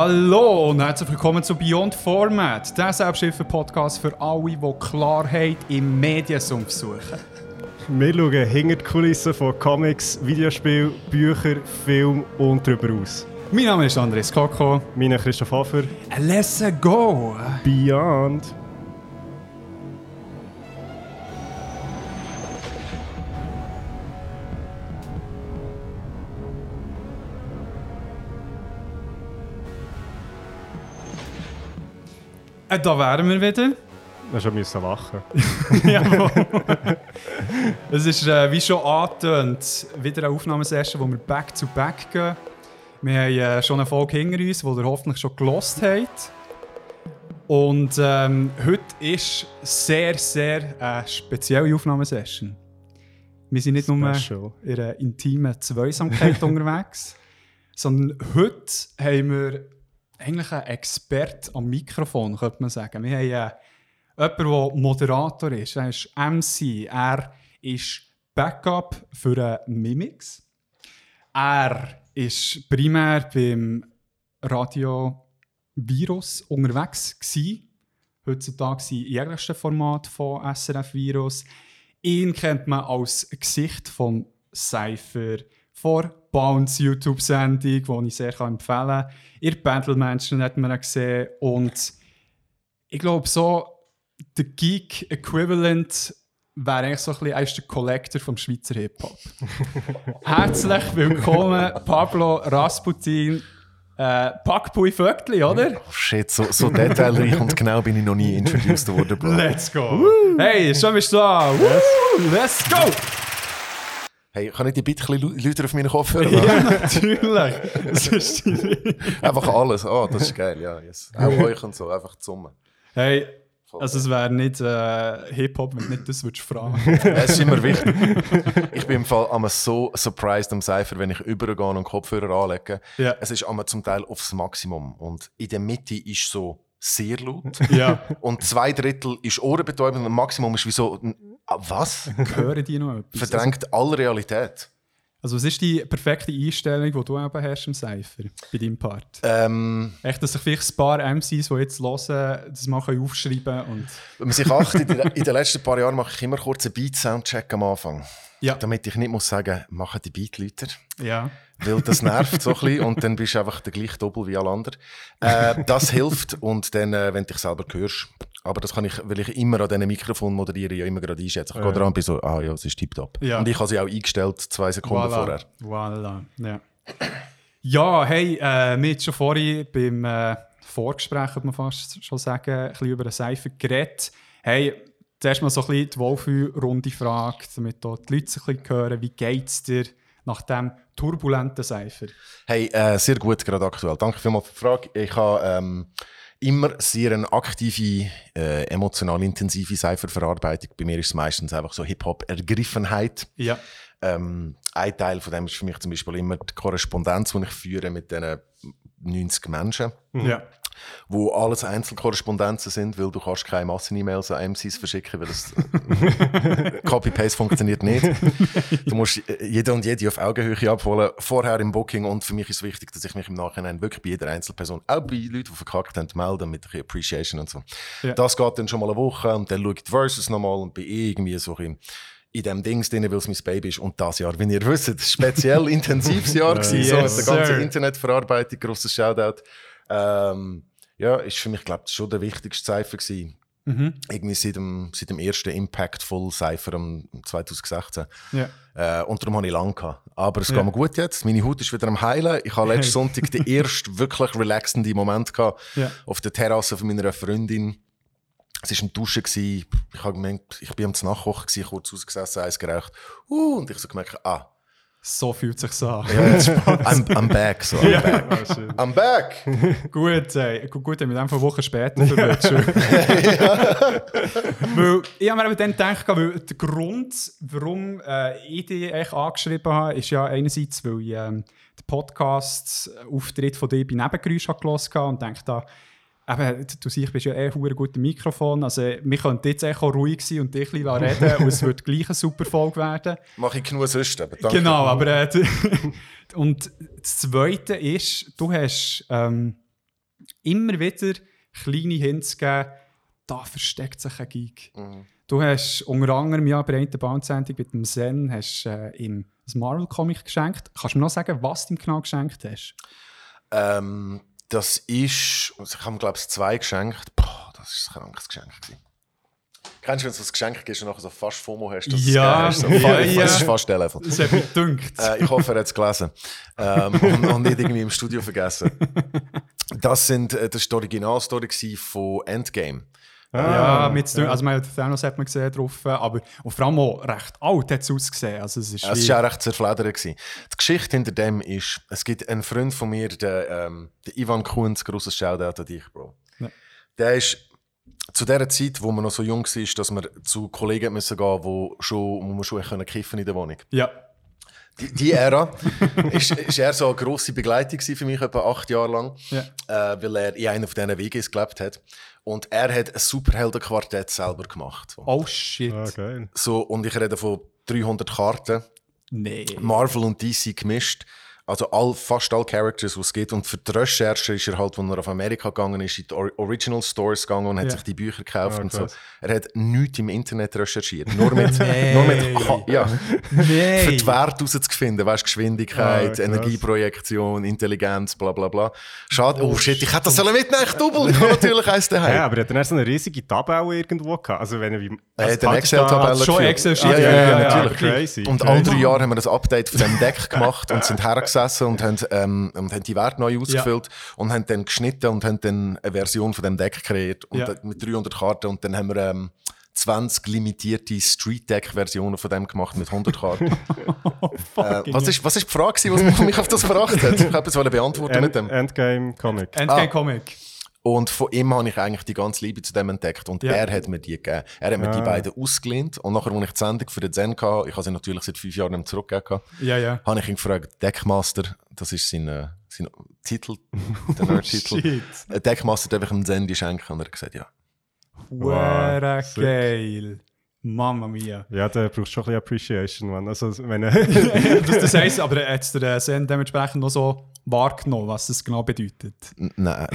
Hallo und herzlich willkommen zu Beyond Format, der Selbsthilfe-Podcast für alle, die Klarheit im Mediensumpf suchen. Wir schauen hinter die Kulissen von Comics, Videospielen, Büchern, Film und darüber aus. Mein Name ist Andres Koko. Mein Name ist Christoph Hofer. Let's go! Beyond. Da wären wir wieder. Wir schon müssen lachen. Jawohl. es ist, äh, wie schon angetönt, wieder eine Aufnahmesession, wo wir back-to-back gehen. Wir haben äh, schon eine Folge hinter uns, die ihr hoffentlich schon gelost habt. Und ähm, heute ist sehr, sehr eine spezielle Aufnahmesession. Wir sind nicht Special. nur in einer intimen Zweisamkeit unterwegs, sondern heute haben wir eigentlich einen Expert am Mikrofon, könnte man sagen. Wir haben äh, jemanden, der Moderator ist. Er ist MC. Er ist Backup für Mimix. Er ist primär beim Radio Virus unterwegs gewesen. Heutzutage in jeglichen Format von SRF Virus. Ihn kennt man als Gesicht von Cypher, vor Bounce YouTube-Sendung, die ich sehr empfehlen kann. Ihr Battle-Menschen hat man gesehen. Und ich glaube, so der Geek-Equivalent wäre eigentlich so ein bisschen, ist der Collector vom Schweizer Hip-Hop. Herzlich willkommen, Pablo Rasputin. Äh, Packpui Vögtli, oder? Oh shit, so, so detailreich und genau bin ich noch nie introduced worden, Bro. Let's go! Hey, schon bist du da! Woo, let's go! Hey, kann ich die bitte ein bisschen lauter auf meinen Kopf hören? Ja, natürlich! Das ist die Einfach alles. Ah, das ist geil, ja. Yes. Auch euch und so, einfach zusammen. Hey, also es wäre nicht äh, Hip-Hop, wenn nicht das würdest fragen. Es ist immer wichtig. Ich bin im Fall immer so surprised am Cypher, wenn ich übergehe und Kopfhörer anlege. Ja. Es ist immer zum Teil aufs Maximum. Und in der Mitte ist so sehr laut. Ja. Und zwei Drittel ist ohrenbetäubend und Maximum ist wie so, ah, was? Hören die noch etwas? Verdrängt alle Realität. Also was ist die perfekte Einstellung, die du eben hast im Cypher, bei deinem Part? Ähm, Echt, dass sich vielleicht ein paar MCs, die jetzt hören, das mal können aufschreiben und... Wenn man sich achtet, in den- in den letzten paar Jahren mache ich immer kurz einen Beat-Soundcheck am Anfang. Ja. Damit ich nicht muss sagen, machen die Beat-Leute. Ja. Weil das nervt so ein bisschen und dann bist du einfach der gleiche Doppel wie alle anderen. Äh, das hilft und dann, äh, wenn du dich selber hörst. Aber das kann ich, weil ich immer an diesem Mikrofon moderiere, ja immer gerade einschätzen. Ich gehe dran und bin so, ah ja, es ist tipptopp. Ja. Und ich habe sie auch eingestellt, zwei Sekunden vorher. Voilà. Ja. ja, hey, äh, wir haben schon vorhin beim äh, Vorgespräch, könnte man fast schon sagen, ein bisschen über den Cypher geredet. Hey, zuerst mal so ein bisschen die Wohlfühlrunde Frage, damit die Leute ein bisschen hören, wie geht es dir nach dem turbulenten Cypher? Hey, äh, sehr gut gerade aktuell. Danke vielmals für die Frage. Ich habe ähm, immer sehr eine aktive, äh, emotional intensive Cypherverarbeitung. Bei mir ist es meistens einfach so Hip-Hop-Ergriffenheit. Ja. Ähm, ein Teil von dem ist für mich zum Beispiel immer die Korrespondenz, die ich führe mit diesen 90 Menschen, Ja. Wo alles Einzelkorrespondenzen sind, weil du kannst keine Massen-E-Mails an MCs verschicken, weil das Copy-Paste funktioniert nicht. Du musst jede und jede auf Augenhöhe abholen, vorher im Booking und für mich ist es wichtig, dass ich mich im Nachhinein wirklich bei jeder Einzelperson, auch bei Leuten, die verkackt haben, melde mit ein bisschen Appreciation und so. Ja. Das geht dann schon mal eine Woche und dann schaue ich die Verses nochmal und bin irgendwie so ein in dem Dings drin, weil es mein Baby ist. Und das Jahr, wie ihr wisst, ein speziell intensives Jahr so Yes, mit der ganzen. Internetverarbeitung, grosses Shoutout. Ähm, ja, ist für mich, glaube ich, schon der wichtigste Cypher gewesen. Mhm. Irgendwie seit dem, seit dem ersten Impactful Cypher im 2016. Ja. Äh, und darum habe ich lange gehabt. Aber es geht mir gut jetzt. Meine Haut ist wieder am Heilen. Ich habe letzten Sonntag den ersten wirklich relaxenden Moment gehabt. Ja. Auf der Terrasse von meiner Freundin. Es war ein Duschen. gewesen. Ich habe gemerkt, ich bin am Nachkochen, kurz ausgesessen, eins geraucht. Uh, und ich so gemerkt, ah, So fühlt sich an. ja, I'm, I'm back. So, I'm back. Ah, schön. I'm back. Gut, ey. Gut, haben wir einfach Wochen später verwirrt. weil ich habe mir eben dann gedacht, weil der Grund, warum äh, ich dich eigentlich angeschrieben habe, ist ja einerseits, weil ich ähm, den Podcast-Auftritt von dir bei Nebengeräusch gehört habe und dachte, da, eben, du siehst, bist ja eh ein guter Mikrofon. Also, wir könnten jetzt echt auch ruhig sein und dich ein bisschen reden und es wird gleich eine super Folge werden. Mache ich genug sonst. Aber danke. Genau, aber äh, und das Zweite ist, du hast ähm, immer wieder kleine Hints gegeben, da versteckt sich ein Geek. Mhm. Du hast unter anderem ja bei einer Bounce-Sendung mit dem Zen hast, äh, ihm ein Marvel-Comic geschenkt. Kannst du mir noch sagen, was du ihm genau geschenkt hast? Ähm, das ist, also ich habe glaube ich, zwei geschenkt. Boah, das ist ein krankes Geschenk. Gewesen. Kennst du, wenn du so ein Geschenk gibst und nachher so fast FOMO hast, dass es Ja, gegeben hast? So, ja, fa- ja. Das ist fast der Level. Das hat mich gedünkt. Äh, ich hoffe, er hat es gelesen. Ähm, und, und nicht irgendwie im Studio vergessen. Das, sind, äh, das ist die Originalstory von Endgame. Ja, mit ja. also man hat Thanos hat man gesehen drauf, aber und vor allem auch recht alt hat es ausgesehen. Also es ist, Es wie- war auch recht zerfledert. gewesen. Die Geschichte hinter dem ist, es gibt einen Freund von mir, der, ähm, der Ivan Kunz, grosses Shoutout an dich, Bro. Ja. Der ist zu der Zeit, wo man noch so jung war, dass man zu Kollegen müssen gehen wo, schon, wo man schon können kiffen in der Wohnung. ja. Die, die Ära ist, ist eher so eine grosse Begleitung für mich, etwa acht Jahre lang, Ja. äh, weil er in einer von diesen WGs gelebt hat. Und er hat ein Superheldenquartett selber gemacht. Oh shit. Ah, geil. so, und ich rede von 300 Karten. Nee. Marvel und DC gemischt. Also all, fast alle Characters, die es gibt. Und für die Recherche ist er halt, als er auf Amerika gegangen ist, in die Or Original Stores gegangen und hat Ja. sich die Bücher gekauft Ah, und so. Er hat nichts im Internet recherchiert. Nur mit, Nee. nur mit ja, für die Werte rauszufinden. Weißt Geschwindigkeit, krass. Energieprojektion, Intelligenz, bla bla bla. Schade. Oh, shit, ich hätte das sollen mitnehmen, ich double. Habe natürlich eins daheim. Ja, aber er hat dann so eine riesige Tabelle irgendwo gehabt. Also wenn er wie... Also hat eine Excel-Tabelle schon. Excel-Sheet, Ja, ja, ja, ja, ja, ja, natürlich. Crazy. Und crazy. alle drei Jahre haben wir das Update von dem Deck gemacht und sind hergesessen und haben, ähm, und haben die Werte neu ausgefüllt und haben dann geschnitten und haben dann eine Version von dem Deck kreiert und Ja. dann mit 300 Karten und dann haben wir ähm, 20 limitierte Street Deck Versionen von dem gemacht mit 100 Karten. äh, was, ist, was ist die Frage, was mich auf das verbracht hat? Ich habe es beantworten mit dem. End, Endgame Comic. Endgame Ah. Comic. Und von ihm habe ich eigentlich die ganze Liebe zu dem entdeckt. Und Ja. er hat mir die gegeben. Er hat mir die Ah. beiden ausgelehnt. Und nachher, als ich die Sendung für den Zen hatte, ich habe sie natürlich seit fünf Jahren nicht zurückgegeben, Ja, ja. habe ich ihn gefragt, Deckmaster, das ist sein, äh, sein Titel, der Nerd-Titel. Shit. Ein Deckmaster darf ich ihm Zen schenken. Und er hat gesagt, ja. Wow, geil. Mamma mia. Ja, da brauchst du schon ein bisschen Appreciation. Also, wenn das, das heisst, aber hat der Sen dementsprechend noch so wahrgenommen, was das genau bedeutet? Nein,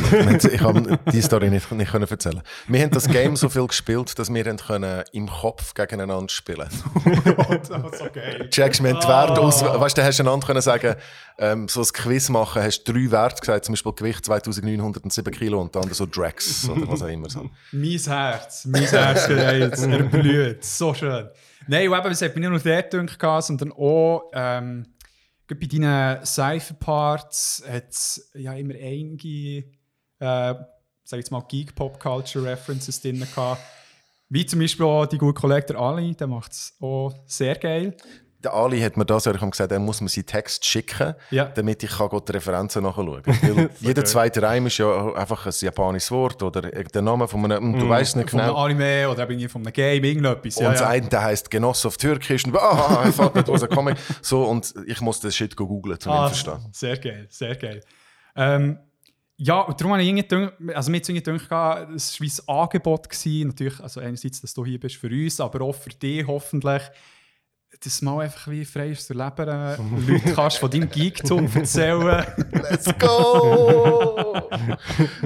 ich habe die Story nicht, nicht können erzählen. Wir haben das Game so viel gespielt, dass wir können im Kopf gegeneinander spielen das war so geil. Checkst du, wir haben die Werte aus, weißt du, hast du einander können sagen, ähm, so ein Quiz machen, hast drei Werte gesagt, zum Beispiel Gewicht 2907 Kilo und dann so Drax oder was auch immer. So. Mein Herz, mein Herz gerät, er blüht, so schön. Nein, und eben, es hat mich nicht nur dort gedacht, sondern auch ähm, bei deinen Cypher-Parts hat es ja immer einige, äh, sag jetzt mal, Geek-Pop-Culture-References drin gehabt. Wie zum Beispiel auch die gute Kollege der Ali, der macht es auch sehr geil. Der Ali hat mir das, ich habe gesagt, er muss mir seinen Text schicken, Ja. damit ich kann die Referenzen nachschauen kann. Jeder zweite Reim ist ja einfach ein japanisches Wort oder der Name von einem, du weißt nicht Von einem genau. Anime oder eben von einem Game, irgendetwas. Und Ja, das ja. eine, der heisst Genoss auf Türkisch. Und ah, ich fällt nicht aus, Comic. So, und ich muss das Shit googeln, um ihn Ah, zu verstehen. Sehr geil, sehr geil. Ähm, ja, und darum habe ich irgendwie gedacht, also mir irgendwie gedacht, es war ein Angebot gewesen, natürlich, also einerseits, dass du hier bist für uns, aber auch für dich hoffentlich, dass du mal einfach wie frei ist zu leben, äh, Leute kannst von deinem Geektum erzählen. Let's go!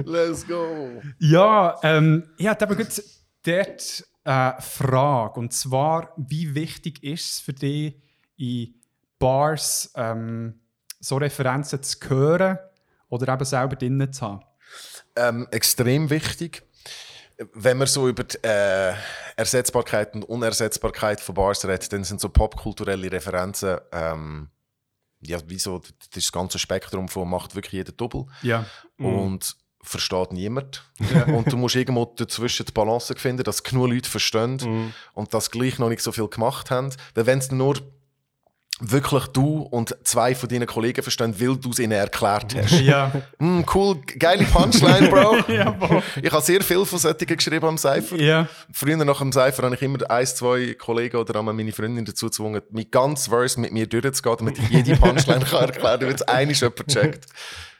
Let's go! ja, ähm, ich hatte eben gerade dort eine Frage, und zwar, wie wichtig ist es für dich, in Bars ähm, so Referenzen zu hören oder eben selber drinnen zu haben? Ähm, extrem wichtig. Wenn man so über die äh, Ersetzbarkeit und Unersetzbarkeit von Bars redet, dann sind so popkulturelle Referenzen, ähm, ja, wie so das, ganze Spektrum von macht wirklich jeder Doppel Ja. und versteht niemand. Und du musst irgendwo dazwischen die Balance finden, dass genug Leute verstehen und das gleich noch nicht so viel gemacht haben. Weil wenn es nur wirklich du und zwei von deinen Kollegen verstehen, weil du es ihnen erklärt hast. Ja. Mm, cool, geile Punchline, Bro. Ja, boah. ich habe sehr viel von solchen geschrieben am Cypher. Ja. Früher nach dem Cypher habe ich immer ein, zwei Kollegen oder einmal meine Freundin dazu gezwungen, mit ganz Verse mit mir durchzugehen, damit ich jede Punchline kann erklären kann, damit es einmal jemand checkt.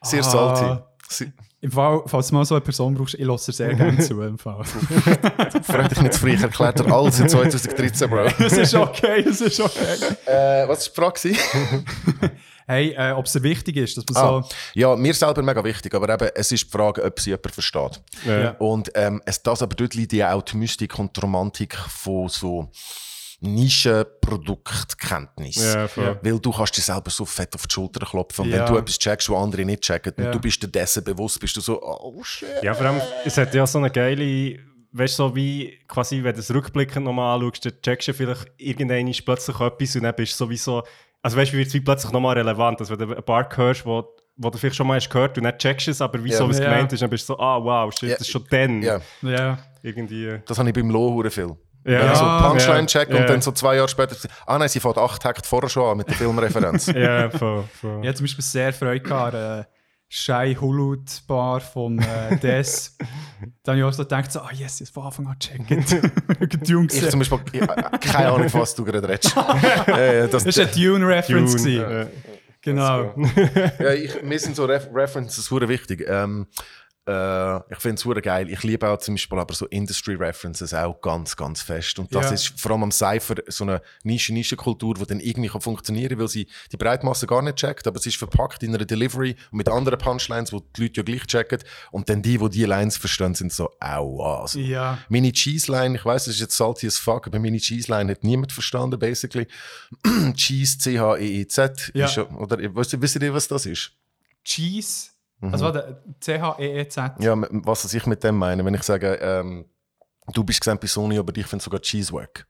Sehr Ah. salty. Im Fall, falls du mal so eine Person brauchst, ich lasse sehr gerne zu. Im Fall. Freut dich nicht zu früh, ich erkläre dir alles in 2013, Bro. Es ist okay, es ist okay. äh, was war die Frage? Hey, äh, ob es dir wichtig ist, dass man Ah, so... ja, mir selber mega wichtig, aber eben, es ist die Frage, ob sie jemand versteht. Ja. Und ähm, es, das aber dort liegt ja auch die Mystik und die Romantik von so Nischenproduktkenntnis. Ja, voll. Weil du kannst dir selber so fett auf die Schulter klopfen. Und Ja. wenn du etwas checkst, was andere nicht checken, Ja. und du bist dir dessen bewusst, bist du so, oh shit. Ja, vor allem, es hat ja so eine geile, weißt du, so wie quasi, wenn du es rückblickend nochmal anschaust, dann checkst du vielleicht irgendwann plötzlich etwas und dann bist du sowieso, also weißt du, wie wird es plötzlich nochmal relevant, dass wenn du ein Part hörst, wo, wo du vielleicht schon mal hast gehört und dann checkst es, aber wieso Ja. was gemeint ist, dann bist du so, ah wow, shit, das ist schon dann. Ja, Ja. Irgendwie. das habe ich beim Lo hure viel. Ja. Wenn ich so Ja. Punchline Ja. check Ja. und dann so zwei Jahre später, ah nein, sie fährt acht Takte vorher schon an mit der Filmreferenz. Ja, voll, voll. Ich hatte zum Beispiel sehr Freude gehabt, an äh, Shai Hulut Bar vom äh, Des. da habe ich auch so gedacht, so, ah yes, jetzt von Anfang an checken. Dune ich zum Beispiel, ich, äh, keine Ahnung, was du gerade redest. äh, das, Das war eine Dune-Reference. Dune, ja. Genau. ja, ich, mir sind so Ref References wichtig. Ähm, äh, ich finde es super geil. Ich liebe auch zum Beispiel aber so Industry References auch ganz, ganz fest. Und das Ja. ist vor allem am Cypher so eine Nische-Nische-Kultur, die dann irgendwie kann funktionieren weil sie die Breitmasse gar nicht checkt, aber es ist verpackt in einer Delivery und mit anderen Punchlines, wo die Leute ja gleich checken. Und dann die, die die Lines verstehen, sind so, aua. Also, Ja. Meine Cheese-Line, ich weiß, es ist jetzt salty as fuck, aber meine Cheese-Line hat niemand verstanden, basically. Cheese, C-H-E-E-Z. Ja. Ist ja, oder, wisst ihr, was das ist? Cheese. Also warte, C-H-E-E-Z. Ja, was ich mit dem meine, wenn ich sage, ähm, du bist gesehen bei Sony, aber ich finde sogar Cheese wack.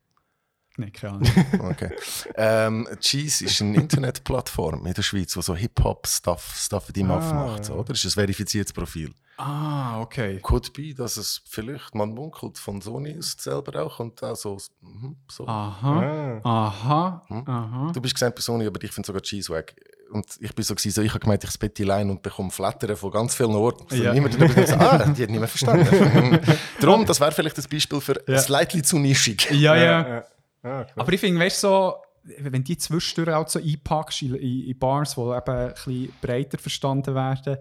Nein, keine Ahnung. Okay. ähm, Cheese ist eine Internetplattform in der Schweiz, die so Hip-Hop-Stuff Stuff in deinem Aff macht. So, oder? Das ist ein verifiziertes Profil. ah, okay. Could be, dass es vielleicht, man munkelt, von Sony aus selber auch und auch so. mhm, so. Aha. Ah. Aha. Hm? Aha. Du bist gesehen bei Sony, aber ich finde sogar Cheese wack. Und ich bin so, gewesen, so ich habe gemeint, ich spette die Line und bekomme Flattern von ganz vielen Orten. So, Ja. Niemand hat gesagt, ah, die hat nicht mehr verstanden. Darum, das wäre vielleicht ein Beispiel für Ja. ein slightly zu nischig. Ja, ja. ja. Krass. Aber ich finde, weißt du, so, wenn die zwischendurch auch so einpackst in, in, in Bars, die eben ein bisschen breiter verstanden werden,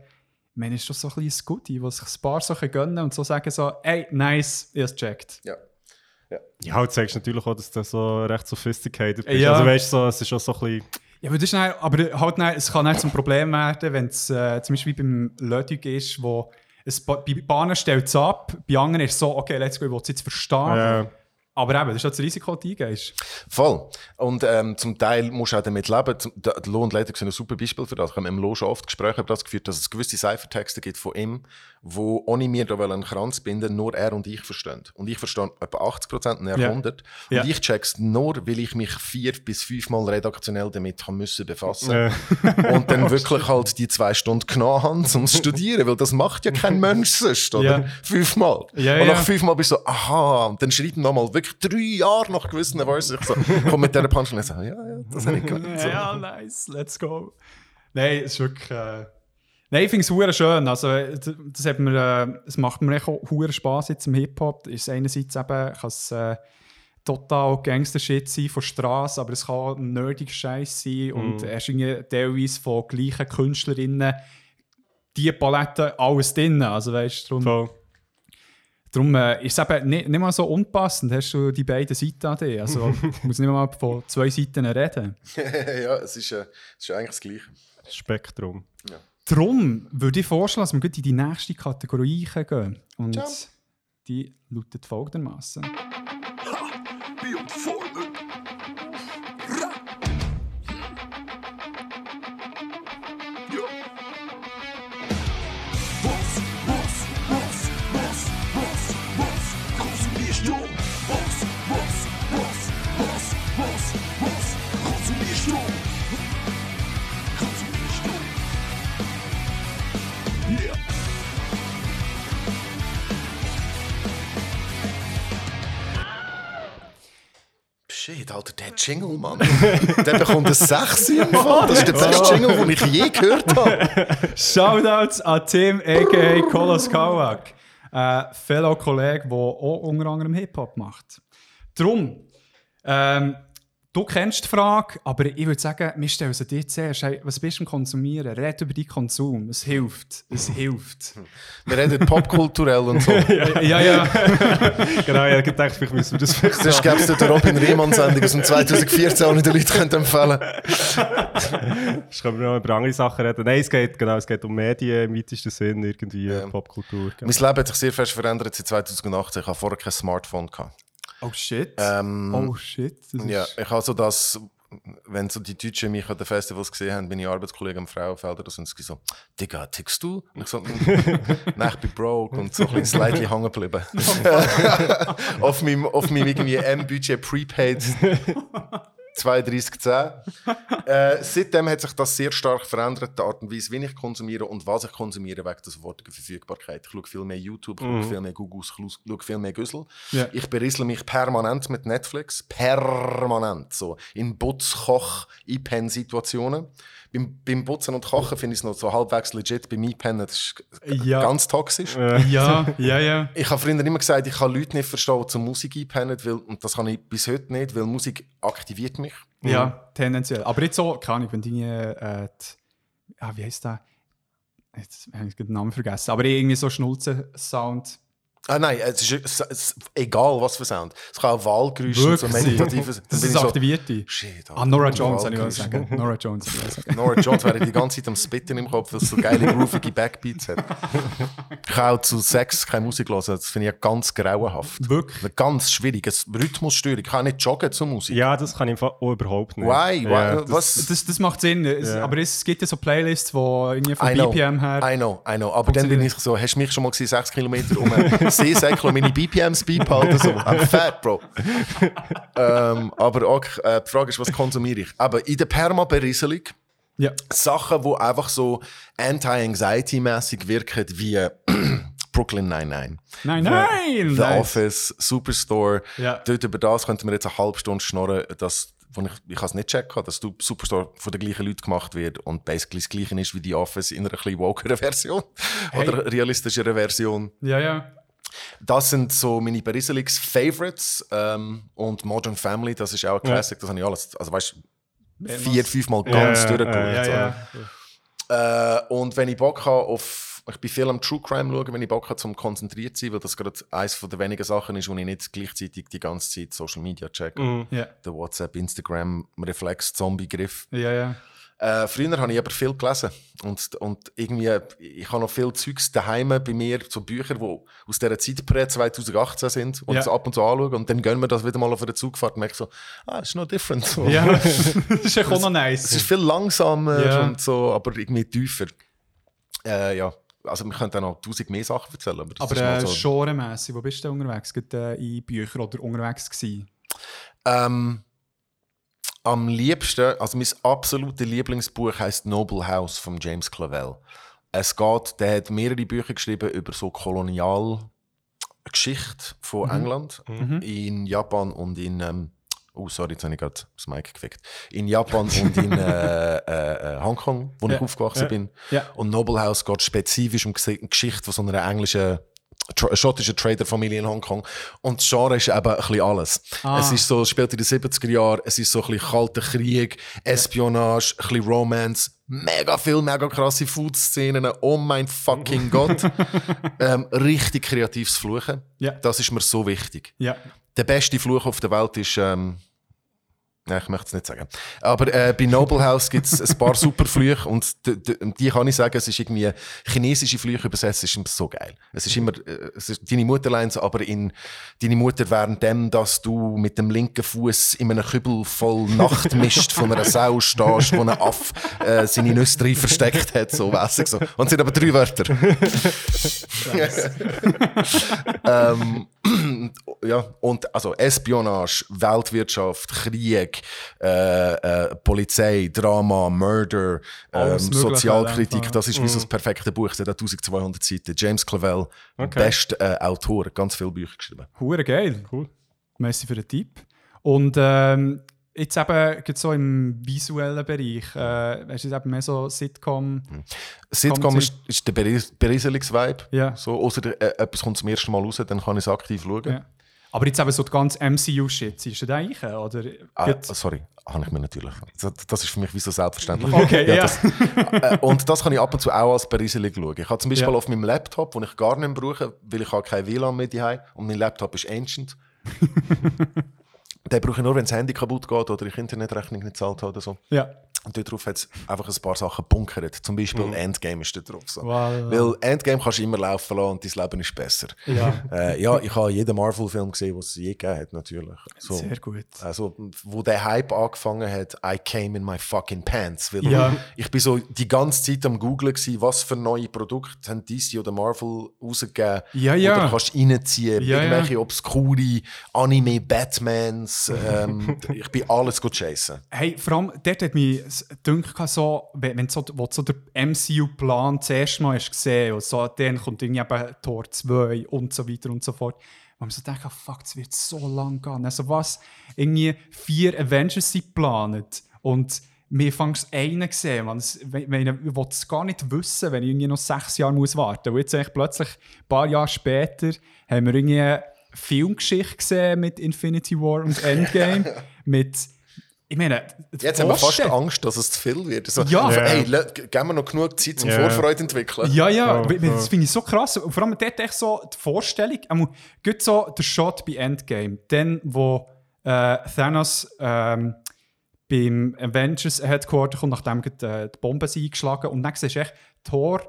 meine, ist das so ein bisschen ein Goodie, was sich ein Bar so gönnen und so sagen so, ey, nice, ich hab's gecheckt. Ja. Ja, halt zeigst natürlich auch, dass du so recht sophisticated bist. Ja. Also weißt du, so, es ist auch so ein bisschen... Ja, aber, das ist dann, aber halt dann, es kann nicht zum Problem werden, wenn es äh, zum Beispiel beim Lötig ist, wo es bei Bahnen stellt es ab, bei anderen ist es so, okay, let's go, ich will es jetzt verstehen. Ja. Aber eben, das ist auch das Risiko, das du eingehst. Voll. Und ähm, zum Teil musst du auch damit leben. Der, der Lo und Leder sind ein super Beispiel für das. Ich habe mit dem Lo schon oft Gespräche über das geführt, dass es gewisse Cyphertexte gibt von ihm, wo ohne mir da einen Kranz binden, nur er und ich verstehen. Und ich verstehe etwa 80% und er Ja. 100. Ja. Und ich check's nur, weil ich mich vier bis fünfmal redaktionell damit haben müssen befassen. Äh, Und dann wirklich halt die zwei Stunden genommen haben, um zu studieren, weil das macht ja kein Mensch sonst, oder? Ja. Fünfmal. Und nach fünfmal bist du so, aha, und dann schreibt nochmal wirklich drei Jahre nach gewissen Versen. Ich so, komm mit dieser Punchline so, ja, ja, das habe ich gehört. So. Ja, nice, let's go. Nein, es ist wirklich. Äh... Nein, ich finde es hure schön. Also, das hat mir, äh, es macht mir echt auch hure Spaß jetzt im Hip-Hop. Ist einerseits eben, kann es äh, total Gangster-Shit sein von Straße, aber es kann auch nerdig Scheiß sein und er ist irgendwie teilweise von gleichen Künstlerinnen die Palette alles drin. Also, weißt du, darum, voll. Darum äh, ist es eben nicht, nicht mal so unpassend. Hast du die beiden Seiten an dir? Also, ich muss nicht mal von zwei Seiten reden. ja, es ist, äh, es ist eigentlich das Gleiche. Spektrum. Darum würde ich vorschlagen, dass wir in die nächste Kategorie gehen. Und Ciao. die lautet folgendermaßen. Shit, Alter, der Jingle, Mann. der bekommt ein 6 im Fall. Das ist der beste Jingle, den ich je gehört habe. Shoutouts an Tim, a.k.a. Kolos Kawak. Ein Fellow-Kollege, der auch unter anderem Hip-Hop macht. Darum, ähm, du kennst die Frage, aber ich würde sagen, wir stellen sie dir zuerst. Hey, was bist du am Konsumieren? Red über deinen Konsum. Es hilft. Es hilft. Wir reden popkulturell und so. ja, ja. genau, ich habe gedacht, vielleicht müssen wir das vielleicht Sonst gäbe es die Robin Riemann-Sendung aus dem 2014, die die Leute können empfehlen Sonst können wir noch über andere Sachen reden. Nein, es geht, genau, es geht um Medien im weitesten Sinn, irgendwie Ja. Popkultur. Genau. Mein Leben hat sich sehr fest verändert seit 2018. Ich habe vorher kein Smartphone. Gehabt. Oh shit. Ähm, oh shit. Ja, ich habe so das, wenn so die Deutschen mich an den Festivals gesehen haben, bin ich Arbeitskollege am Frauenfelder, da sind sie so, Digga, tickst du? Und ich so, nein, ich bin broke und so ein bisschen slightly hängen geblieben. auf meinem, auf meinem irgendwie M-Budget Prepaid 3210. äh, seitdem hat sich das sehr stark verändert, die Art und Weise, wie ich konsumiere und was ich konsumiere, wegen der sofortigen Verfügbarkeit. Ich schaue viel mehr YouTube, ich schaue viel mehr Google, ich schaue viel mehr Güssel. Ja. Ich berissle mich permanent mit Netflix. Permanent. So. In Butz, Koch, Einpenn-Situationen. Beim, beim Putzen und Kochen finde ich es noch so halbwegs legit. Beim Einpennen, das ist Ja. ganz toxisch. Ja, ja, ja. Ich habe früher immer gesagt, ich kann Leute nicht verstehen, die zur Musik einpennen, weil, und das kann ich bis heute nicht, weil Musik aktiviert mich. Ja, tendenziell. Aber jetzt so, keine Ahnung, wenn die, äh, die ah, wie heißt der? Jetzt habe ich den Namen vergessen. Aber irgendwie so Schnulzen-Sound. Ah nein, es ist, es ist egal, was für Sound. Es kann auch Wahlgeräusche und so meditative... Das Dann bin ist so, Aktivierte. Shit, Ah, Nora Alter, Jones, soll ich mal Wahlgeräusche. sagen. Nora Jones, sagen. Nora Jones wäre die ganze Zeit am Spitten im Kopf, weil es so geile, groovige Backbeats hat. Ich kann auch zu Sex keine Musik hören, das finde ich ja ganz grauenhaft. Wirklich? Ganz schwierig, eine Rhythmusstörung. Ich kann nicht joggen zur Musik. Ja, das kann ich auch überhaupt nicht. Why? Why? Das- Was? Das, das macht Sinn. Es, Ja. Aber es gibt ja so Playlists, die irgendwie von I know, BPM her. I know, I know. Aber dann bin ich so, hast du mich schon mal gesehen, 6 Kilometer um einen Seesäckchen und meine BPMs beibehalten? So, I'm fat, Bro. ähm, aber auch, äh, die Frage ist, was konsumiere ich? Aber in der Perma-Berieselung Ja. Sachen, die einfach so anti-anxiety-mäßig wirken, wie Brooklyn 99. Nein, nein! The nein. Office, Superstore. Ja. Dort über das könnten wir jetzt eine halbe Stunde schnorren, dass, wo ich, ich kann es nicht checken, dass du Superstore von den gleichen Leuten gemacht wird und basically das gleiche ist wie die Office in einer etwas wokeren Version. Hey. Oder realistischeren Version. Ja, ja. Das sind so meine Beriselix Favorites ähm, und Modern Family, das ist auch ein Classic, das habe ich alles, also weißt du, vier, fünfmal ganz Ja, ja, durchgeschaut. Ja, ja. Äh, und wenn ich Bock habe auf, ich bin viel am True Crime schauen, wenn ich Bock habe zum konzentriert zu sein, weil das gerade eines von der wenigen Sachen ist, wo ich nicht gleichzeitig die ganze Zeit Social Media check. Mhm. Ja, Der WhatsApp, Instagram, Reflex, Zombie-Griff. ja. ja. Äh, früher habe ich aber viel gelesen und, und irgendwie, ich habe noch viel Zeugs daheim bei mir, so Bücher, die aus dieser Zeit prä 2018 sind und Ja. das ab und zu anschauen und dann gönnen wir das wieder mal auf einer Zugfahrt und merke so, ah, das ist noch different. So. Ja, das ist echt auch noch Es ist nice. viel langsamer Ja. und so, aber irgendwie tiefer. Äh, ja, also wir könnten auch noch tausend mehr Sachen erzählen, aber Aber äh, so. genremässig, wo bist du denn unterwegs? Gerade, äh, in Büchern oder unterwegs gewesen? Ähm, am liebsten, also mein absolutes Lieblingsbuch heißt Noble House von James Clavell. Es geht, der hat mehrere Bücher geschrieben über so Kolonialgeschichte von England in Japan und in ähm, Oh, sorry, jetzt habe ich gerade das Mic gefickt. In Japan und in äh, äh, äh, Hongkong, wo Ja. ich aufgewachsen Ja. bin. Ja. Und Noble House geht spezifisch um die Geschichte von so einer englischen, tra schottischen Traderfamilie in Hongkong. Und das Genre ist eben ein bisschen alles. Ah. Es ist so, es spielt in den 70er Jahren, es ist so ein bisschen kalter Krieg, Espionage, ein bisschen Romance, mega viel, mega krasse Food-Szenen, oh mein fucking Gott. ähm, richtig kreatives Fluchen. Ja. Das ist mir so wichtig. Ja. Der beste Fluch auf der Welt ist. Ähm, Nein, ich möchte es nicht sagen. Aber äh, bei Noble House gibt es ein paar super Flüche und die, kann ich sagen, es ist irgendwie chinesische Flüche übersetzt, ist immer so geil. Es ist immer, äh, es ist deine Mutterlines, aber in deine Mutter während dem, dass du mit dem linken Fuß in einem Kübel voll Nachtmist von einer Sau stehst, wo ein Aff äh, seine Nüsse drin versteckt hat, so weiss ich so. Und es sind aber drei Wörter. ähm, ja, und also Espionage, Weltwirtschaft, Krieg, äh, äh, Polizei, Drama, Murder, ähm, Sozialkritik, das ist wie so das perfekte Buch, es hat 1200 Seiten. James Clavell, Okay. bester äh, Autor, ganz viele Bücher geschrieben. Hure geil. Cool. Merci für den Tipp. Und ähm, jetzt eben gerade so im visuellen Bereich, äh, hast du jetzt eben mehr so Sitcom? Sitcom Kommt ist, ist der Berieselungs-Vibe. Ja. So, außer äh, etwas kommt zum ersten Mal raus, dann kann ich es aktiv schauen. Ja. Aber jetzt eben so die ganze MCU-Shit, siehst du da rein? Oder Ah, sorry, habe ich mir natürlich. Das, das ist für mich wie so selbstverständlich. Okay, ja. das, äh, und das kann ich ab und zu auch als Beriseli schauen. Ich habe zum Beispiel Ja. auf meinem Laptop, den ich gar nicht brauche, weil ich habe kein WLAN mehr habe und mein Laptop ist ancient. Den brauche ich nur, wenn das Handy kaputt geht oder ich Internetrechnung nicht zahlt habe oder so. ja. Und dort drauf hat es einfach ein paar Sachen bunkert. Zum Beispiel Endgame ist da drauf. So. Wow. Weil Endgame kannst du immer laufen lassen und dein Leben ist besser. Ja. Äh, ja, ich habe jeden Marvel-Film gesehen, den es je gegeben hat, natürlich. So. Sehr gut. Also, wo der Hype angefangen hat, I came in my fucking pants. Weil Ja. Ich bin so die ganze Zeit am googlen gsi, was für neue Produkte haben DC oder Marvel rausgegeben. Ja, ja. Oder kannst du reinziehen, Ja, irgendwelche obskure Anime, Batmans. Ähm, ich bin alles gut chasen. Hey, vor allem, dort hat mich gedacht, so, wenn, wenn so, wo so der MCU-Plan das erste Mal hast gesehen und so, dann kommt irgendwie eben Tor 2 und so weiter und so fort. Und man so denkt, ah, fuck, es wird so lang gehen. Also was, irgendwie vier Avengers sind geplant und mir fängt einen gesehen, man. Es- Ich will es gar nicht wissen, wenn ich irgendwie noch sechs Jahre muss warten muss. Und jetzt eigentlich plötzlich, ein paar Jahre später, haben wir irgendwie eine Filmgeschichte gesehen mit Infinity War und Endgame. mit, ich meine, Jetzt haben wir fast Angst, dass es zu viel wird. So, Ja. Ja. Hey, geben wir noch genug Zeit zum Ja. Vorfreude entwickeln. Ja, ja, Oh, weil oh. das finde ich so krass. Und vor allem dort echt so die Vorstellung, einmal, gut so der Shot bei Endgame, dann wo äh, Thanos ähm, beim Avengers Headquarter kommt, nachdem gerade, äh, die Bomben sind eingeschlagen und dann siehst du echt Thor,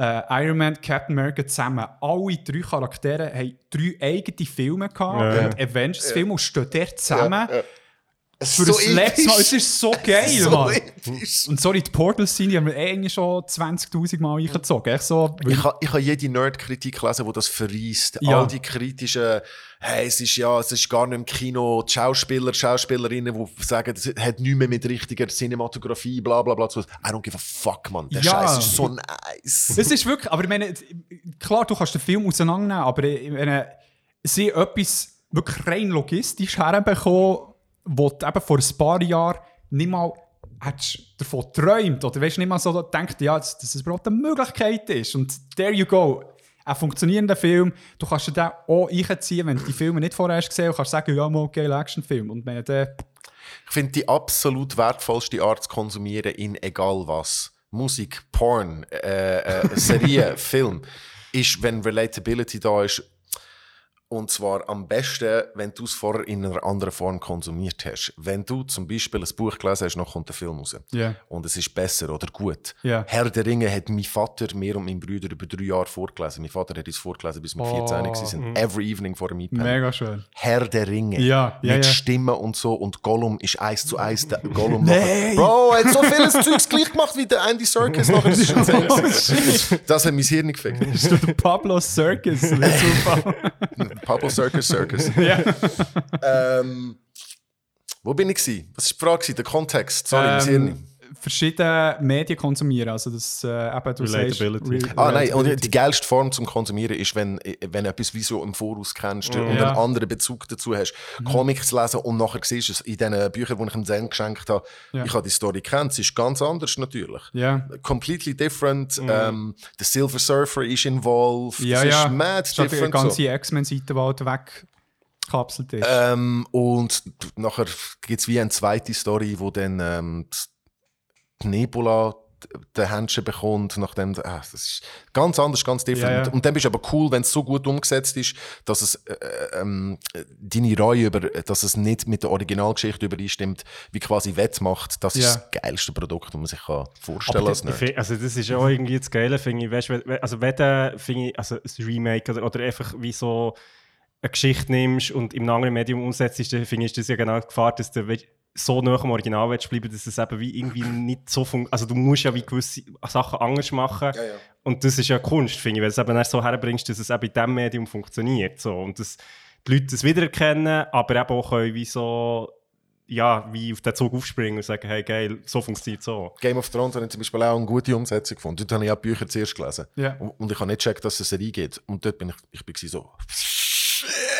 äh, Iron Man, Captain America zusammen. Alle drei Charaktere haben drei eigene Filme gehabt, Ja. und Avengers-Filme und stehen dort zusammen. ja. Es Für das letzte Mal, es ist so geil, so Mann. episch. Und sorry, die Portals-Szene haben wir eh eigentlich schon 20'000 Mal eingezogen. Echt so, Ich habe ich ha jede Nerd-Kritik gelesen, die das verreist. Ja. All die kritischen, hey, es ist ja, es ist gar nicht im Kino, die Schauspieler, Schauspielerinnen, die sagen, es hat nichts mehr mit richtiger Cinematografie, bla bla bla zu tun. I don't give a fuck, man. Der Ja. Scheiß ist so nice. Es ist wirklich, aber ich meine, klar, du kannst den Film auseinandernehmen, aber ich meine, sie etwas wirklich rein logistisch herbekommen, wo du eben vor ein paar Jahren nicht mal hättest davon geträumt oder weißt nicht mal so gedacht, ja, dass, dass es überhaupt eine Möglichkeit ist. Und there you go. Ein funktionierender Film, du kannst dir den auch einziehen, wenn du die Filme nicht vorher hast gesehen und kannst sagen, ja, mal geil Actionfilm. Und wenn der, Ich finde die absolut wertvollste Art zu konsumieren in egal was. Musik, Porn, äh, äh, Serie, Film, ist, wenn Relatability da ist. Und zwar am besten, wenn du es vorher in einer anderen Form konsumiert hast. Wenn du zum Beispiel ein Buch gelesen hast, noch kommt der Film raus. Ja. Und es ist besser oder gut. Ja. Herr der Ringe hat mein Vater, mir und mein Bruder über drei Jahre vorgelesen. Mein Vater hat uns vorgelesen, bis wir Oh. 14 waren. Every evening vor dem iPad. mega schön. Herr der Ringe. Ja, ja, mit ja. Stimmen und so. Und Gollum ist eins zu eins der Gollum. Nein! Bro, er hat so vieles Zeugs gleich gemacht wie der Andy Serkis. Nachher ist es Oh, das hat mein Hirn gefickt. Ist der Pablo Circus? Pablo Circus Circus. ja. ähm, wo bin ich? Gewesen? Was war die Frage? Der Kontext. Sorry, ähm. Verschiedene Medien konsumieren. Also das äh, eben, du Relatability. sagst... Ah nein, und die geilste Form zum Konsumieren ist, wenn, wenn du etwas wie so im Voraus kennst und Ja. einen anderen Bezug dazu hast, Comics lesen und nachher siehst du es in den Büchern, die ich ihm Zen geschenkt habe. Ja. Ich habe die Story kennt, es ist ganz anders natürlich. Ja. Completely different. Ähm, der Silver Surfer ist involved. Ja, es ja. ist mad Statt die different. ganze So. X-Men-Seite, die halt weggekapselt ist. Ähm, und nachher gibt es wie eine zweite Story, wo dann ähm, die Nebula den Händchen bekommt, nachdem, ah, das ist ganz anders, ganz different. Ja, ja. Und dann bist du aber cool, wenn es so gut umgesetzt ist, dass es äh, ähm, deine Reue über, dass es nicht mit der Originalgeschichte übereinstimmt, wie quasi wettmacht, das ist Ja. das geilste Produkt, das man sich kann vorstellen als find- Also das ist auch irgendwie das Geile, finde ich. Weißt, also wenn finde ich, also ein Remake oder, oder einfach wie so eine Geschichte nimmst und im anderen Medium umsetzt, dann finde ich, ist das ja genau die Gefahr, dass du we- so nah am Original willst bleiben, dass es eben wie irgendwie nicht so funktioniert. Also du musst ja wie gewisse Sachen anders machen. Ja, ja. Und das ist ja Kunst, finde ich, weil du es eben erst so herbringst, dass es eben in diesem Medium funktioniert. So. Und dass die Leute das wiedererkennen, aber eben auch können wie so ja, wie auf den Zug aufspringen und sagen, hey geil, so funktioniert so. Game of Thrones habe ich zum Beispiel auch eine gute Umsetzung gefunden. Dort habe ich auch die Bücher zuerst gelesen. Ja. Und, und ich habe nicht gecheckt, dass es eine Serie gibt. Und dort bin ich, ich bin so...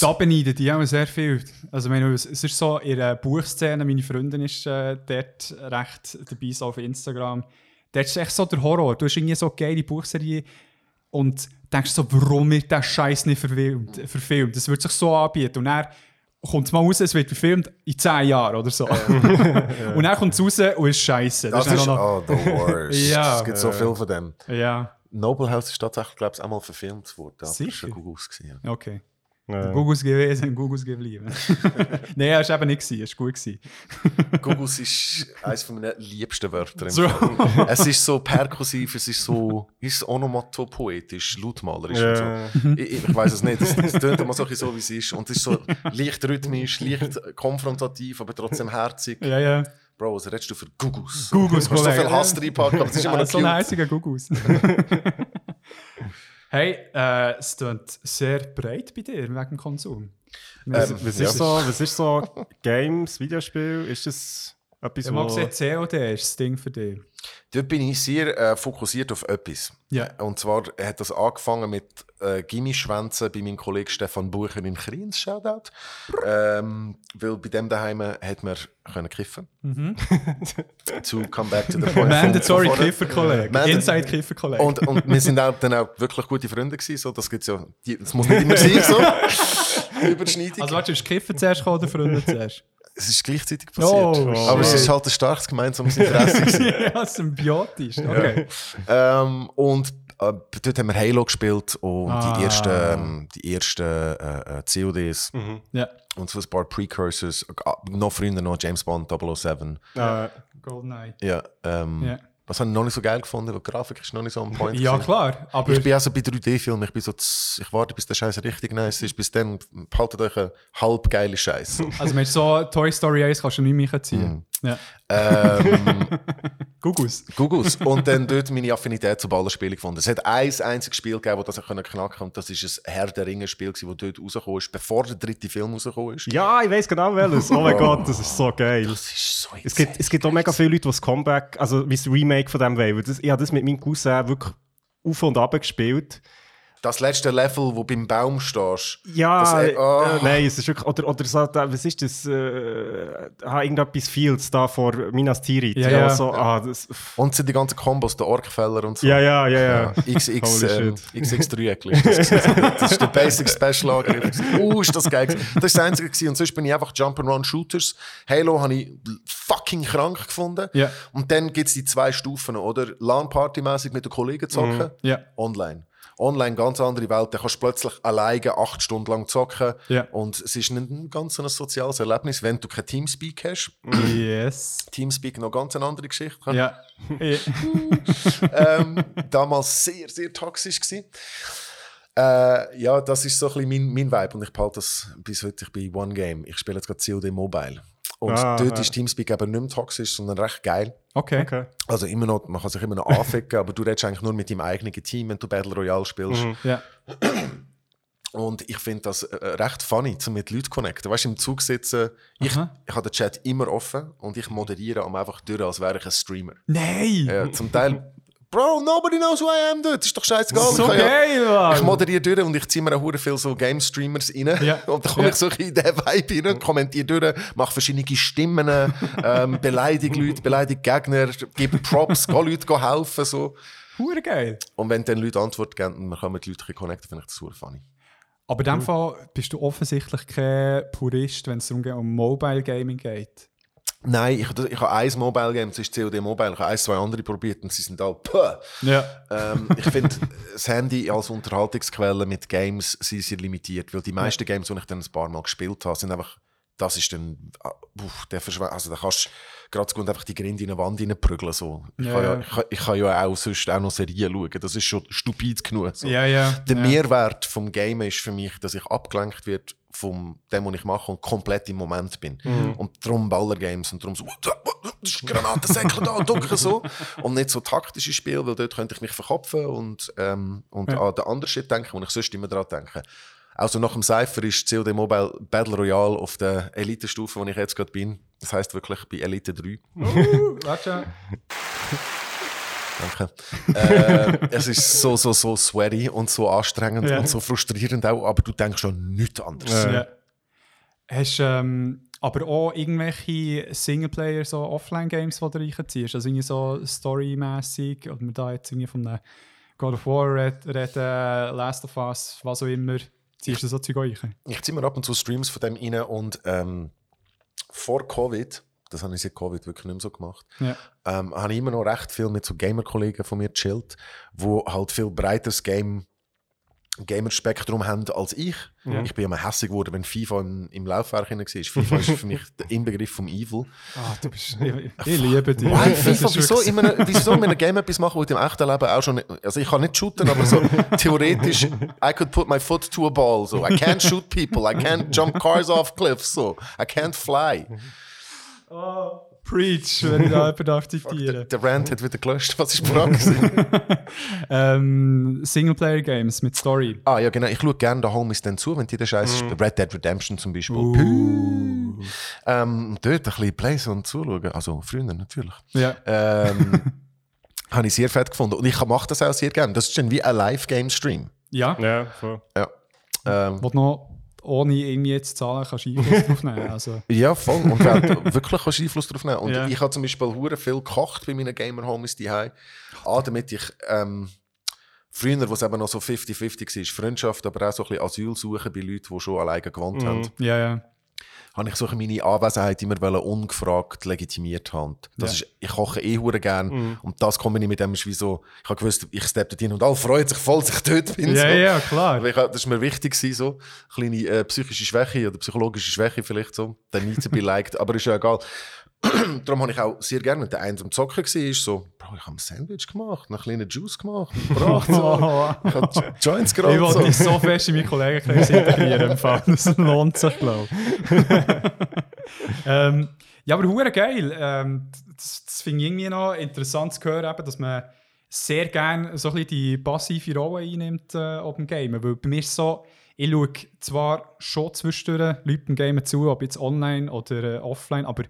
Da beneiden die auch sehr viel. Also, meine, es ist so, in der Buchszene, meine Freundin ist äh, dort recht dabei, so auf Instagram. Dort ist echt so der Horror. Du hast irgendwie so geile Buchserie und denkst so, warum wird der Scheiß nicht verfilmt? verfilmt? Das wird sich so anbieten. Und dann kommt es mal raus, es wird verfilmt in 10 Jahren oder so. und dann kommt es raus und ist scheiße. Das, ist oh, the worst. Ja. es gibt so viel von dem. ja, Noble House ist tatsächlich, glaube ich, einmal verfilmt worden. Sicher? Das war schon gut ausgesehen. Ja. okay. Ja. Gugus gewesen, Gugus geblieben. Nein, er war eben nicht, gewesen, es war gut. Gewesen. Gugus ist eines meiner liebsten Wörter. im So. Es ist so perkussiv, es ist so, ist onomatopoetisch, lautmalerisch und Ja. so. Ich, ich, weiß es nicht, es, es tönt immer so, so, wie es ist. Und es ist so leicht rhythmisch, leicht konfrontativ, aber trotzdem herzig. Ja, ja. Bro, was redest du für Gugus? Gugus, Du so viel Hass reinpacken, aber es ist immer Ah, noch so ein einziger Gugus. hey, äh, es klingt sehr breit bei dir wegen dem Konsum. Was, Ähm, was, ja. ist so, was ist so Games, Videospiel? Ist das etwas, Ich habe mal wo... gesehen, COD ist das Ding für dich. Dort bin ich sehr äh, fokussiert auf etwas. Ja. Und zwar hat das angefangen mit äh, Gimmischwänzen bei meinem Kollegen Stefan Bucher in Kriens, Shoutout. Ähm, weil bei dem daheim hat man können kiffen. to come back to the point. Mhm. Mandatory. Kiffer-Kollege. Inside Kiffer-Kollege. Und, und wir sind auch, dann auch wirklich gute Freunde gewesen. So, das, gibt's ja, die, das muss nicht immer sein, so. Überschneidung. Also, warte, ist Kiffer zuerst oder Freunde zuerst? Es ist gleichzeitig passiert. Oh, Aber es ist halt ein starkes gemeinsames Interesse. ja, symbiotisch. Okay. Ähm, und äh, dort haben wir Halo gespielt und Ah. die ersten, ähm, die ersten äh, äh, CODs Ja. und so ein paar Precursors. Äh, noch früher noch James Bond 007. Äh, Goldeneye. Ja, ähm, Ja. Was habe ich noch nicht so geil gefunden, weil die Grafik ist noch nicht so am Point. Ja, gewesen. klar. Aber Ich bin also bei 3D-Filmen, ich bin so, z- ich warte, bis der Scheiß richtig nice ist. Bis dann behaltet euch einen halb geile Scheiß. also, mit so Toy Story 1 kannst du nicht mehr ziehen. Ja. ähm, Gugus. Gugus. Und dann dort meine Affinität zu Ballerspielen gefunden. Es hat ein einziges Spiel gegeben, das ich knacken konnte. Und das ist ein Herr der Ringe-Spiel, das dort rausgekommen ist, bevor der dritte Film rausgekommen ist. ja, ich weiß genau welches. Oh mein Gott, das ist so geil. Das ist so Es gibt, es gibt auch mega viele Leute, die das Comeback, also wie das Remake von dem wollen. Das, ich habe das mit meinem Cousin wirklich auf und ab gespielt. Das letzte Level, wo beim Baum stehst. Ja, Das, äh, äh, oh. nein, es ist wirklich, oder, oder so, da, was ist das, äh, ah, irgendetwas Fields da vor Minas Tirith. Ja, ja. So, ah, das, Und es sind die ganzen Kombos, der Orkfeller und so. ja, ja, ja, ja. XX, Holy ähm, shit. XX3 ist das, das ist der Basic Special Angriff. Uh, ist das geil. Das ist das Einzige. Gewesen. Und sonst bin ich einfach Jump'n'Run Shooters. Halo habe ich fucking krank gefunden. Ja. Und dann gibt es die zwei Stufen, oder? LAN-Party-mäßig mit den Kollegen zocken. Mhm. Ja. Online. Online, ganz andere Welt. Da kannst du plötzlich alleine acht Stunden lang zocken. Ja. Und es ist ein ganz ein soziales Erlebnis, wenn du kein Teamspeak hast. Yes. Teamspeak noch ganz eine andere Geschichte. Ja. Ja. ähm, damals sehr, sehr toxisch gewesen. Äh, ja, das ist so ein bisschen mein, mein Vibe und ich behalte das bis heute. Ich bin One Game. Ich spiele jetzt gerade COD Mobile. Und Ah, dort ja. ist Teamspeak aber nicht mehr toxisch, sondern recht geil. Okay. Okay. Also immer noch, man kann sich immer noch anficken, aber du redest eigentlich nur mit deinem eigenen Team, wenn du Battle Royale spielst. Mhm. Ja. Und ich finde das äh, recht funny, um mit Leuten zu connecten. Weißt du, im Zug sitzen, ich, Aha. ich habe den Chat immer offen und ich moderiere am einfach durch, als wäre ich ein Streamer. Nein! Ja, zum Teil, Bro, nobody knows who I am, dude. Ist doch scheißegal. so ja- geil, Mann! Ich moderiere durch und ich ziehe mir auch hure viel so Game-Streamers rein. Ja. Und dann komme Ja. ich so in diesen Vibe rein, kommentiere durch, mache verschiedene Stimmen, ähm, beleidige Leute, beleidige Gegner, gebe Props, gehe Leute helfen. So. Hure geil. Und wenn dann Leute Antwort geben kann mit Leuten ein bisschen connecten, finde ich das super funny. Aber in dem Fall bist du offensichtlich kein Purist, wenn es um Mobile Gaming geht. Nein, ich, ich habe ein Mobile Game, das ist COD Mobile, ich habe ein, zwei andere probiert und sie sind alle puh. Ja. Ähm, ich finde, das Handy als Unterhaltungsquelle mit Games sind sehr limitiert, weil die meisten Games, die ich dann ein paar Mal gespielt habe, sind einfach, das ist dann, ah, uff, der verschw also da kannst du gerade so gut einfach die Grinde in eine Wand reinprügeln, so. Ich, Ja, kann ja, ich, kann- ich kann ja auch sonst auch noch Serien schauen, das ist schon stupid genug. So. Ja, ja. Der. Mehrwert vom Game ist für mich, dass ich abgelenkt werde von dem, was ich mache und komplett im Moment bin. Und darum Ballergames und darum so, das ist Granatensäckchen da, dunkel so. Und nicht so taktische Spiele, weil dort könnte ich mich verkopfen und, ähm, und Ja. an den anderen Shit denken, wo ich sonst immer dran denke. Also nach dem Cypher ist COD Mobile Battle Royale auf der Elite-Stufe, wo ich jetzt gerade bin. Das heißt wirklich bei Elite 3. Uh. Danke. äh, es ist so, so, so sweaty und so anstrengend Ja. und so frustrierend auch, aber du denkst schon nichts anderes. Ja. Ja. Hast du ähm, aber auch irgendwelche Singleplayer, so Offline-Games, die du reinziehst? Also irgendwie so storymäßig, oder man da jetzt irgendwie von einem God of War, Red, Red äh, Last of Us, was auch immer. Ziehst du so Zeug euch? Ich ziehe mir ab und zu Streams von dem rein und ähm, vor Covid, das habe ich seit Covid wirklich nicht mehr so gemacht, Ja. ähm, habe ich immer noch recht viel mit so Gamer-Kollegen von mir chillt, wo halt viel breiteres Game Gamer-Spektrum haben als ich. Ich bin immer hässlich geworden, wenn FIFA im, im Laufwerk war. FIFA ist für mich der Inbegriff vom Evil. Ah, du bist. Ich, ich liebe dich. Das FIFA? Wieso in, einem, wieso in einem Game etwas machen, wo ich im echten Leben auch schon. Also ich kann nicht shooten, aber so theoretisch, I could put my foot to a ball. So. I can't shoot people, I can't jump cars off cliffs. So. I can't fly. Preach, wenn ich da jemanden darf Der, zitieren. der Rant hat wieder gelöscht. Was ist dran gewesen? Ähm, Singleplayer-Games mit Story. Ah ja, genau. Ich schaue gerne da Homies dann zu, wenn die den Scheiß Mhm. Red Dead Redemption zum Beispiel. Uh. Ähm, dort ein bisschen Plays und zuschauen. Also früher natürlich. Ja. Ähm, habe ich sehr fett gefunden. Und ich mache das auch sehr gerne. Das ist dann wie ein Live-Game-Stream. Ja. Ja, voll. Ja. Ähm, noch ohne irgendwie jetzt zahlen kannst Einfluss drauf nehmen. Also, Ja, voll. Und hat wirklich kannst Einfluss darauf nehmen. Und Ja. ich habe zum Beispiel hure viel gekocht bei meinen Gamer-Homies die A, damit ich ähm, früher, wo es eben noch so 50-50 war, Freundschaft, aber auch so ein bisschen Asyl suchen bei Leuten, die schon alleine gewohnt Mhm. haben, ja, ja. Habe ich so meine Anwesenheit immer ungefragt legitimiert haben. Das Ja. ist, ich koche eh hure gern Mhm. und das kombiniere ich mit dem ist wie so, ich habe gewusst, ich steppe dort hin und alle freuen sich voll, dass ich dort bin. Ja, so. ja, klar. Ich, das ist mir wichtig gewesen, so. Kleine äh, psychische Schwäche oder psychologische Schwäche vielleicht so. Dann nicht to be liked, aber ist ja egal. Darum habe ich auch sehr gerne, wenn der eine am Zocken war, ist so, Bro, ich habe ein Sandwich gemacht, einen kleinen Juice gemacht, gebracht, so. Ich habe Jo- Joints Ich gerollt, wollte so. dich so fest in meine Kollegenkreis integrieren. Im Fall. Das lohnt sich, glaube ich. ähm, ja, aber hure geil. Ähm, das das finde ich irgendwie noch interessant zu hören, eben, dass man sehr gerne so ein bisschen die passive Rolle einnimmt äh, auf dem Game. Weil bei mir ist es so, ich schaue zwar schon zwischendurch Leuten Game zu, ob jetzt online oder äh, offline, aber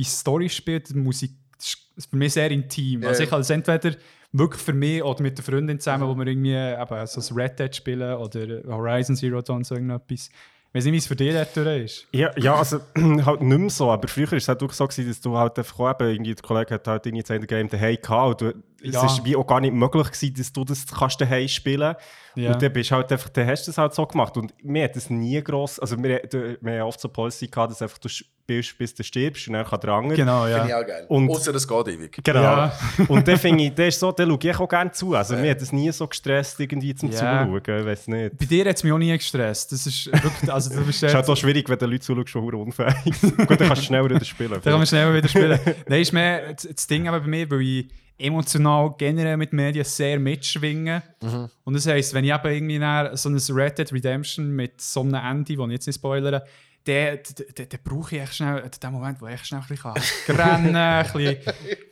bei Storyspielen, die Musik, das ist für mich sehr intim. Also ich kann es entweder wirklich für mich oder mit der Freundin zusammen, wo wir irgendwie eben so das Red Dead spielen oder Horizon Zero Dawn, so irgendetwas. Ich weiß nicht, wie es für dich dort ist. Ja, ja, also halt nicht mehr so, aber früher war es halt auch so, gewesen, dass du halt einfach auch eben, irgendwie, der Kollege hat halt irgendwie in Game daheim gehabt und du, Ja. es ist wie auch gar nicht möglich gewesen, dass du das kannst daheim spielen Ja. und dann bist halt einfach, dann hast du das halt so gemacht und mir hat das nie gross, also wir, wir haben oft so Policy gehabt, dass einfach du spielst, bis du stirbst und dann kann der andere. Genau, Finde ich ja. auch geil. Und- Außer es geht ewig. Genau. Ja. Und dann finde ich, das ist so, dann schaue ich auch gerne zu. Also mir hat das nie so gestresst, irgendwie zum Ja. Zuschauen, weiß nicht. Bei dir hat es mich auch nie gestresst. Das ist wirklich, also du bist Es ist halt auch schwierig, wenn du Leute zuschaust, die verdammt unfähig. Gut, dann kannst du schneller wieder spielen. Da kann man schnell wieder spielen. Nein, ist mehr das das Ding eben bei mir, weil ich emotional generell mit Medien sehr mitschwinge. Und das heisst, wenn ich eben irgendwie so ein Red Dead Redemption mit so einem Ende, das ich jetzt nicht spoilere, dann dann- dann brauche ich echt schnell den Moment, wo ich echt schnell ein bisschen kann rennen kann, ein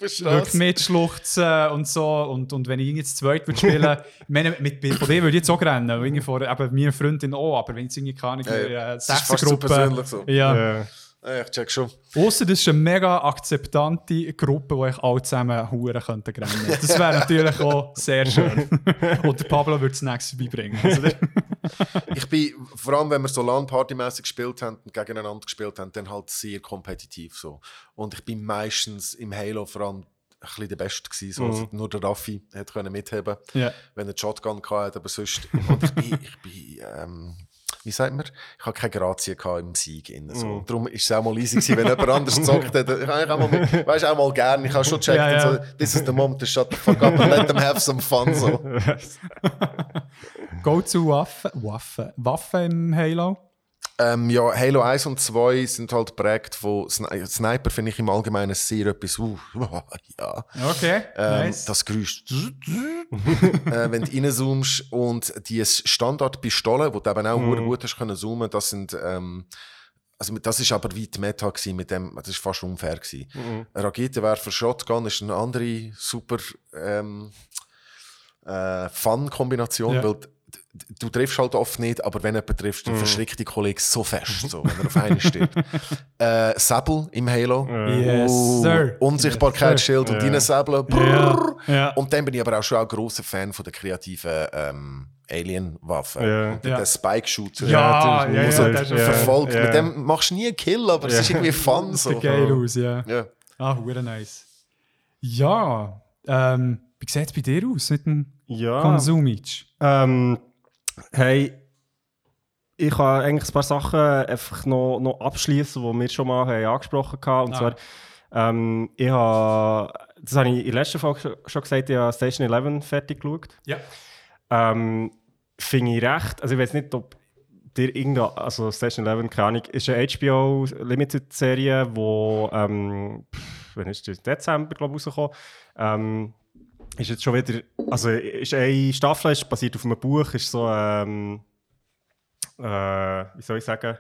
bisschen mitschluchzen und so. Und, und wenn ich jetzt zweit würde spielen meine, mit, mit, von dem würde ich jetzt auch rennen, weil irgendwie vor eben meiner Freundin auch, aber wenn ich jetzt irgendwie keine fast zu persönlich so. Ja. Ja. Ja, ich check schon. Ausser das ist eine mega akzeptante Gruppe, wo ich alle zusammen Huren könnten rennen. Das wäre natürlich auch sehr schön. Und der Pablo würde es nächstes vorbeibringen. Also Ich bin, vor allem wenn wir so LAN-Party-mäßig gespielt haben und gegeneinander gespielt haben, dann halt sehr kompetitiv so. Und ich bin meistens im Halo vor allem ein bisschen der Beste gewesen, so. Also nur der Raffi können mitheben, Ja. wenn er einen Shotgun hatte, aber sonst. Und ich bin, ich bin ähm, wie sagt man? Ich habe keine Grazie gehabt im Sieg. Innen, so. Mhm. Darum war es auch mal easy, gewesen, wenn jemand anders gezockt hat. Ich habe auch mal, weißt, auch mal gerne. Ich habe schon gecheckt, Ja, ja. so, this is the moment to shut the fuck up and let them have some fun. So. Go zu Waffen. Waffen. Waffen im Halo. Ähm, ja, Halo 1 und 2 sind halt geprägt von Sni Sniper, finde ich im Allgemeinen sehr etwas, uh, ja. Okay, Ähm, nice. Das Geräusch, äh, wenn du reinzoomst und die Standardpistolen, die du eben auch mhm. gut hast können zoomen, das sind, ähm, also das ist aber wie die Meta gewesen, mit dem, das ist fast unfair gewesen. Ein Raketenwerfer Shotgun ist eine andere super ähm, äh, Fun-Kombination, Ja. weil du triffst halt oft nicht, aber wenn jemand triffst, dann verschreckt die Kollege so fest, so, wenn er auf einen steht. äh, Säbel im Halo. Yes, Uh, sir. Unsichtbarkeitsschild und deine Säbel. Ja, ja. Und dann bin ich aber auch schon ein grosser Fan von der kreativen ähm, Alien-Waffen. Ja. Und Ja. der Spike-Shooter. Ja, ja, ja, das ist verfolgt. Ja. Mit dem machst du nie einen Kill, aber es ist irgendwie fun. So. Sieht geil aus, ja. Ja. Ah, hure nice. Ja, ähm, Wie sieht es bei dir aus mit dem Ja. Konsumitsch? Ähm, hey, ich kann eigentlich ein paar Sachen einfach noch, noch abschließen, die wir schon mal haben angesprochen haben. Und Ah. zwar, ähm, ich habe, das habe ich in der letzten Folge schon- schon gesagt, ich habe Station 11 fertig geschaut. Ja. Ähm, Finde ich recht, also ich weiß nicht, ob dir irgendein, also Station 11, keine Ahnung, ist eine HBO Limited Serie, wo, ähm, pff, wann ist das? Dezember, glaube ich, rausgekommen. Ähm, ist jetzt schon wieder, also ist eine Staffel, ist basiert auf einem Buch, ist so, ähm, äh, wie soll ich sagen,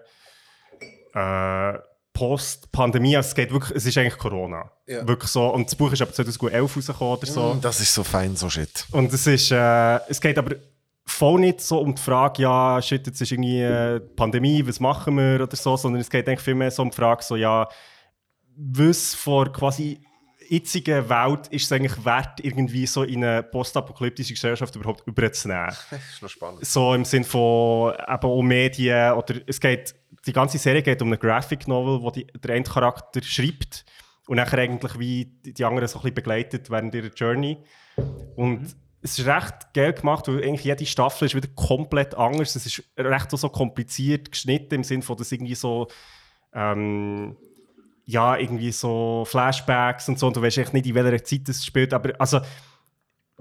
äh, Post-Pandemie, also es geht wirklich, es ist eigentlich Corona. Ja. Wirklich so, und das Buch ist aber 2011 rausgekommen oder so. Mm, Das ist so fein, so shit. Und es ist, äh, es geht aber voll nicht so um die Frage, ja, shit, jetzt ist irgendwie äh, Pandemie, was machen wir oder so, sondern es geht eigentlich viel mehr so um die Frage, so, ja, was vor quasi jetzigen Welt ist es eigentlich wert, irgendwie so in eine postapokalyptische Gesellschaft überhaupt überzunehmen? Das ist noch spannend. so im Sinn von eben auch Medien oder es geht, die ganze Serie geht um eine Graphic Novel, wo die, der Endcharakter schreibt und nachher eigentlich wie die, anderen so ein bisschen begleitet während ihrer Journey. Und es ist recht geil gemacht, weil eigentlich jede Staffel ist wieder komplett anders. Es ist recht so kompliziert geschnitten im Sinn von, dass irgendwie so ähm, ja, irgendwie so Flashbacks und so, und du weißt echt nicht, in welcher Zeit es spielt, aber also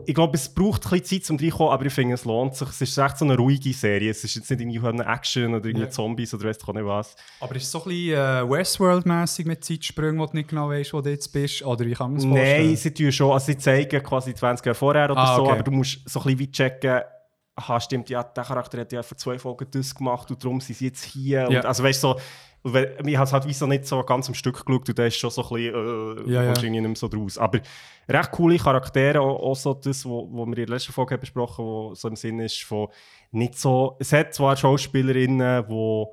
ich glaube, es braucht ein bisschen Zeit, um reinzukommen, aber ich finde, es lohnt sich. Es ist echt so eine ruhige Serie. Es ist jetzt nicht irgendwie eine Action oder irgendwie Ja. Zombies oder ich auch nicht was. Aber ist es so ein bisschen äh, Westworld-mässig mit Zeitsprüngen, wo du nicht genau weißt, wo du jetzt bist? Oder wie kann man es Nein, sie tun schon, also sie zeigen quasi 20 Jahre vorher oder Ah, so, okay. aber du musst so ein bisschen wie checken, aha, stimmt, ja, der Charakter hat ja vor zwei Folgen das gemacht und darum sind sie jetzt hier. Ja. Und, also weißt du, so, und wenn- ich habe es halt wie so nicht so ganz am Stück geschaut und da ist schon so ein bisschen, äh, Ja, ja. irgendwie nicht mehr so draus. Aber recht coole Charaktere, auch, auch so das, wo wir in der letzten Folge besprochen haben, wo so im Sinn ist von nicht so, es hat zwar Schauspielerinnen, die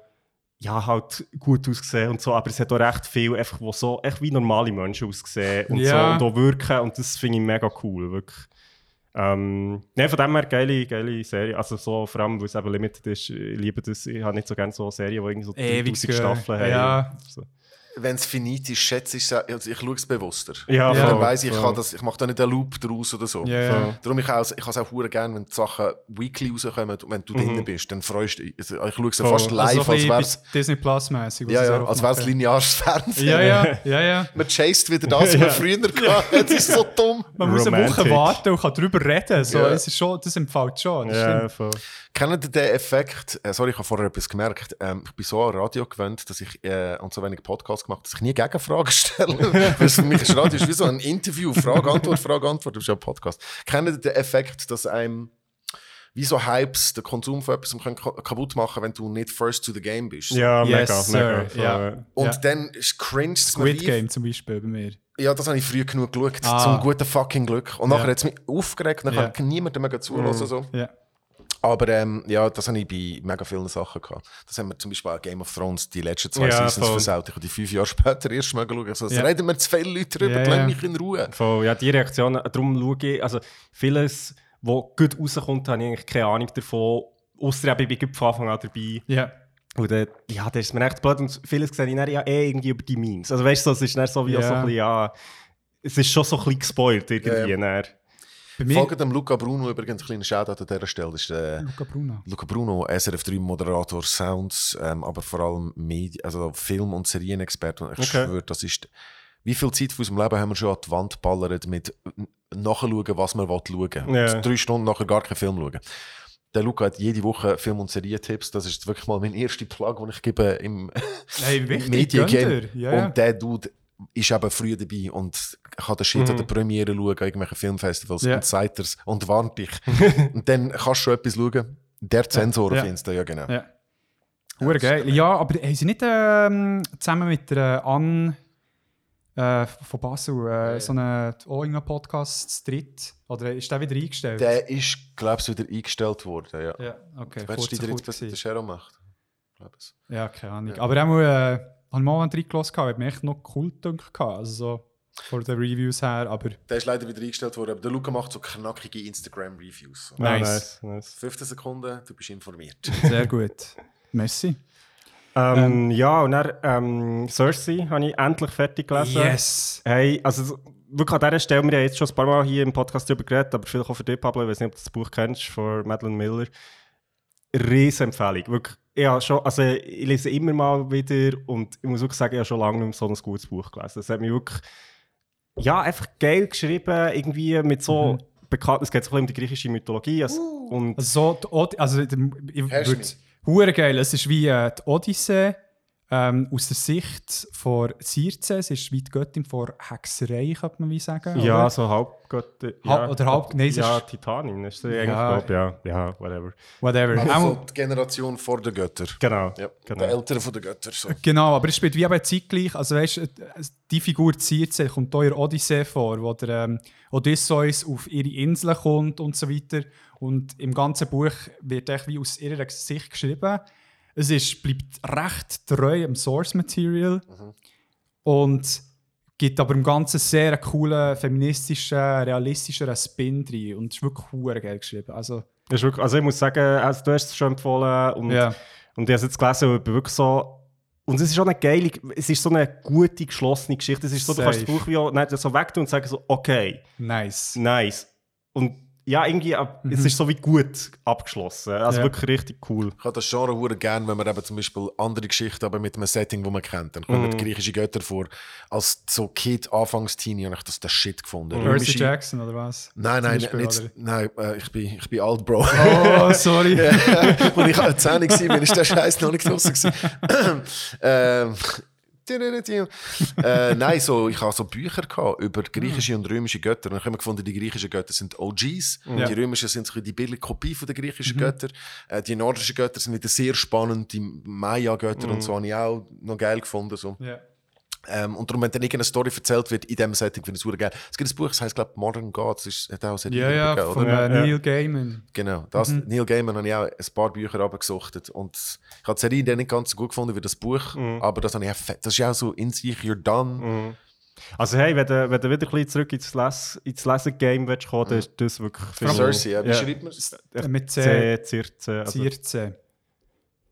ja, halt gut aussehen und so, aber es hat auch recht viel, einfach, wo so echt wie normale Menschen aussehen und Ja. so und auch wirken und das finde ich mega cool, wirklich. Ähm, ne, von dem her geile, geile Serie, also so, vor allem, weil es eben limited ist, ich liebe das, ich habe nicht so gerne so Serien, die irgendwie so Ewig 3000 Staffeln haben. Ja. So. Wenn es finit ist, schätze ich es, also ich schaue es bewusster. Ja, Ja. Dann weiss ich, kann das, ich mache da nicht einen Loop draus oder so. Ja, ja. Voll. Darum ich, auch, ich habe es auch hure gerne, wenn die Sachen weekly rauskommen und wenn du drinnen bist, dann freust du dich. Also ich schaue es Voll. fast live, also als wäre es Disney Plus-mäßig. ja, ja, als wär's lineares Fernsehen. Ja, ja, ja, ja. Man chased wieder das, was man früher gehabt hat. Das ist so dumm. Man muss eine Woche Romantic. warten und kann darüber reden. So, Ja. es ist schon, das empfiehlt schon. Das Ja, stimmt. voll. Kennt ihr den Effekt? Äh, sorry, ich habe vorher etwas gemerkt. Ähm, ich bin so an Radio gewöhnt, dass ich äh, und so wenig Podcasts gemacht, dass ich nie Gegenfragen stelle. Weil es für mich ist Radio ist wie so ein Interview, Frage, Antwort, Frage, Antwort. Das ist ja ein Podcast. Kennt ihr den Effekt, dass einem wie so Hypes den Konsum von etwas können ka- kaputt machen, wenn du nicht first to the game bist? Ja, Yes, mega, mega. voll. Und Ja. dann ist cringe Squid Game zum Beispiel bei mir. Ja, das habe ich früher genug geschaut, Ah. zum guten fucking Glück. Und nachher Ja. hat es mich aufgeregt, dann Ja. kann niemand mehr zulassen. So. Ja. Aber ähm, ja, das habe ich bei mega vielen Sachen gehabt. Das haben wir zum Beispiel auch Game of Thrones die letzten zwei Ja, Seasons voll. versaut. Ich habe die fünf Jahre später erst mal geschaut. Also, Ja. reden wir zu viele Leute drüber, Ja, lass mich in Ruhe. Voll, ja, die Reaktion, darum schaue ich, also vieles, was gut rauskommt, habe ich eigentlich keine Ahnung davon. Eben, ich bin von Anfang an dabei. Ja. Und dann, ja, das ist mir echt blöd. Und vieles sehe ich dann ja eh irgendwie über die Memes. Also weißt du, so, es ist dann so wie Ja. so ein bisschen, ja, es ist schon so ein bisschen gespoilt irgendwie. Ja, dann. Folgt dem Luca Bruno übrigens, ein kleiner Shoutout an dieser Stelle. Das ist, äh, Luca Bruno. Luca Bruno, SRF3 Moderator, Sounds, ähm, aber vor allem Medi also Film- und Serienexperte. Ich Okay. schwöre, das ist. Wie viel Zeit von unserem Leben haben wir schon an die Wand ballert mit nachschauen, was man schauen will. Ja. Und Drei Stunden nachher gar keinen Film schauen. Der Luca hat jede Woche Film- und Serientipps. Das ist wirklich mal mein erster Plug, den ich gebe im Hey, wichtig. Ja, ja. Und der Dude ist eben früh dabei und kann den Shit an der Premiere schauen, an irgendwelchen Filmfestivals Ja. und sagt er's und warnt dich. und dann kannst du schon etwas schauen. Der Zensor Ja. auf Insta, ja genau. Ja. Hure geil. Ja, aber haben sie nicht ähm, zusammen mit der Anne äh, von Basel äh, so einen irgendeinen Podcast zu dritt? Oder ist der wieder eingestellt? Der ist, glaube ich, wieder eingestellt worden. Ja. ja, okay. Wenn du dir gut jetzt was der. Shero macht. Es. Ja, keine Ahnung. Aber auch mal, äh, habe ich mal einen reingelassen, hat mir echt noch cool gedacht. Also so von den Reviews her, aber Der ist leider wieder eingestellt worden, aber der Luca macht so knackige Instagram-Reviews. So. Nice. Ah, nice, nice. 15 Sekunden, du bist informiert. sehr gut. Merci. Ähm, ja, und dann ähm, Cersei habe ich endlich fertig gelesen. Yes! Hey, also wirklich an dieser Stelle, wir haben jetzt schon ein paar Mal hier im Podcast darüber geredet, aber vielleicht auch für dich, Pablo, ich weiß nicht, ob du das Buch kennst, von Madeleine Miller. Riesenempfehlung. Wirklich, ja, schon, also ich lese immer mal wieder und ich muss wirklich sagen, ich habe schon lange nicht mehr so ein gutes Buch gelesen. Es hat mich wirklich, ja, einfach geil geschrieben, irgendwie mit so Mhm. bekannt, es geht so um die griechische Mythologie. Also, und Also, so, die Od also ich würde geil. Es ist wie äh, die Odyssee ähm, aus der Sicht von Circe. Es ist wie die Göttin vor Hexerei, könnte man wie sagen. ja, oder? so Halbgötter. Halb- oder Halb- nein, Ja, ist- Titanin ist sie eigentlich, Ja. glaub, ja, ja, whatever. Whatever. Also Auch- die Generation vor den Göttern. Genau. Ja, genau. der Ältere von den Göttern. So. Genau, aber es spielt wie eben zeitgleich. Also weißt, du, die Figur Circe kommt hier in der Odyssee vor, wo der ähm, Odysseus auf ihre Insel kommt und so weiter. Und im ganzen Buch wird echt wie aus ihrer Sicht geschrieben. Es ist, bleibt recht treu am Source Material und gibt aber im Ganzen sehr einen coolen, feministischen, realistischen Spin drin. Und es ist wirklich geil geschrieben. Also, Das ist wirklich, also ich muss sagen, also du hast es schon empfohlen und, ja. und ich habe es jetzt gelesen und ich bin wirklich so... Und es ist auch eine geile, es ist so eine gute, geschlossene Geschichte. Es ist so, du kannst das Safe. Buch wie auch nicht so wegtun und sagen so, okay, Nice. nice. Und ja, irgendwie, ab- es ist so wie gut abgeschlossen. Also Ja. wirklich richtig cool. Ich habe das Genre hure gern, wenn man eben zum Beispiel andere Geschichten, aber mit einem Setting, wo man kennt. Dann kommen Mhm. griechische Götter vor. Als so Kind, Anfangs-Teenie, habe ich das der Shit gefunden. Mhm. Percy Römische- Jackson oder was? Nein, nein, Beispiel, nicht, nein äh, ich, bin, ich bin alt, Bro. Oh, sorry. Als ich 10 war, ist der Scheiß noch nicht draußen. ähm, äh, nein, so, ich hatte so Bücher gehabt über griechische und römische Götter. Und ich habe immer gefunden, die griechischen Götter sind OGs. Ja. Die römischen sind so die billige Kopie von der griechischen Götter. Äh, die nordischen Götter sind wieder sehr spannend. Die Maya-Götter und so habe ich auch noch geil gefunden. So. Ja. Ähm, und darum, wenn dann irgendeine Story erzählt wird in diesem Setting, finde ich es super geil. Es gibt ein Buch, das heißt, glaube Modern Gods. Das ist, hat auch sehr Ja, ja, gegeben, von Ja, äh, ja. Neil Gaiman. Genau, das, Neil Gaiman habe ich auch ein paar Bücher abgesuchtet und ich habe die Serie dann nicht ganz so gut gefunden wie das Buch, aber das habe ich auch. Das ist ja auch so in sich, you're done. Also hey, wenn du, wenn du wieder ein bisschen zurück ins, Les, ins Lesen-Game willst kommen, dann ist das wirklich... Cersei, ja. wie Ja. schreibt man es? Mit C. C, Circe, also Circe.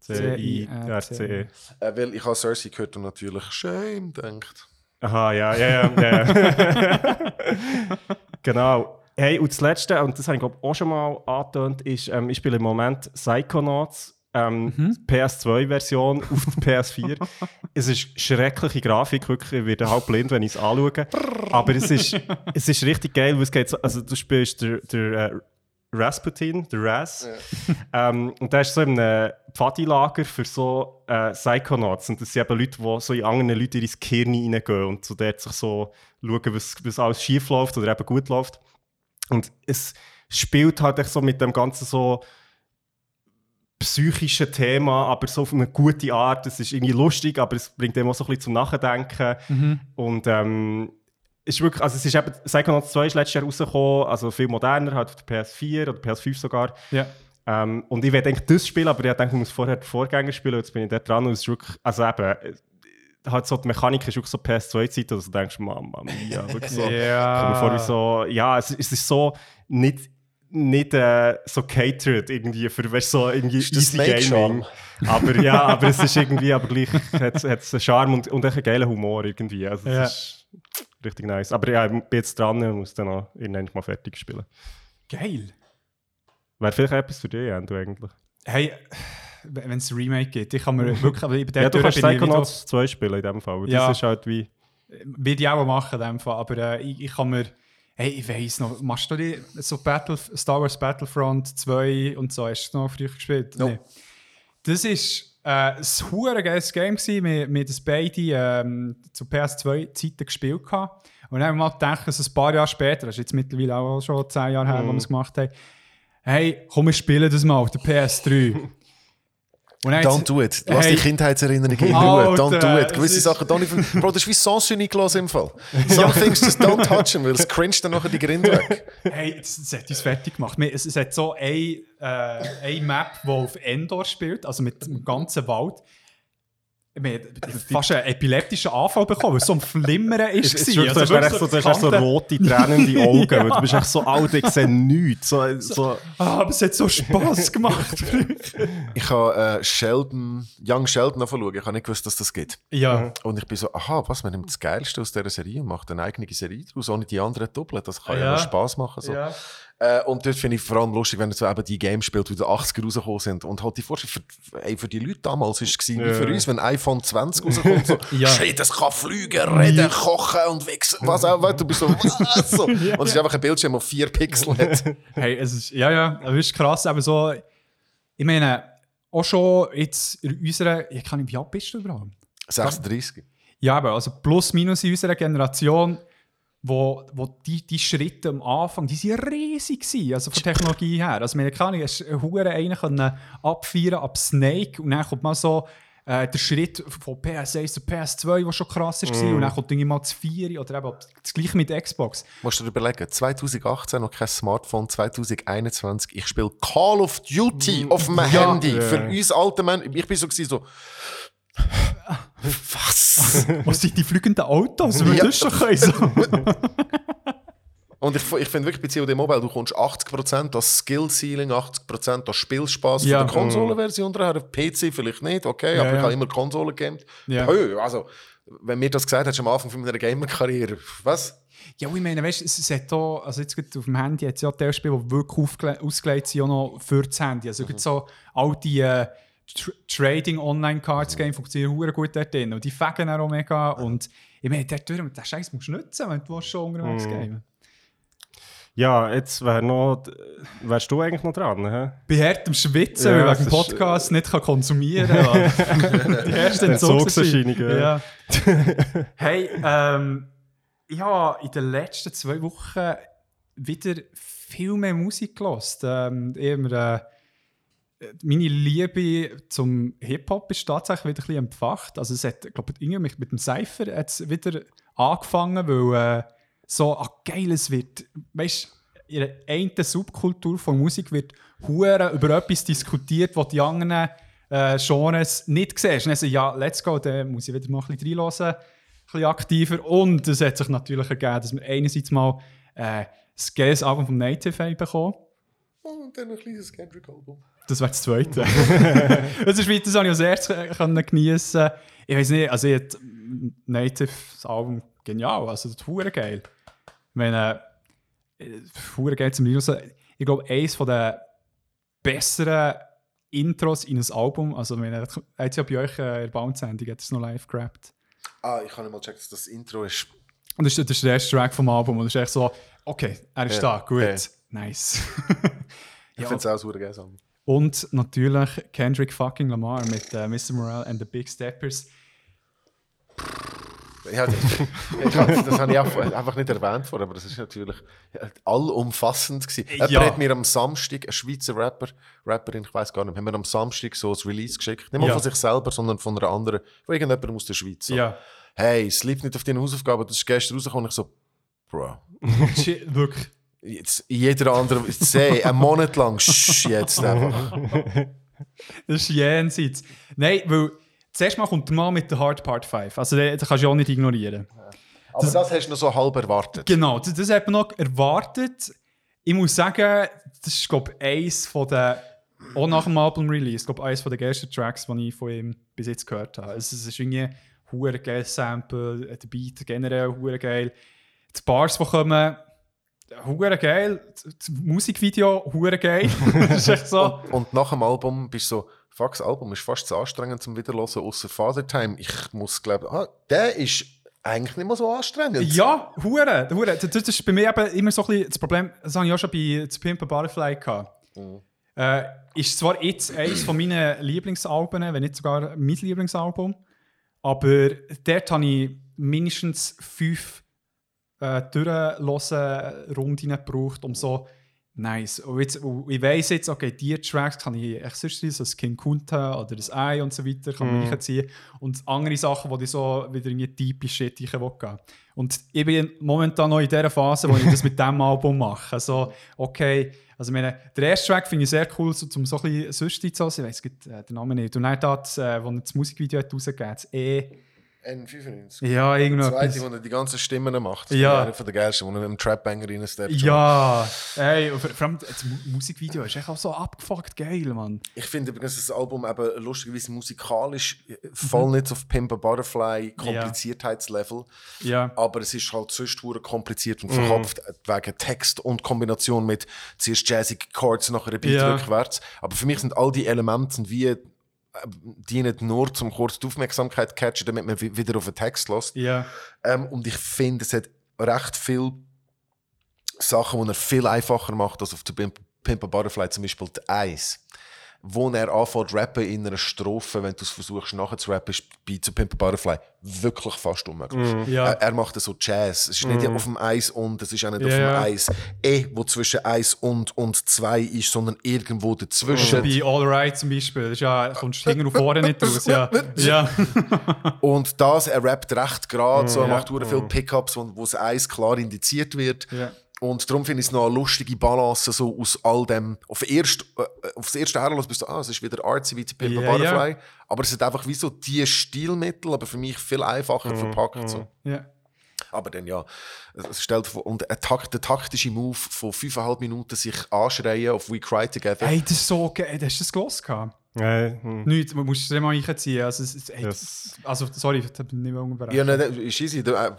C-I-R-C-E. Äh, weil ich habe Cersei gehört und natürlich Shame denkt. Aha, ja, ja, ja. genau. Hey, und das Letzte, und das habe ich glaube auch schon mal angetönt, ist, ähm, ich spiele im Moment Psychonauts, ähm, PS2-Version auf der PS4. es ist schreckliche Grafik, wirklich, ich werde halb blind, wenn ich es anschaue. Aber es ist, es ist richtig geil, weil es geht so, also du spielst der, der äh, Rasputin, der Ras. Ähm, und der ist so in einem Pfadilager für so äh, Psychonauts. Und das sind eben Leute, die so in andere Leute in ins Gehirn reingehen und so dort sich so schauen, was, was alles schief läuft oder eben gut läuft. Und es spielt halt echt so mit dem ganzen so psychischen Thema, aber so auf eine gute Art. Es ist irgendwie lustig, aber es bringt dem auch so ein bisschen zum Nachdenken. Und ähm, ist wirklich, also es ist eben, Psychonauts 2 ist letztes Jahr rausgekommen, also viel moderner, halt auf der PS4 oder PS5 sogar. Ja. Ähm, und ich werde eigentlich das spielen, aber ich denke, ich muss vorher den Vorgänger spielen, jetzt bin ich da dran und es ist wirklich, also eben, äh, halt so die Mechanik ist wirklich so PS2-Zeit, dass du denkst, Mama mia, wirklich so. Ja. Vor so, ja, es, es ist so nicht, nicht äh, so catered irgendwie für weißt, so irgendwie Ist easy? Gaming. Aber ja, aber es ist irgendwie, aber gleich hat es einen Charme und, und einen geilen Humor irgendwie. Also es Ja. ist richtig nice. Aber ja, ich bin jetzt dran und muss dann noch irgendwann mal fertig spielen. Geil. Wäre vielleicht etwas für dich, Endo, eigentlich. Hey, wenn es ein Remake gibt, ich kann mir wirklich, aber Ja, du kannst Psychonauts 2 spielen in dem Fall. Ja. Das ist halt wie... Würde ich auch machen, in dem Fall. aber äh, ich, ich kann mir. Hey, ich weiss noch, machst du die so Battle, Star Wars Battlefront 2 und so? Hast du noch früher gespielt? Nope. Das ist äh, ein hure geiles Game gewesen. Wir, wir das beide ähm, zu PS2-Zeiten gespielt. Gehabt. Und dann haben wir mal gedacht, dass ein paar Jahre später, das ist jetzt mittlerweile auch schon zehn Jahre her, wo wir es gemacht haben, hey, komm, wir spielen das mal auf der PS3. Don't do it. Lass Hey. die Kindheitserinnerungen in Ruhe. Don't do it. es Gewisse Sachen, don't even, Bro, das ist wie Sans gelassen im Fall. Some things just don't touch them, weil es cringe dann nachher die Grinde weg. Hey, das hat uns fertig gemacht. Es, es hat so eine, äh, eine Map, die auf Endor spielt, also mit dem ganzen Wald. Ich meine, fast einen epileptischen Anfall bekommen, weil es so ein Flimmern ist. Es Also du hast so, so Kanten- rote, tränende Augen. weil Du bist echt so alt, ich sehe nichts. So, so, Ah, aber es hat so Spass gemacht. Ich habe äh, Sheldon, Young Sheldon anschauen. Ich habe nicht gewusst, dass das gibt. ja. Und ich bin so, aha, was, man nimmt das Geilste aus dieser Serie und macht eine eigene Serie daraus, ohne die anderen doppeln. Das kann ja, Ja. noch Spass machen. So. ja. Äh, und dort finde ich vor allem lustig, wenn er so eben die Games spielt, die in den 80er rausgekommen sind. Und halt die Vorstellung, für, ey, für die Leute damals war es gewesen, wie Ja. für uns, wenn iPhone 20 rauskommt, so, Ja. shit, das kann fliegen, reden, kochen und wichsen, was auch immer. Du bist so, was? So. Und es ist einfach ein Bildschirm, der vier Pixel hat. Hey, es ist, ja, ja, das ist krass, aber so, ich meine, auch schon jetzt in unserer, ich kann nicht, wie alt bist du überhaupt? 36. Ja, aber also plus minus in unserer Generation, wo, wo die, die Schritte am Anfang, die waren riesig gewesen, also von Technologie her. Also meine kann ich hure einen können abfeiern ab Snake und dann kommt mal so äh, der Schritt von PS1 zu PS2, der schon krass war, und dann kommt irgendwie mal das 4 oder eben das gleiche mit Xbox. Musst du dir überlegen, 2018 noch kein Smartphone, 2021, ich spiele Call of Duty auf dem Ja. Handy. Ja. Für uns alte Männer, ich bin so, gewesen, so was? Was sind die fliegenden Autos? Weil Ja. das schon. Und ich, ich finde wirklich bei COD Mobile, du kommst 80% als Skill-Ceiling, 80% als Spielspaß Ja. von der Konsolenversion daher. PC vielleicht nicht, okay, Ja, aber ich ja. habe immer Konsolen gegamed. Ja. Hö, also, wenn mir das gesagt hättest am Anfang von meiner Gamer-Karriere, was? Ja, ich meine, weißt, es, hat da, also jetzt gerade auf dem Handy es ja Teilspiele, die wirklich ausgelegt sind, auch noch für das Handy. Also mhm. so all die äh, Tr Trading Online Cards Game funktionieren hure gut dort drin. Und die fegen auch mega. Und ich meine, dort durch, den Scheiß musst du nutzen, wenn du schon unterwegs Mhm. gamen. ja, jetzt wär noch, wärst du eigentlich noch dran, hä? Bei hartem Schwitzen, Ja, weil das wegen dem ist- Podcast nicht kann konsumieren kann. die erste Entzugserscheinung. Entzugserscheinung, ja. Ja. hey, ähm, ich habe in den letzten zwei Wochen wieder viel mehr Musik gehört. Ähm, immer, äh, meine Liebe zum Hip-Hop ist tatsächlich wieder ein bisschen entfacht. Also es hat, glaube ich, irgendwie mit dem Cypher hat's wieder angefangen, weil äh, so, ah, geil, es wird, weißt du, in der einen Subkultur von Musik wird hure über etwas diskutiert, was die anderen äh, Genres nicht siehst. Und dann so, ja, let's go, dann muss ich wieder mal ein bisschen reinhören, ein bisschen aktiver. Und es hat sich natürlich ergeben, dass wir einerseits mal äh, das geiles Album vom Native haben bekommen Und dann ein kleines Kendrick-Album. Das wäre das Zweite. das ist wie, das habe ich als erstes geniessen. Ich weiß nicht, also ich Native das Album genial, also das ist geil. Ich meine, äh, geil zum Reinhören. Ich glaube, eines von der besseren Intros in ein Album, also ich meine, hat ja bei euch äh, in der Bounce-Sendung, noch live gerappt. Ah, ich kann nicht mal checken, dass das Intro ist. Und das ist, das ist der erste Track vom Album und es ist echt so, okay, er ist Ja, da, gut, ja. nice. Ich finde es auch super geil. Und natürlich Kendrick fucking Lamar mit äh, Mr. Morale and the Big Steppers. Ja, das, hab, das habe ich einfach nicht erwähnt vorher, aber das ist natürlich allumfassend gewesen. Ja. Jemand hat mir am Samstag, ein Schweizer Rapper, Rapperin, ich weiß gar nicht, haben mir am Samstag so ein Release geschickt. Nicht mal Ja. von sich selber, sondern von einer anderen, von irgendjemandem aus der Schweiz. So. Ja. Hey, sleep nicht auf deine Hausaufgaben, das ist gestern rausgekommen. Ich so, Bro, Wirklich. jetzt jeder andere, seh, einen Monat lang, shh, jetzt einfach. Das ist jenseits. Nein, weil zuerst mal kommt der Mann mit der Hard Part 5. Also den, den kannst du auch nicht ignorieren. Aber das, hast du noch so halb erwartet. Genau, das, das hat man noch erwartet. Ich muss sagen, das ist, glaube ich, eins von den, auch nach dem Album-Release, glaube eins von den ersten Tracks, die ich von ihm bis jetzt gehört habe. Also, es ist irgendwie hure geil Sample, der Beat generell geil. Die Bars, die kommen, hure geil. Das Musikvideo, hure geil. das ist echt so. Und, und nach dem Album bist du so, fuck, das Album ist fast zu anstrengend zum Wiederhören, außer Father Time. Ich muss glauben, ah, der ist eigentlich nicht mehr so anstrengend. Ja, hure, hure. Das, das ist bei mir eben immer so ein bisschen das Problem, das habe ich auch schon bei «To Pimp a Butterfly» gehabt. Äh, ist zwar jetzt eines von meinen Lieblingsalben, wenn nicht sogar mein Lieblingsalbum, aber dort habe ich mindestens fünf äh, durchlosen Runden gebraucht, um so Nice. Und jetzt, und ich weiss jetzt, okay, die Tracks kann ich echt sonst so das King Kunta oder das Ei und so weiter kann man reinziehen. Und andere Sachen, die ich so wieder in die tiefe Shit rein will. Und ich bin momentan noch in der Phase, wo ich das mit diesem Album mache. Also, okay, also meine, der erste Track finde ich sehr cool, so, um so ein bisschen sonst zu hören. Ich weiß äh, den Namen nicht. Und dann das, äh, wo er das Musikvideo hat rausgegeben hat, das E. N95. Ja, Der irgendwas. zweite, wo er die ganzen Stimmen macht. Ja. Einer von der geilsten, wo er mit dem Trap-Banger reinsteppt. Ja, ey, vor allem das Mu- Musikvideo ist echt auch so abgefuckt geil, Mann. Ich finde übrigens das Album eben lustigerweise musikalisch äh, voll nicht auf Pimp a Butterfly Kompliziertheitslevel. Ja. Aber es ist halt sonst hure kompliziert und verkopft äh, wegen Text und Kombination mit zuerst jazzige Chords, nachher ein Beat Ja. rückwärts. Aber für mich sind all die Elemente wie dienen nur zum kurz die Aufmerksamkeit zu catchen, damit man wi- wieder auf den Text lässt. Ja. Ähm, und ich finde, es hat recht viel Sachen, die er viel einfacher macht als auf der Pimp, Pimp a Butterfly, zum Beispiel die Eis. Wo er anfängt zu rappen in einer Strophe, wenn du es versuchst nachzurappen, ist bei zu Pimp Butterfly wirklich fast unmöglich. Ja. Er, er macht so Jazz. Es ist nicht auf dem Eis und, es ist auch nicht Ja, auf ja. dem Eis E, wo zwischen Eis und und zwei ist, sondern irgendwo dazwischen. Bei All Right zum Beispiel, das ist ja, kommst du und vorne nicht raus. Ja. ja. Und das, er rappt recht gerade, so, er Ja. macht hure viele Pickups, wo, wo das Eis klar indiziert wird. Ja. Und darum finde ich es noch eine lustige Balance so aus all dem. Auf erst, äh, aufs erste Herrenlos bist du, ah, es ist wieder artsy wie Pimp Ja, Butterfly. ja. Aber es sind einfach wie so die Stilmittel, aber für mich viel einfacher verpackt. So. ja. Aber dann ja, es stellt vor, und ein Takt, der taktische Move von fünfeinhalb Minuten sich anschreien auf We Cry Together. Hey, das ist so geil. Hast du das gelesen? Äh, hm. Nicht, man muss es mal reinziehen. Also, es, es, Das- also, sorry, ich nicht mehr unterbrechen. Ja, nein, das ist easy, du äh,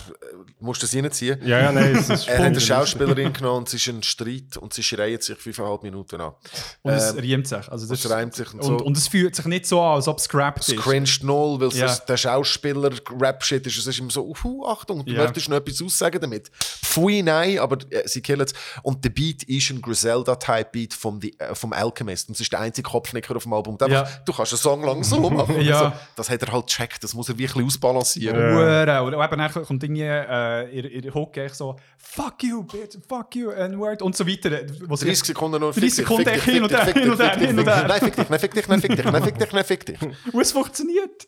musst das reinziehen. Ja, ja, nein, es ist Er hat eine Schauspielerin genommen und es ist ein Streit und sie schreien sich fünfeinhalb Minuten an. Und es ähm, reimt sich. Also, das es reimt sich und und, so. und es fühlt sich nicht so an, als ob es scrapped Es ist. cringed null, weil Ja. es der Schauspieler-Rap-Shit ist. Es ist immer so, uh, Achtung, du Ja. möchtest noch etwas aussagen damit. Pfui, nein, aber äh, sie killen es. Und der Beat ist ein Griselda-Type-Beat vom, äh, vom Alchemist. Und es ist der einzige Kopfnicker auf dem Album. Einfach, Ja. Du kannst einen Song lang so machen. Ja. Also, das hat er halt gecheckt. Das muss er wirklich ausbalancieren. Hure. Und eben dann kommt irgendwie äh, ihr, ihr Hook echt so Fuck you, bitch, fuck you, N-Word und so weiter. Wo sie 30 Sekunden nur 30 Sekunden dich, hin und her, hin und fick her, dich, hin und her. Nein, fick dich, nein, fick dich, nein, fick dich, nein, fick dich, nein, fick dich. Und es funktioniert.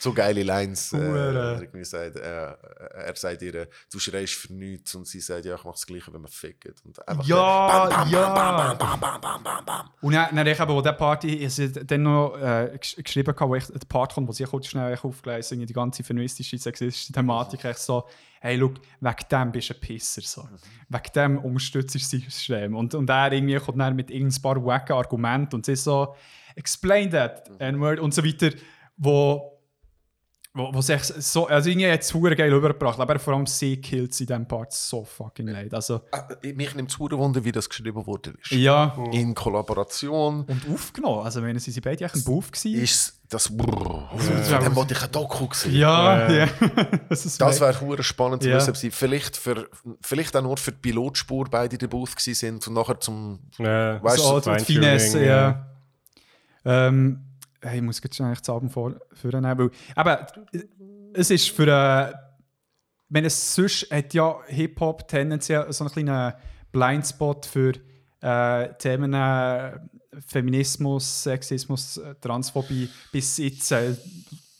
So geile Lines. Äh, er, sagt, äh, er sagt ihr, du schreist für nichts und sie sagt, ja, ich mach das Gleiche, wenn man fickt. Und einfach Ja, bam, bam, ja. Bam, bam, bam, bam, bam, bam. Und dann, dann ich eben, wo der Party, ich habe dann noch äh, gesch- geschrieben, wo ich der Part kommt, wo sie kurz schnell aufgelesen die ganze feministische, sexistische Thematik, echt so, hey, look, wegen dem bist du ein Pisser, so. Wegen dem unterstützt du das System. Und, und er irgendwie kommt dann mit irgendein paar wacken Argumenten und sie so, explain that, N-Word und so weiter, wo wo, wo sich so, also irgendwie hat es hure geil übergebracht, aber vor allem sie killt sie in diesem Part so fucking leid. Also, Äh, Mich nimmt es Wunder, wie das geschrieben worden ist. ja. In Kollaboration Und aufgenommen, also wenn sie sie beide echt ein Buff gewesen. ist das. Brrr, das Dann wollte ich ein Doku sehen. Ja, Ja. ja. das ist Das wäre hure spannend zu Ja. wissen, ob sie vielleicht, für, vielleicht auch nur für die Pilotspur beide in der Booth gewesen sind und nachher zum. Ja, Weißt so, du, Feintuning, Finesse, ja. Ähm, hey, ich muss jetzt eigentlich das Album vor, vornehmen, weil, aber es ist für äh, wenn es sonst hat ja Hip-Hop tendenziell so einen kleinen Blindspot für äh, Themen äh, Feminismus, Sexismus, äh, Transphobie bis jetzt. Äh,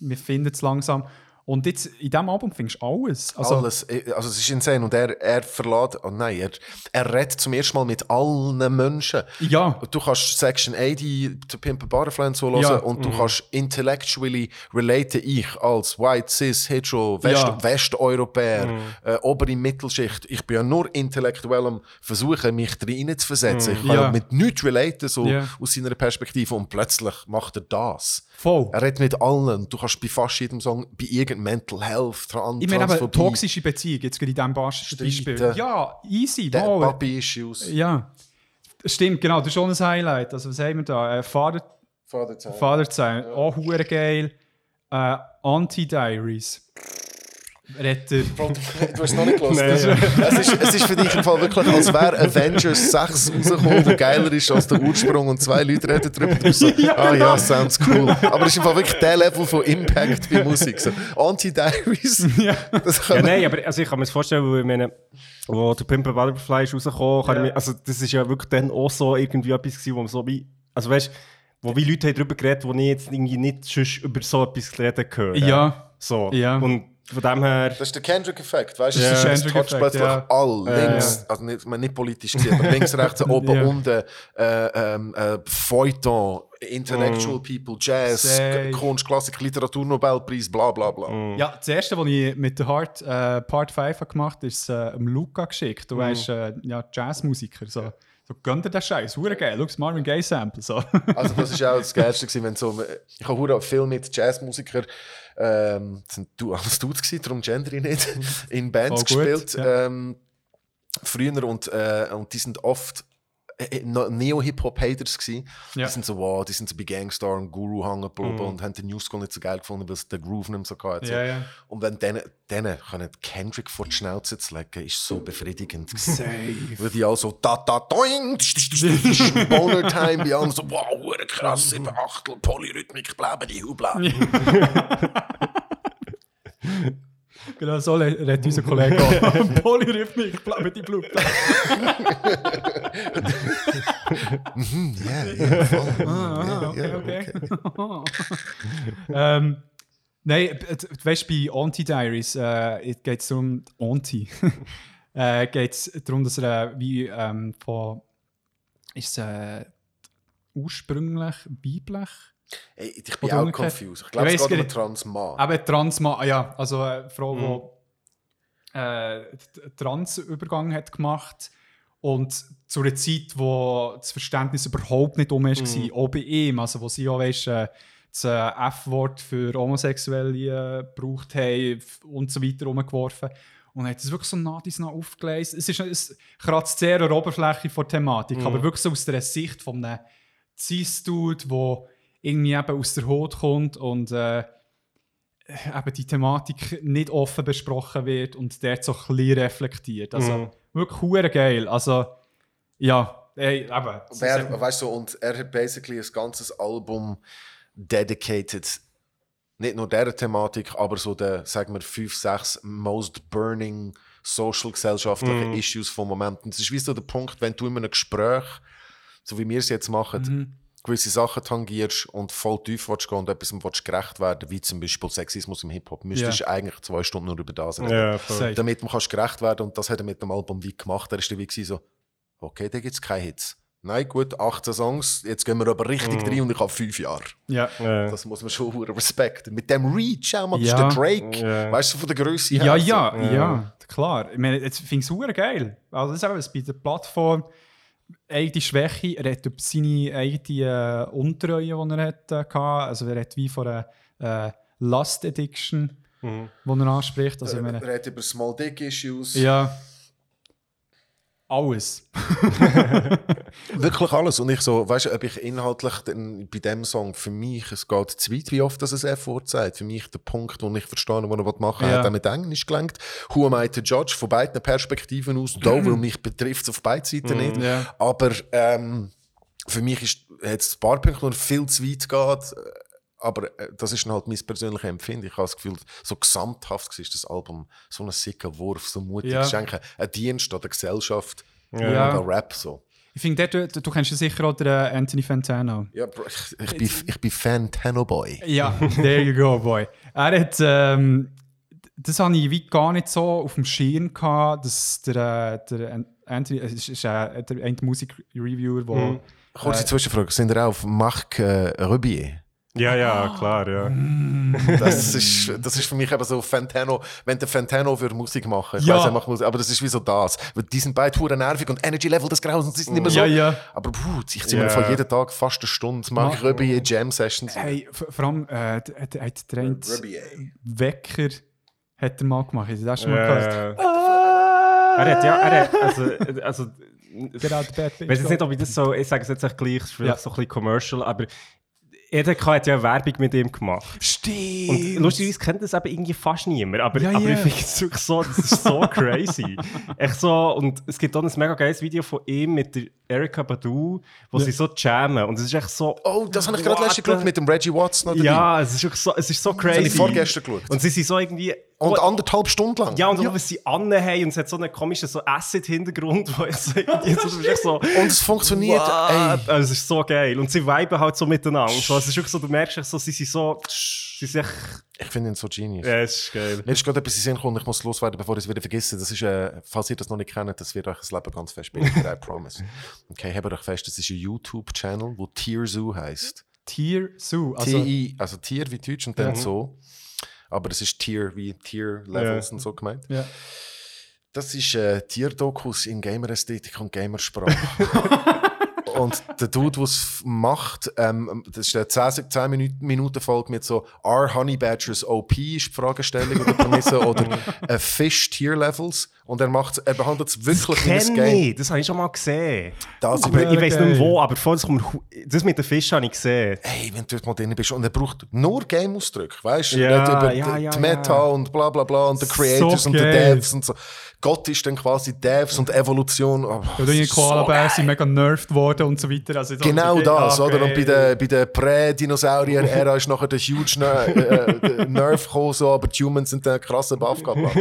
wir finden es langsam. Und jetzt in diesem Album findest du alles. Also, alles. äh, Also, es ist insane. Und er, er verlässt. Oh nein, er, er redet zum ersten Mal mit allen Menschen. Ja, Du kannst Section 80 zu Pimp a Butterfly und so hören Ja. und du kannst intellectually relate ich als White, Cis, Hetero, West, Ja. Westeuropäer, äh, obere Mittelschicht. Ich bin ja nur intellektuell am versuchen, mich rein zu versetzen. Ich kann Ja. mit nichts relaten, so Ja. aus seiner Perspektive. Und plötzlich macht er das. Voll. Er redet mit allen. Du kannst bei fast jedem Song, bei irgendeinem Mental Health, Tran Ich meine aber toxische Beziehung, jetzt gerade in diesem Beispiel. Ja, easy. Mal. Papi-Issues. Ja. Stimmt, genau, das ist schon ein Highlight. Also, was haben wir da? Äh, Vater, Vaterzeit. Vater sein, auch hure geil. Äh, Anti-Diaries. Redet er... Bro, du, hast es noch nicht gelesen. Es, ist, es ist für dich im Fall wirklich, als wäre Avengers 6 rausgekommen, der geiler ist als der Ursprung und zwei Leute reden drüber. Du so, ah ja, sounds cool. Aber es ist im Fall wirklich der Level von Impact bei Musik. So, Anti-Diaries. Ja. Ja, nein, aber also ich kann mir das vorstellen, weil ich meine, wo der Pimp a Butterfly ist rausgekommen, kann Ja. ich mir, also das ist ja wirklich dann auch so irgendwie etwas gewesen, wo man so wie, also weißt, wo wie Leute haben darüber geredet, wo ich jetzt irgendwie nicht sonst über so etwas reden höre. Ja. So. Ja. Und von dem her, Das ist der Kendrick-Effekt, weißt du? Ja. Das, toucht Kendrick-Effekt, plötzlich ja. all. Ja, links, also nicht, man nicht politisch gesehen, aber links, rechts, oben, Ja. unten, äh, ähm, äh, Feuilleton, Intellectual People, Jazz. Kunst, Klassik, Literatur, Nobelpreis, bla bla bla. Ja, das erste, was ich mit der Heart äh, Part 5 habe gemacht habe, ist äh, dem Luca geschickt. Du Mhm. weißt, äh, ja, Jazzmusiker. So, so gönnt dir den Scheiß, hure geil. Schau, das Marvin Gaye Sample. So. Also das ist auch das Geilste wenn so, ich habe hure viel mit Jazzmusikern, ähm, das sind du, alles Dudes gewesen, darum gender ich nicht, in Bands Oh, gespielt, ja. ähm, früher und, äh, und die sind oft Neo-Hip-Hop-Haters gewesen. Ja. Die sind so, wow, die sind so bei Gangstar und Guru hängen Mhm. und haben den New School nicht so geil gefunden, weil es den Groove nicht so gehabt hat. Ja, ja. Und wenn denen, denen können Kendrick vor die Schnauze zu legen, ist so befriedigend gewesen. Weil die auch so da da doing, Boner Time, die anderen so wow, krass, sieben Achtel, Polyrhythmik, die Hubla. Genau so redet unser Kollege auch. Polyrhythmik, bleiben die Blut. Ja, ja, voll. Ah, okay, Ja, okay. ähm, nein, äh, du weißt, bei Anti-Diaries äh, geht es um Anti. äh, geht es darum, dass er äh, wie ähm, von. Ist es äh, ursprünglich weiblich? Ey, ich bin Oder auch umgekehrt. confused. Ich glaube, es geht um einen Transmann. Eben Transma, ah ja, also eine Frau, Mhm. die äh, d- Transübergang hat gemacht und zu einer Zeit, wo das Verständnis überhaupt nicht um ist, war, auch bei ihm, also wo sie auch weißt, äh, das äh, F-Wort für Homosexuelle äh, gebraucht haben und so weiter umgeworfen. Und hat es wirklich so nah dies nah aufgelesen. Es, ist, es kratzt sehr an der Oberfläche von der Thematik, aber wirklich so aus der Sicht von einem Cis-Dude, der irgendwie eben aus der Haut kommt und äh, eben die Thematik nicht offen besprochen wird und dort so ein bisschen reflektiert. Also Mhm. wirklich hure geil. Also ja, ey, eben. Und er, weißt du, und er hat basically ein ganzes Album dedicated, nicht nur dieser Thematik, aber so der, sagen wir, fünf, sechs most burning social gesellschaftlichen Issues vom Moment. Und das ist wie so der Punkt, wenn du in einem Gespräch, so wie wir es jetzt machen, gewisse Sachen tangierst und voll tief willst gehen und etwas willst gerecht werden, wie zum Beispiel Sexismus im Hip-Hop, müsstest du eigentlich zwei Stunden nur über das reden. Safe. Damit man kannst gerecht werden und das hat er mit dem Album wie gemacht. Er ist dann wie so, okay, da gibt es keine Hits. Nein, gut, 18 Songs, jetzt gehen wir aber richtig rein und ich habe fünf Jahre. Ja. Ja. Das muss man schon hure respekten. Mit dem Reach, auch mal, das Ja. ist der Drake. Ja. Weißt du, von der Größe her. Ja, ja, ja, Ja. klar. Ich meine, jetzt finde ich es hure geil. Also das ist auch was bei der Plattform eigene Schwäche. Er hat über seine eigene äh, Untreue, die er hat, äh. Also er hat wie von einer äh, Lust Addiction, Mhm. die er anspricht. Also ich meine, Er redet über Small Dick Issues. ja, alles. Wirklich alles. Und ich so, weißt du, ob ich inhaltlich bei dem Song für mich, es geht zu weit, wie oft das es er vorzeit. Für mich der Punkt, wo ich verstehe, was er machen will, Ja. hat er mit Englisch gelenkt. Who am I to judge? Von beiden Perspektiven aus. Da, weil mich betrifft es auf beiden Seiten nicht. Ja. Aber ähm, für mich ist jetzt ein paar Punkte, wo er viel zu weit geht. Äh, Aber äh, das ist dann halt mein persönliches Empfinden. Ich habe das Gefühl, so gesamthaft war das Album so ein sicker Wurf, so mutig. Ja. Ist eigentlich ein Dienst an der Gesellschaft Ja. und an Rap. So. Ich finde, du, du kennst ja sicher auch den äh, Anthony Fantano. Ja, ich, ich, bin, ich bin Fan Tenno Boy. Ja, there you go, boy. Er hat, ähm, das habe ich wie gar nicht so auf dem Schirm gehabt, dass der, äh, der An- Anthony, es ist, ist äh, der ein Musikreviewer, der Mhm. Kurze Zwischenfrage, sind ihr auch auf Marc äh, Rebier? Ja, ja, klar, ja. Das ist, das ist für mich eben so Fantano, wenn der Fantano würde Musik machen, ich Ja. weiss, er macht Musik, aber das ist wie so das. Weil die sind beide hure nervig und Energy Level des Grausens, die sind nicht mehr so. Ja, ja. Aber puh, ich ziehe mir Ja. von jeden Tag fast eine Stunde Marc Ma- Rebier Jam Sessions. Hey, vor allem, äh, hat Rebier. Wecker hat er mal gemacht. Hast du das schon mal gehört? Er hat, ja, er hat, also, also Ich weiß jetzt nicht, ob ich das so, ich sage es jetzt gleich, es ist vielleicht Ja. so ein bisschen commercial, aber EDK hat ja Werbung mit ihm gemacht. Stimmt. Und lustigerweise kennt das eben irgendwie fast niemand. Aber, Ja, aber ja. ich finde es wirklich so, das ist so crazy. Echt so, und es gibt auch ein mega geiles Video von ihm mit der Erika Badu, wo sie so jammen. Und es ist echt so. oh, das habe ich gerade letztens geschaut mit dem Reggie Watts noch dabei. Ja, es ist wirklich so, es ist so Das habe crazy. ich vorgestern geschaut. Und sie sind so irgendwie. Und oh, anderthalb Stunden lang. ja, und was sie anhaben und es hat so einen komischen so Acid-Hintergrund, wo es irgendwie so. Und es funktioniert. Ey. What? Also, es ist so geil. Und sie viben halt so miteinander. So, es ist wirklich so, du merkst so, sie sind so. Sie sind echt. Ich finde ihn so genius. Ja, es ist geil. Mir ist gerade etwas in den Sinn gekommen, ich muss loswerden, bevor ich es wieder vergesse. Das ist, äh, falls ihr das noch nicht kennt, das wird euch das Leben ganz fest bilden, I promise. Okay, habt euch fest, das ist ein YouTube-Channel, wo Tier Zoo heisst. Tier Zoo. Also, TI, also Tier wie Deutsch und dann so. Aber es ist Tier wie Tier-Levels Ja. und so gemeint. ja. Das ist äh, Tierdokus in Gamerästhetik und Gamersprache. und der Dude, der es macht, ähm, das ist eine 10, 10 Minuten, Minuten Folge mit so Are Honey Badgers OP ist die Fragestellung oder Prämisse oder äh, Fish Tier Levels und er er behandelt es wirklich wie ein Game. ich, das habe ich schon mal gesehen. Das Aber ich weiß nicht wo, aber vor das, kommt, das mit den Fischen habe ich gesehen. hey, wenn du dort mal drin bist und er braucht nur Game-Ausdrücke, weißt du? Ja, Nicht über ja, ja, die Meta ja. und bla bla bla und die Creators und die. Devs und so. Gott ist dann quasi Devs und Evolution. Oh, das irgendwie ist so sind mega nerved worden und so weiter. Also Genau das, ja, oder? Und bei den, bei den Prä-Dinosaurier-Ära ist nachher der huge Ner äh, der Nerf gekommen, so, aber die Humans sind dann krass Buff gehabt.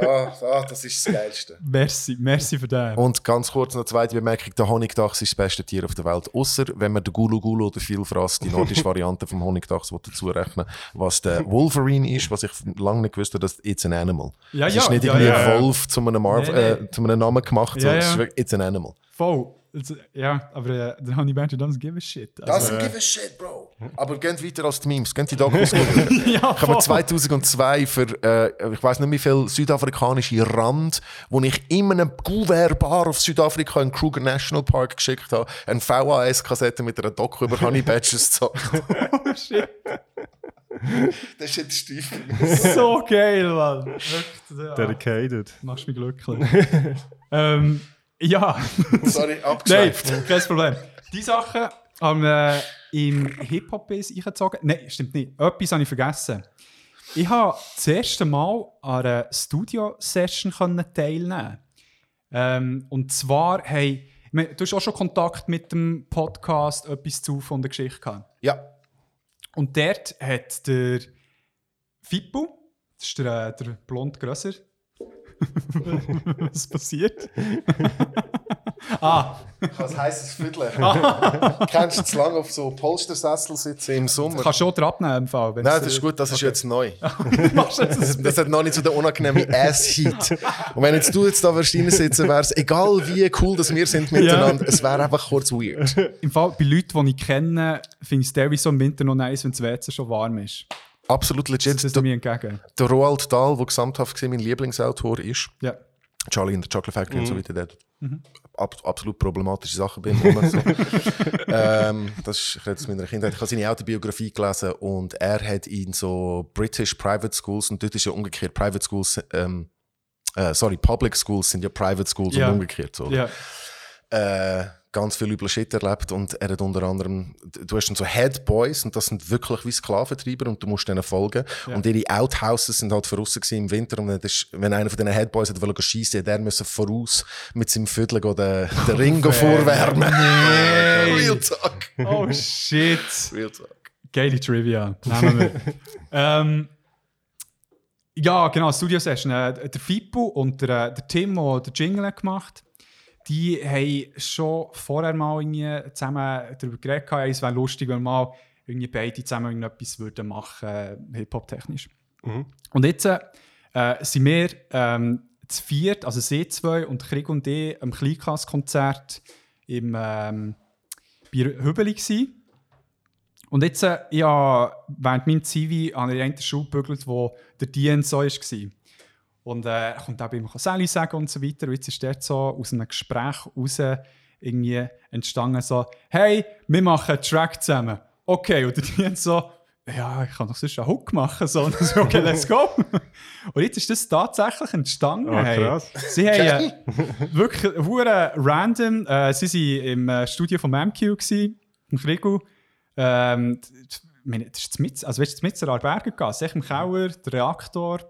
ah, ah, das ist das Geilste. Merci, merci für den. Und ganz kurz noch eine zweite Bemerkung: Der Honigdachs ist das beste Tier auf der Welt. Außer wenn man den Gulu Gulu oder Vielfraß, die nordische Variante vom Honigdachs, dazu rechnen was der Wolverine ist, was ich lange nicht gewusst habe, dass it's an animal. Ja, es ja, ist nicht ja, irgendwie ja. Wolf zu einem, Marv Nee, nee. Äh, zu einem Namen gemacht, Ja, so, ja. ist wirklich, it's an animal. Voll. Also, ja, aber äh, der Honey Badger doesn't give a shit. Also, Doesn't give a shit, Bro. Aber geht weiter als die Memes. Geht die Dokus ja, Ich habe voll. 2002 für, äh, ich weiß nicht wie viel südafrikanische Rand, wo ich in einem Gouverneur-Bar auf Südafrika in Kruger National Park geschickt habe, eine VHS-Kassette mit einer Doku über Honey Badgers gezockt. Oh, shit. das ist jetzt steif. so geil, Mann. Wirklich, Dedicated. machst mich glücklich. ähm, ja. Sorry, Nein, abgeschweift. kein Problem. Die Sachen haben wir im Hip-Hop-Biss eingezogen. Nein, stimmt nicht. Etwas habe ich vergessen. Ich habe das erste Mal an einer Studio-Session teilnehmen ähm, Und zwar, hey, du hast auch schon Kontakt mit dem Podcast «Etwas zu» von der Geschichte gehabt. Ja. Und dort hat der Fippo, das ist der, äh, der blond Grösser. Was passiert? ah, Was heisst es Viertel? Kennst du zu lange auf so Polstersessel sitzen im Sommer? kannst du auch dran abnehmen im Fall. Nein, das ist gut, das ist jetzt neu. Das, hat noch nicht so den unangenehmen Ass-Heat. Und wenn jetzt du jetzt da reinsitzen, wäre es egal wie cool dass wir sind miteinander, es wäre einfach kurz weird. Im Fall, bei Leuten, die ich kenne, finde ich es teilweise so im Winter noch nice, wenn das WC schon warm ist. Absolut legit. Das ist mir entgegen. der Roald Dahl, der gesamthaft gesehen mein Lieblingsautor ist, Ja. Charlie in der Chocolate Factory und so weiter, der Mhm. Ab, absolut problematische Sachen bei ihm. So. ähm, das ist ich rede aus meiner Kindheit. Ich habe seine Autobiografie gelesen und er hat in so British Private Schools, und dort ist ja umgekehrt, Private Schools, ähm, äh, sorry, Public Schools sind ja Private Schools Ja. und umgekehrt. So. ja. äh, ganz viel übler Shit erlebt und er hat unter anderem, du hast dann so Head Boys und das sind wirklich wie Sklaventreiber und du musst denen folgen Ja. und ihre Outhouses sind halt gewesen im Winter und wenn, das, wenn einer von diesen Head Boys hat wollte schiessen, der müsse voraus mit seinem Viertel den, den Ring gehen vorwärmen. Real Talk. Oh shit. Real Talk. Geile Trivia. Nehmen wir. ähm, ja, genau, Studio Session. Äh, der Fippo und der, äh, der Tim, der den Jingle gemacht die haben schon vorher mal irgendwie zusammen darüber geredet. Es wäre lustig, wenn wir mal irgendwie beide zusammen irgendetwas würden machen, äh, Hip-Hop-technisch. Und jetzt äh, sind wir ähm, zu viert, also sie zwei und Krieg und ich, am Kleinklasskonzert im ähm, bei Hübeli gsi. Und jetzt, äh, ja, während meinem Zivi an der einen Schule gebügelt, wo der Dien so war. Und äh, er kommt auch bei ihm Sally sagen und so weiter. Und jetzt ist dort so aus einem Gespräch raus irgendwie entstanden so, hey, wir machen einen Track zusammen. Okay, und der Dien so, ja, ich kann doch sonst einen Hook machen. So, und so, okay, let's go. und jetzt ist das tatsächlich entstanden. Ah, hey. krass. Sie haben äh, wirklich hure random, äh, sie waren im äh, Studio von MQ, gewesen, im Krigu. Ähm, das ist mit, also weißt du, mit ist echt im Keller, der Reaktor,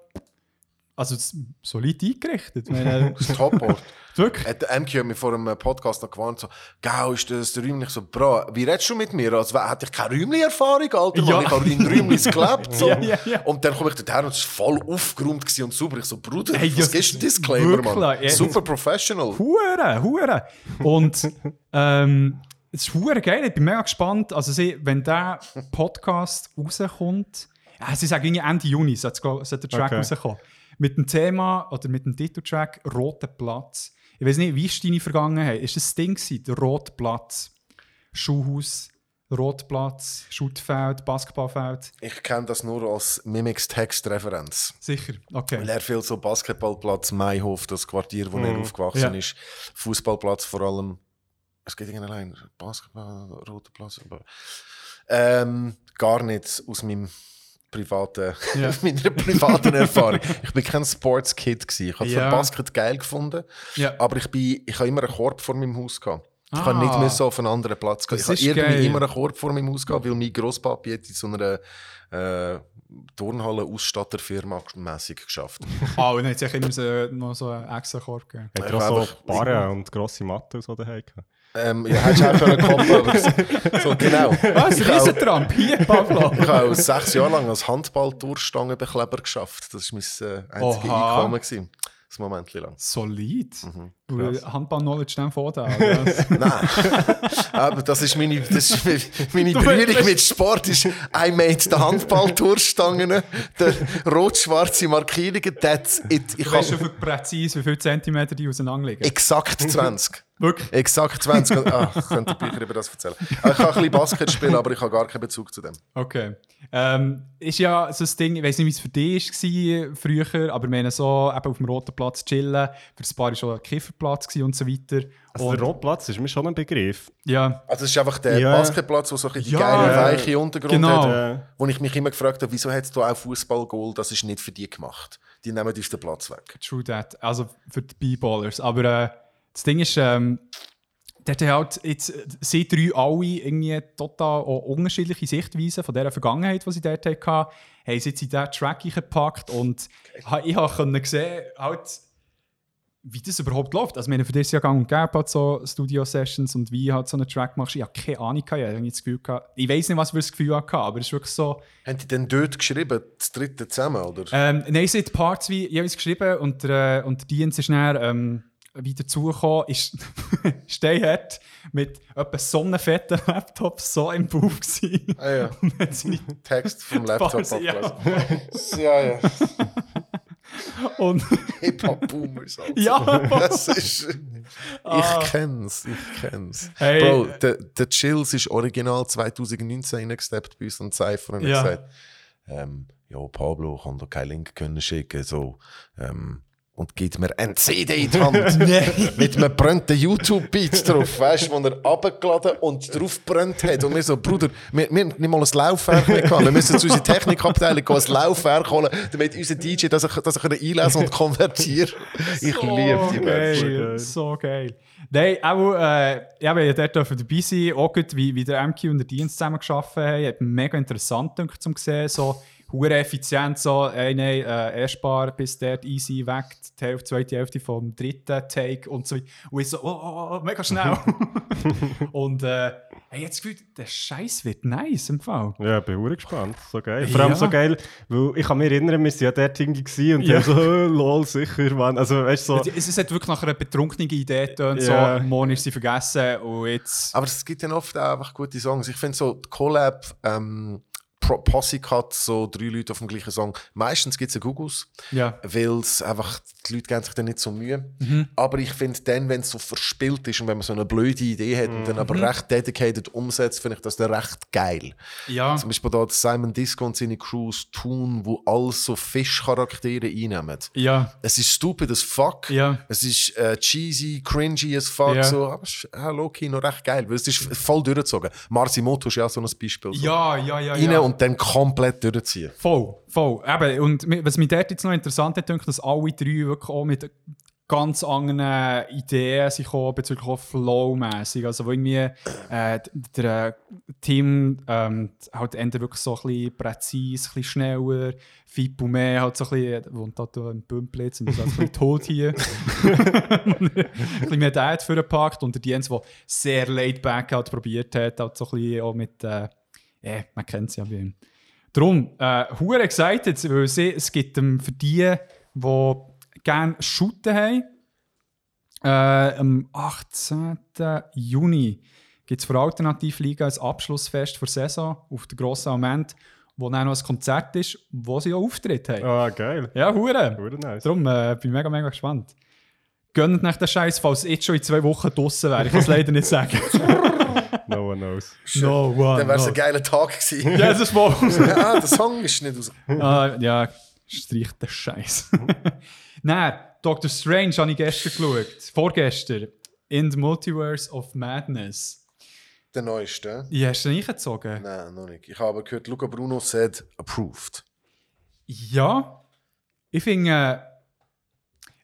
also solid eingerichtet. Ich meine, Das Topboard. wirklich. Hat der MQ hat mich vor einem Podcast noch gewarnt, so, «Gau, ist das räumlich so, Bro, wie redest du mit mir? Als hätte ich keine Räumli-Erfahrung, Alter, Ja. Mann, ich habe in Räumlis gelebt, so. Ja, ja, ja. Und dann komme ich dorthin und es war voll aufgeräumt und super. Ich so, Bruder, Hey, was ja, ist ein Disclaimer, Mann? wirklich, ja. Super professional. Hure, hure. Und ähm, es ist hure geil. Ich bin mega gespannt. Also, sie, wenn der Podcast rauskommt, ja, sie sagen irgendwie Ende Juni sollte der Track Okay. rauskommen. Mit dem Thema oder mit dem Titeltrack Roter Platz. Ich weiß nicht, wie ist deine Vergangenheit? Ist das Ding gewesen, der Rote Platz? Schulhaus, Rotplatz, Schuttfeld, Basketballfeld? Ich kenne das nur als Mimics-Text-Referenz. Sicher, Weil okay. er viel so Basketballplatz, Maihof, das Quartier, wo er aufgewachsen Ja. ist. Fußballplatz vor allem. Es geht irgendein allein. Basketball, roter Platz. aber- Ähm, gar nicht aus meinem privaten, Ja. meiner privaten Erfahrung. Ich bin kein Sports-Kid gewesen. Ich habe Ja. Basket geil gefunden, Ja. aber ich bin, ich habe immer einen Korb vor meinem Haus gehabt. Ich Ah. kann nicht mehr so auf einen anderen Platz gehen. Das Ich habe irgendwie geil. immer einen Korb vor meinem Haus gehabt, weil mein Grosspapi hat in so einer äh, Turnhalle-Ausstatterfirma mässig geschafft. Ah, und dann hat es echt immer so, noch so einen extra Korb gegeben. Hat Ich er auch einfach- so Barren und grosse Matten und so daheim gehabt? Ähm, ja, hättest du auch können kommen, aber so genau. Was? Ich habe auch- Riesentramp hier, Pablo? ich habe auch sechs Jahre lang als Handball-Durchstangenbekleber geschafft. Das war mein äh, einziges. Einkommen. Gewesen. Das Moment lang. Solid. Mhm. Du Handball-Knowledge dann vor da. oder was? Nein. aber das ist meine, das ist meine- Berührung mit Sport. Ist, I made the Handball-Durchstangen, der rot-schwarze Markierungen, that's it. Ich Du weißt schon für präzise, wie viele Zentimeter die auseinander liegen. exakt 20. Wirklich? Exakt 20. Ah, ich könnte Bücher über das erzählen. Ich kann ein bisschen Basket spielen, aber ich habe gar keinen Bezug zu dem. Okay. Ähm, ist ja so ein Ding, ich weiß nicht, wie es für dich war früher, aber wir meine so eben auf dem roten Platz chillen. Für das Paar war schon ein Kifferplatz gewesen und so weiter. Also und, der Rotplatz ist mir schon ein Begriff. ja, Also es ist einfach der Ja. Basketplatz, der so ein Ja. geile, Ja. weiche Untergrund Genau. hat. Äh, Wo ich mich immer gefragt habe, wieso hat es da auch Fußballgoal? Das ist nicht für die gemacht. Die nehmen uns den Platz weg. true that. Also für die B-Ballers. Aber äh, das Ding ist, ähm, dort haben halt jetzt, äh, sie drei alle irgendwie total unterschiedliche Sichtweisen von dieser Vergangenheit, die sie dort hatten, haben sie jetzt in diesen Track gepackt und ha- ich konnte sehen, halt, wie das überhaupt läuft. Also, ich meine, für dich ist ja gang und gäbe, halt so Studio-Sessions und wie halt so einen Track machst. Ich habe keine Ahnung, ich habe das Gefühl gehabt, ich weiß nicht, was für ein Gefühl hatte, aber es ist wirklich so, Haben die denn dort geschrieben, das dritte zusammen, oder? ähm, nein, sie hat Parts wie jeweils geschrieben und der, äh, und der Dienst ist dann ähm, wieder zugekommen, ist steinhart mit etwa so einem fetten Laptop so im Bauch gewesen. Ah ja, Und hat seine Text vom Laptop abgelesen. Ja, ja. Und Hip-Hop-Boomers. Alter. ja, Das ist... Ah. Ich kenn's, ich kenn's. Hey. Bro, der, der Chills ist original 2019 reingesteppt bei uns und Cypher und Ja. gesagt, ähm, ja, Pablo kann doch keinen Link können schicken, so, ähm, und gibt mir ein CD in die Hand. Mit einem brennten YouTube-Beat drauf, weißt du, wo er abgeladen und drauf brennt hat. Und wir so, Bruder, wir, wir haben nicht mal ein Laufwerk mehr gehabt. Wir müssen zu unserer Technikabteilung gehen, ein Laufwerk holen, damit unser DJ das ich, das ich einlesen und konvertieren Ich liebe die geil. so geil. Nein, auch, äh, ja, wenn ich dort dabei sein auch gut, wie, wie der MQ und der Dienst zusammen gearbeitet haben, mega interessant gedacht, zum sehen, so hure effizient, so, ey, nein, äh, erstbar bis dort easy weg, die Hälfte, zweite Hälfte vom dritten Take und so. Und ich so, oh, oh, oh mega schnell. und äh, hey, jetzt Gefühl, der Scheiß wird nice im Fall. Ja, bin auch gespannt. So geil. Vor allem Ja. so geil, weil ich kann mich erinnern, wir waren ja dort irgendwie gewesen und Ja. so, äh, lol, sicher, Mann. Also, weißt so. Es, es hat wirklich nach einer betrunkenen Idee getönt, Ja. so, morgen ist sie vergessen und jetzt... Aber es gibt dann oft auch einfach gute Songs. Ich finde so, die Collab, ähm, Posse Cut, so drei Leute auf dem gleichen Song. Meistens gibt es einen Gugus, Ja. weil es einfach, die Leute geben sich dann nicht so Mühe. Aber ich finde dann, wenn es so verspielt ist und wenn man so eine blöde Idee hat und dann aber recht dedicated umsetzt, finde ich das dann recht geil. Ja. Zum Beispiel da Simon Disco und seine Crews tun, wo alles so Fischcharaktere einnehmen. Ja. Es ist stupid as fuck. Ja. Es ist äh, cheesy, cringy as fuck. Ja. So, aber es ist äh, low-key noch recht geil, weil es ist voll durchgezogen. Marsimoto ist ja auch so ein Beispiel. So. Ja, ja, ja. Rein ja. und dann komplett durchziehen. Voll, voll. Eben, und was mich dort jetzt noch interessant hat, denke dass alle drei wirklich auch mit ganz anderen Ideen sind gekommen, bezüglich auch Flow-mässig. Also, wo irgendwie äh, der äh, Team ähm, halt entweder wirklich so ein bisschen präzise, ein bisschen schneller, Fippo mehr, halt so ein bisschen, wohnt halt da im Bümplitz und ist halt ein bisschen tot hier. ein bisschen mehr Dad für gepackt und der Jens, der sehr laid back halt probiert hat, halt so ein bisschen auch mit, äh, ja, man kennt es ja wie ihm. Darum, äh, hure excited, weil sie, es gibt ähm, für die, die gerne shooten haben, äh, am 18. Juni gibt es für Alternativliga ein Abschlussfest für Saison auf der grossen Moment, wo dann noch ein Konzert ist, wo sie auch Auftritt haben. Ah, geil. Ja, hure. Hure nice. Darum äh, bin ich mega, mega gespannt. Gönnt nach den Scheiß, falls es jetzt schon in zwei Wochen draußen wäre. Ich kann es leider nicht sagen. No one knows. no one. Dann wäre es ein geiler Tag gewesen. Ja, das ist wohl. ja, der Song ist nicht aus. Ah, ja, streich den Scheiß. Nein, Doctor Strange habe ich gestern geschaut. Vorgestern. In the Multiverse of Madness. Der neueste. Ja, hast du den eingezogen? Nein, noch nicht. Ich habe gehört, Luca Bruno said approved. Ja. Ich finde.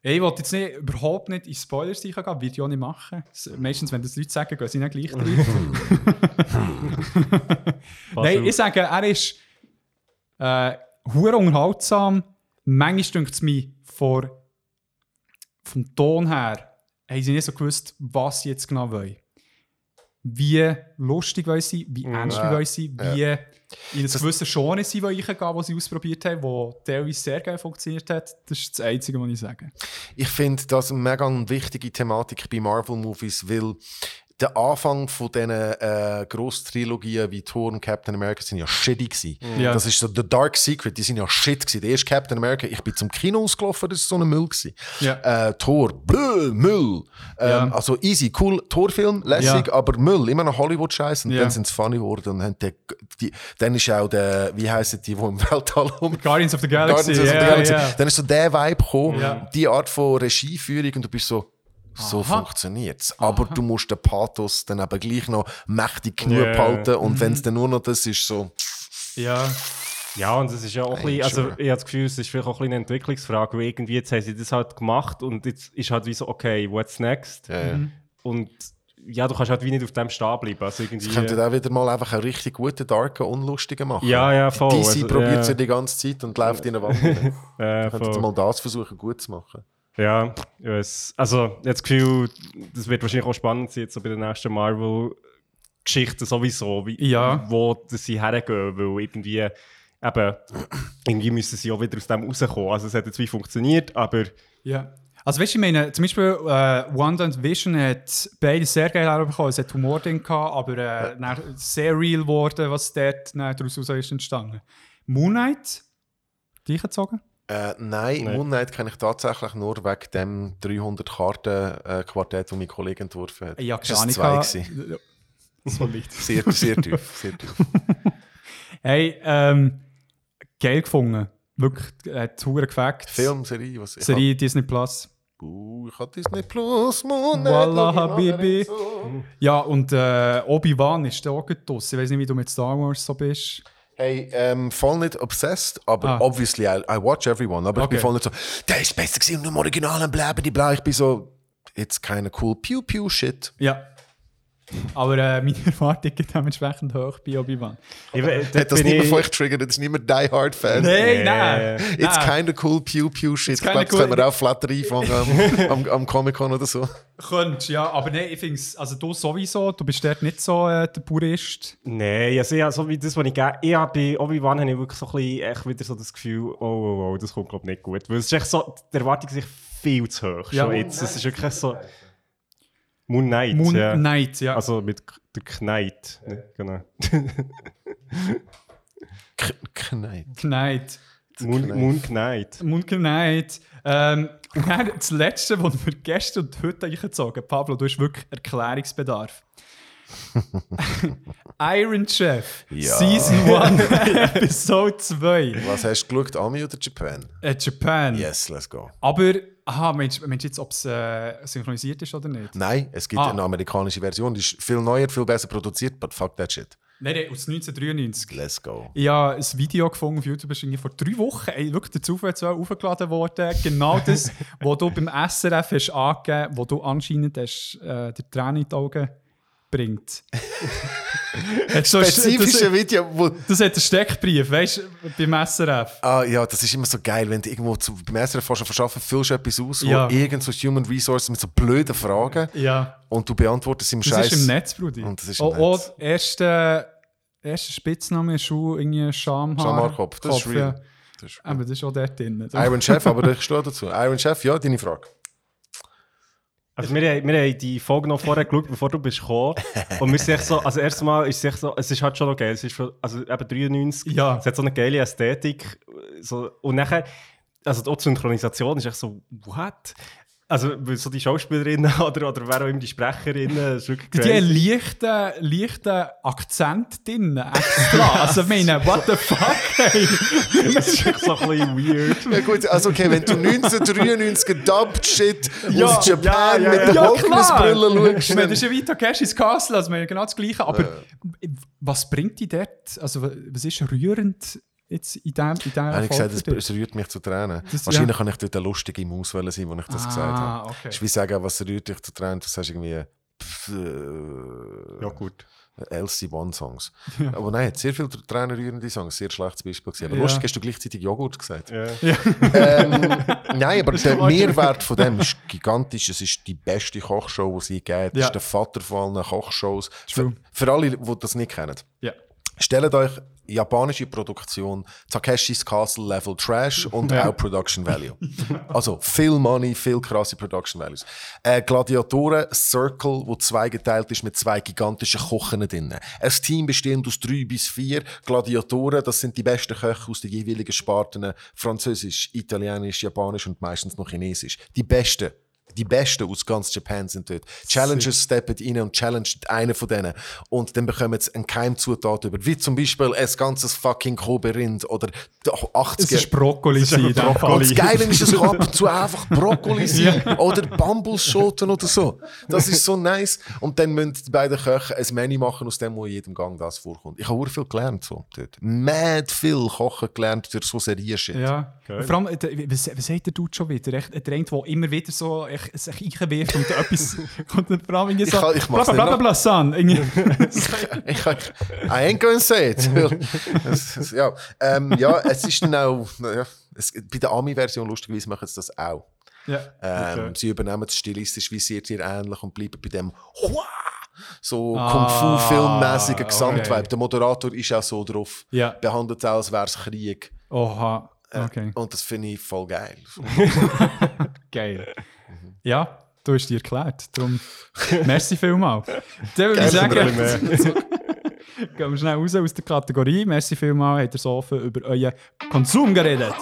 Äh, ich wollte jetzt nicht, überhaupt nicht in Spoilers reingehen, würde ich auch nicht machen. Meistens, wenn das Leute sagen, gehen sie nicht gleich rein. Nein, ich sage, er ist äh, hure unterhaltsam. Manchmal dünkt es mich vor, vom Ton her, haben sie nicht so gewusst, was sie jetzt genau wollen. Wie lustig wollen sie, wie ernst Ja. wollen sie, wie in ein gewisses Genre sie wollen reingehen, das sie ausprobiert haben, wo teilweise sehr geil funktioniert hat. Das ist das Einzige, was ich sage. Ich finde das eine mega wichtige Thematik bei Marvel-Movies, weil der Anfang von diesen äh, Gross-Trilogien wie Thor und Captain America sind ja shitty gewesen. Ja. Das ist so The Dark Secret, die sind ja shit gewesen. Der erste Captain America, ich bin zum Kino ausgelaufen, das ist so ein Müll gewesen. Ja. Äh, Thor, blö, Müll. Ähm, Ja. Also easy, cool, Torfilm, lässig, aber Müll, immer noch Hollywood-Scheiß. Und Ja. dann sind sie funny geworden. Und die, die, dann ist auch der, wie heissen die, die im Weltall um Guardians of the Galaxy. Guardians of the Galaxy. ja. Dann ist so der Vibe gekommen, die Art von Regieführung und du bist so, so Aha. funktioniert es. Aber du musst den Pathos dann eben gleich noch mächtig genug Ja. behalten und Mhm. wenn es dann nur noch das ist, so, ja. Ja, und es ist ja auch ein bisschen, also ich habe das Gefühl, es ist vielleicht auch ein bisschen eine Entwicklungsfrage, weil irgendwie jetzt haben sie das halt gemacht und jetzt ist halt wie so, okay, what's next? ja, ja. Mhm. Und ja, du kannst halt wie nicht auf dem stehen bleiben. Also irgendwie, Sie könnten auch wieder mal einfach einen richtig guten, darken, unlustigen machen. Ja, ja, voll. DC Also, probiert ja. es ja die ganze Zeit und läuft in eine Wand. äh, Sie voll. mal das versuchen, gut zu machen. Ja, ja, es, also habe das Gefühl, das wird wahrscheinlich auch spannend sein, jetzt so bei den nächsten Marvel-Geschichten sowieso, wie, Ja. wo sie hergehen, weil irgendwie, eben, irgendwie müssen sie auch wieder aus dem rauskommen. Also es hat jetzt wie funktioniert, aber Ja. Also weißt du, ich meine, zum Beispiel äh, Wanda und Vision hat beide sehr geil herbekommen. Es hat Humor drin gehabt, aber äh, dann sehr real geworden, was dort dann daraus ist entstanden. Moon Knight, dich gezogen? Äh, nein, Nein. Moon Knight kenne ich tatsächlich nur wegen dem 300-Karten-Quartett, das mein Kollege entworfen hat. Ja, Das war zwei. gewesen. So leicht. Sehr, sehr tief. Sehr tief. Hey, ähm, geil gefunden. Wirklich, hat hure gefackt. Film, Serie, was ich Serie Disney Plus. hab- Uh, ich habe Disney Plus, Moon nachher Habibi. nicht so. Ja, und äh, Obi-Wan ist da auch draus. Ich weiß nicht, wie du mit Star Wars so bist. Hey, ähm, voll nicht obsessed, aber Ah. obviously I, I watch everyone. Aber ich bin Okay. voll nicht so, der ist besser gewesen und im Original und bla bla bla. Ich bin so, it's kind of cool, pew pew shit. Ja. Aber äh, meine Erwartungen sind dementsprechend hoch bei Obi-Wan. Hat das niemand von euch triggert? Das ist niemand Die Hard Fan. Nein, Nee. nein. It's of cool, pew pew shit. Ich glaube, das cool. können wir auch flatter einfangen am, am, am Comic-Con oder so. Könntest, ja. Aber nein, ich finde es, also du sowieso, du bist dort nicht so äh, der Purist. Nein, also habe so wie das, was ich gegeben ich habe bei Obi-Wan habe ich wirklich so ein bisschen, echt wieder so das Gefühl, oh, oh, oh, das kommt glaube ich nicht gut. Weil es ist echt so, die Erwartung ist viel zu hoch. Ja. Schon jetzt. Es ist wirklich so... Moon Knight, Moon ja. Knight, ja. Also mit der Knight. ne, Genau. K Knight. Knight. Moon, Knight. Moon Knight. Moon Knight. Ähm, und dann das Letzte, was wir gestern und heute eingezogen Pablo, du hast wirklich Erklärungsbedarf. Iron Chef, Ja. Season 1, Episode 2, Was hast du geschaut, Ami oder Japan? äh, Japan. Yes, let's go. Aber, aha, meinst du jetzt, ob es äh, synchronisiert ist oder nicht? Nein, es gibt Ah. eine amerikanische Version, die ist viel neuer, viel besser produziert, but fuck that shit. Nein, nein, aus 1993. Let's go. Ich habe ein Video gefunden auf YouTube, das ist vor drei Wochen ey, wirklich Zufall so aufgeladen worden. Genau das, was du beim SRF hast angegeben, wo du anscheinend hast, äh, der Tränen in die Augen bringt. Spezifische das, Video, wo das hat einen Steckbrief, weißt du, beim SRF. Ah, ja, das ist immer so geil, wenn du irgendwo zu, beim SRF fährst, verschaffen, füllst du etwas aus, wo Ja. irgend so Human Resources mit so blöden Fragen Ja, und du beantwortest im das Scheiß. ist im Netz, Brudi. Und das ist im oh, oh, Netz. erste, erste Spitzname ist schon irgendwie Schamhaar. Schamhaarkopf, das ist real. ja. Das ist Aber das ist auch dort drin. Iron Chef, aber ich stehe dazu. Iron Chef, ja, deine Frage. Also wir, haben- wir haben die Folge noch vorher geschaut, bevor du bist gekommen. Und wir sind echt so, also erstens mal ist es so, es ist halt schon noch geil. Es ist für, also eben 93, Ja. es hat so eine geile Ästhetik. So, und nachher, also auch die Synchronisation ist echt so, what? Also so die Schauspielerinnen oder, oder wer auch immer die Sprecherinnen, das ist wirklich Die haben leichten, leichten Akzent drin, extra. also ich meine, what the fuck, ey. Das ist echt so ein bisschen weird. Ja gut, also okay, wenn du 1993 gedubbt Shit Ja, aus Japan ja, ja, mit der ja. Schaust, das ist ja Vito Cashis Castle, also wir haben genau das Gleiche. Aber was bringt die dort? Also was ist rührend jetzt in diesem in diesem habe ich gesagt, es, es rührt mich zu Tränen. Das- Wahrscheinlich ja. kann ich dort der lustige Maus sein, wo ich das gesagt Ah, habe. okay. Das ist wie sagen, was rührt dich zu Tränen? Du sagst irgendwie pff, äh, Ja gut. Elsie One Songs. Aber nein, sehr viele Tränen rührende Songs, sehr schlechtes Beispiel. gewesen. Aber Ja. lustig hast du gleichzeitig Joghurt gesagt. Ja. ähm, nein, aber der Mehrwert von dem ist gigantisch. Es ist die beste Kochshow, die sie gibt. Es Ja. ist der Vater von allen Kochshows. True. Für, für alle, die das nicht kennen. Ja. Stellt euch japanische Produktion, Takeshis Castle Level Trash und Ja. auch Production Value. also viel Money, viel krasse Production Values. Äh, Gladiatoren Circle, wo zweigeteilt ist mit zwei gigantischen Kochen drin. Ein Team bestehend aus drei bis vier Gladiatoren, das sind die besten Köche aus den jeweiligen Sparten, Französisch, Italienisch, Japanisch und meistens noch Chinesisch. Die besten. Die Besten aus ganz Japan sind dort. Challengers steppen rein und challengen einen von denen. Und dann bekommen sie eine Keimzutat über. Wie zum Beispiel ein ganzes fucking Kobe-Rind oder die 80er. Es ist Brokkoli sein, das Geile ist, es ab und zu einfach Brokkoli sein oder Bambusschoten oder so. Das ist so nice. Und dann müssen die beiden Köche ein Menü machen, aus dem wo in jedem Gang das vorkommt. Ich habe viel gelernt so dort. Mad viel Kochen gelernt durch so Serien-Shit. Ja, Geil. vor allem, äh, was, was sagt der Dude schon wieder? Echt, Der eine, der immer wieder so sich einwirft und etwas. und dann vor allem irgendwie so. Ich kann- ich bla, bla, bla, nicht bla, son. Ich, I ain't gonna say it. es, es, ja, ähm, ja, es ist dann auch, ja, es, bei der Ami-Version lustigerweise machen sie das auch. ja. Ähm, Okay. Sie übernehmen es stilistisch wie sehr, sehr ähnlich und bleiben bei dem Hua! so Ah, Kung-Fu-filmmäßigen Gesamtvibe. okay. Der Moderator ist auch so drauf. Ja. Behandelt es auch, als wäre es Krieg. Oha. Äh, Okay. Und das finde ich voll geil. Geil. Ja, du hast dir erklärt. Darum, merci vielmals. Dann würde ich sagen, gehen wir schnell raus aus der Kategorie. Merci vielmals, habt ihr so viel über euren Konsum geredet.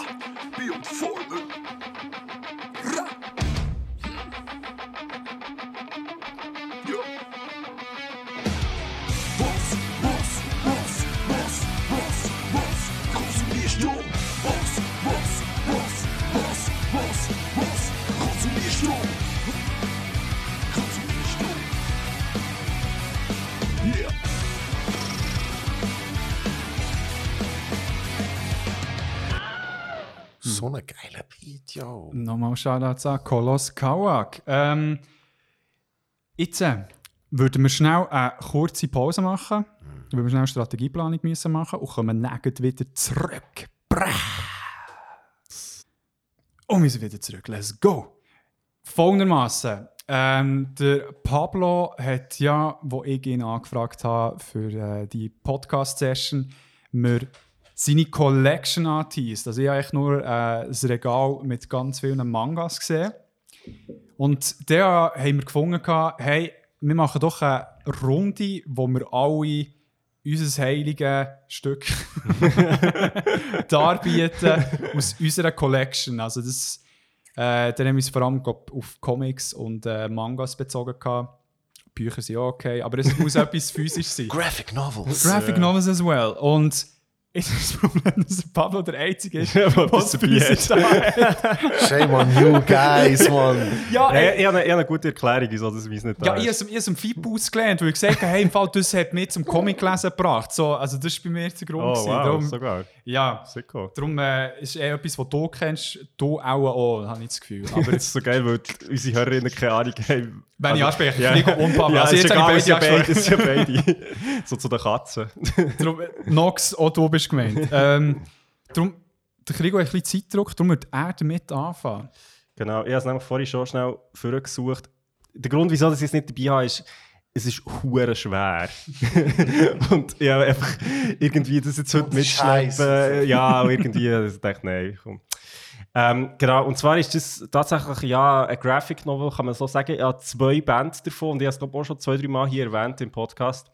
So ein geiler Beat, yo. Nochmal Shoutouts an Kolos Kawak. Ähm, jetzt äh, würden wir schnell eine kurze Pause machen, weil wir schnell eine Strategieplanung müssen machen und kommen dann wieder zurück. Bra! Und wir sind wieder zurück. Let's go! Folgendermaßen. Ähm, der Pablo hat ja, wo ich ihn angefragt habe für äh, die Podcast-Session, mir seine Collection angeteased. Also ich habe eigentlich nur äh, ein Regal mit ganz vielen Mangas gesehen. Und da haben wir gefunden, hey, wir machen doch eine Runde, wo wir alle unser heiliges Stück darbieten aus unserer Collection. Also das, äh, dann haben wir uns vor allem glaub, auf Comics und äh, Mangas bezogen. Gehabt. Bücher sind auch okay, aber es muss etwas physisch sein. Graphic Novels. Graphic Novels as well. Und ist das Problem, dass der Pablo der Einzige ist, Ja, der was dabei da Shame on you guys, man. Ja, Ja, ey, ich, ich, habe eine, ich habe eine gute Erklärung, wieso das weiss nicht Ja, ich ist. habe es im Feedback ausgelernt, weil ich gesagt habe, hey, im Fall, das hat mich zum Comic-Lesen gebracht. So, also das ist bei mir jetzt der Grund. Oh, wow, Darum, sogar. ja, Sicko. darum äh, ist eher etwas, was du kennst, du auch, auch habe ich das Gefühl. Aber Aber es ist so geil, weil unsere Hörerinnen keine Ahnung haben. Wenn ich anspreche, ja. Fliegen und Pablo. Ja, Also ist jetzt egal, habe ich beide ja beide. so zu den Katzen. darum, Nox, auch du bist gemeint. ähm, darum, der Krigo hat ein bisschen Zeitdruck, darum wird er damit anfangen. Genau, ich habe es nämlich vorhin schon schnell vorgesucht. Der Grund, wieso ich es nicht dabei habe, ist, es ist hure schwer. und ich habe einfach irgendwie das jetzt heute Oh, mitschleppen. Ja, irgendwie, ich dachte, nein, komm. Ähm, genau, und zwar ist das tatsächlich ja ein Graphic Novel, kann man so sagen. Ich habe zwei Bands davon und ich habe es glaube auch schon zwei, drei Mal hier erwähnt im Podcast.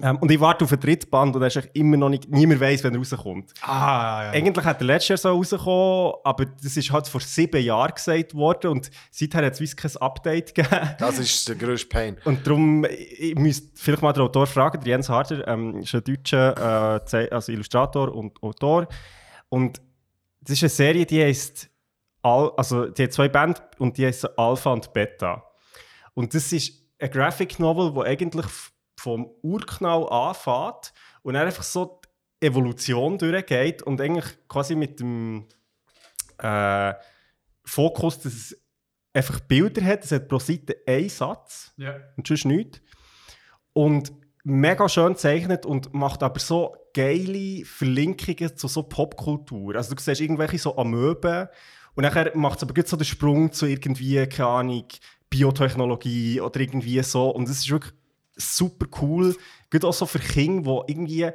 Ähm, und ich warte auf ein drittes Band und er ist eigentlich immer noch nicht, niemand weiß, wenn er rauskommt. Ah, ja. Eigentlich hat er letztes Jahr so rausgekommen, aber das ist halt vor sieben Jahren gesagt worden und seither hat es kein Update gegeben. Das ist der grösste Pain. Und darum, ich müsste vielleicht mal den Autor fragen, der Jens Harder ähm, ist ein deutscher äh, also Illustrator und Autor. Und das ist eine Serie, die heißt, Al also die hat zwei Bände und die heißt Alpha und Beta. Und das ist ein Graphic Novel, wo eigentlich vom Urknall anfängt und dann einfach so die Evolution durchgeht und eigentlich quasi mit dem äh, Fokus, dass es einfach Bilder hat. Es hat pro Seite einen Satz ja. und sonst nichts. Und mega schön zeichnet und macht aber so geile Verlinkungen zu so Popkultur. Also du siehst irgendwelche so Amöben und dann macht es aber so den Sprung zu irgendwie, keine Ahnung, Biotechnologie oder irgendwie so. Und es ist wirklich super cool. Geht auch so für Kinder, die irgendwie...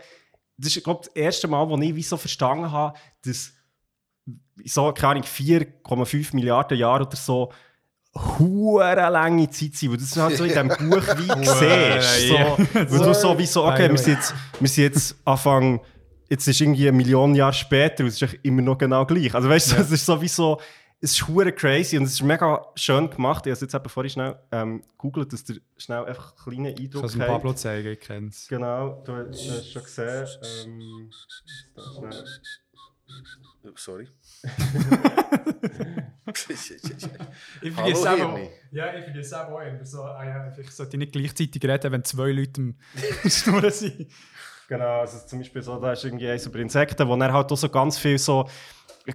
Das ist, glaube ich, das erste Mal, wo ich wie so verstanden habe, dass so, keine Ahnung, 4,5 Milliarden Jahre oder so hure lange Zeit sein, weil das halt so in diesem Buch wie siehst. So, weil du so wie so, okay, wir sind jetzt, wir sind jetzt Anfang, jetzt ist irgendwie eine Million Jahre später und es ist immer noch genau gleich. Also weißt du, es ist so wie so, es ist hure crazy und es ist mega schön gemacht. Ich habe es jetzt eben vorhin schnell ähm, googelt, dass ihr schnell einfach einen kleinen Ich Eindruck kann es dem habt. Pablo zeigen, ich kenne es. Genau, du hast es schon gesehen. Ähm, Sorry. Ich Hallo, vergesse auch, ja, ich vergesse auch immer so, ah ja, ich sollte nicht gleichzeitig reden, wenn zwei Leute im Schnurren sind. Genau, also zum Beispiel so, da ist irgendwie eins über Insekten, wo er halt auch so ganz viel so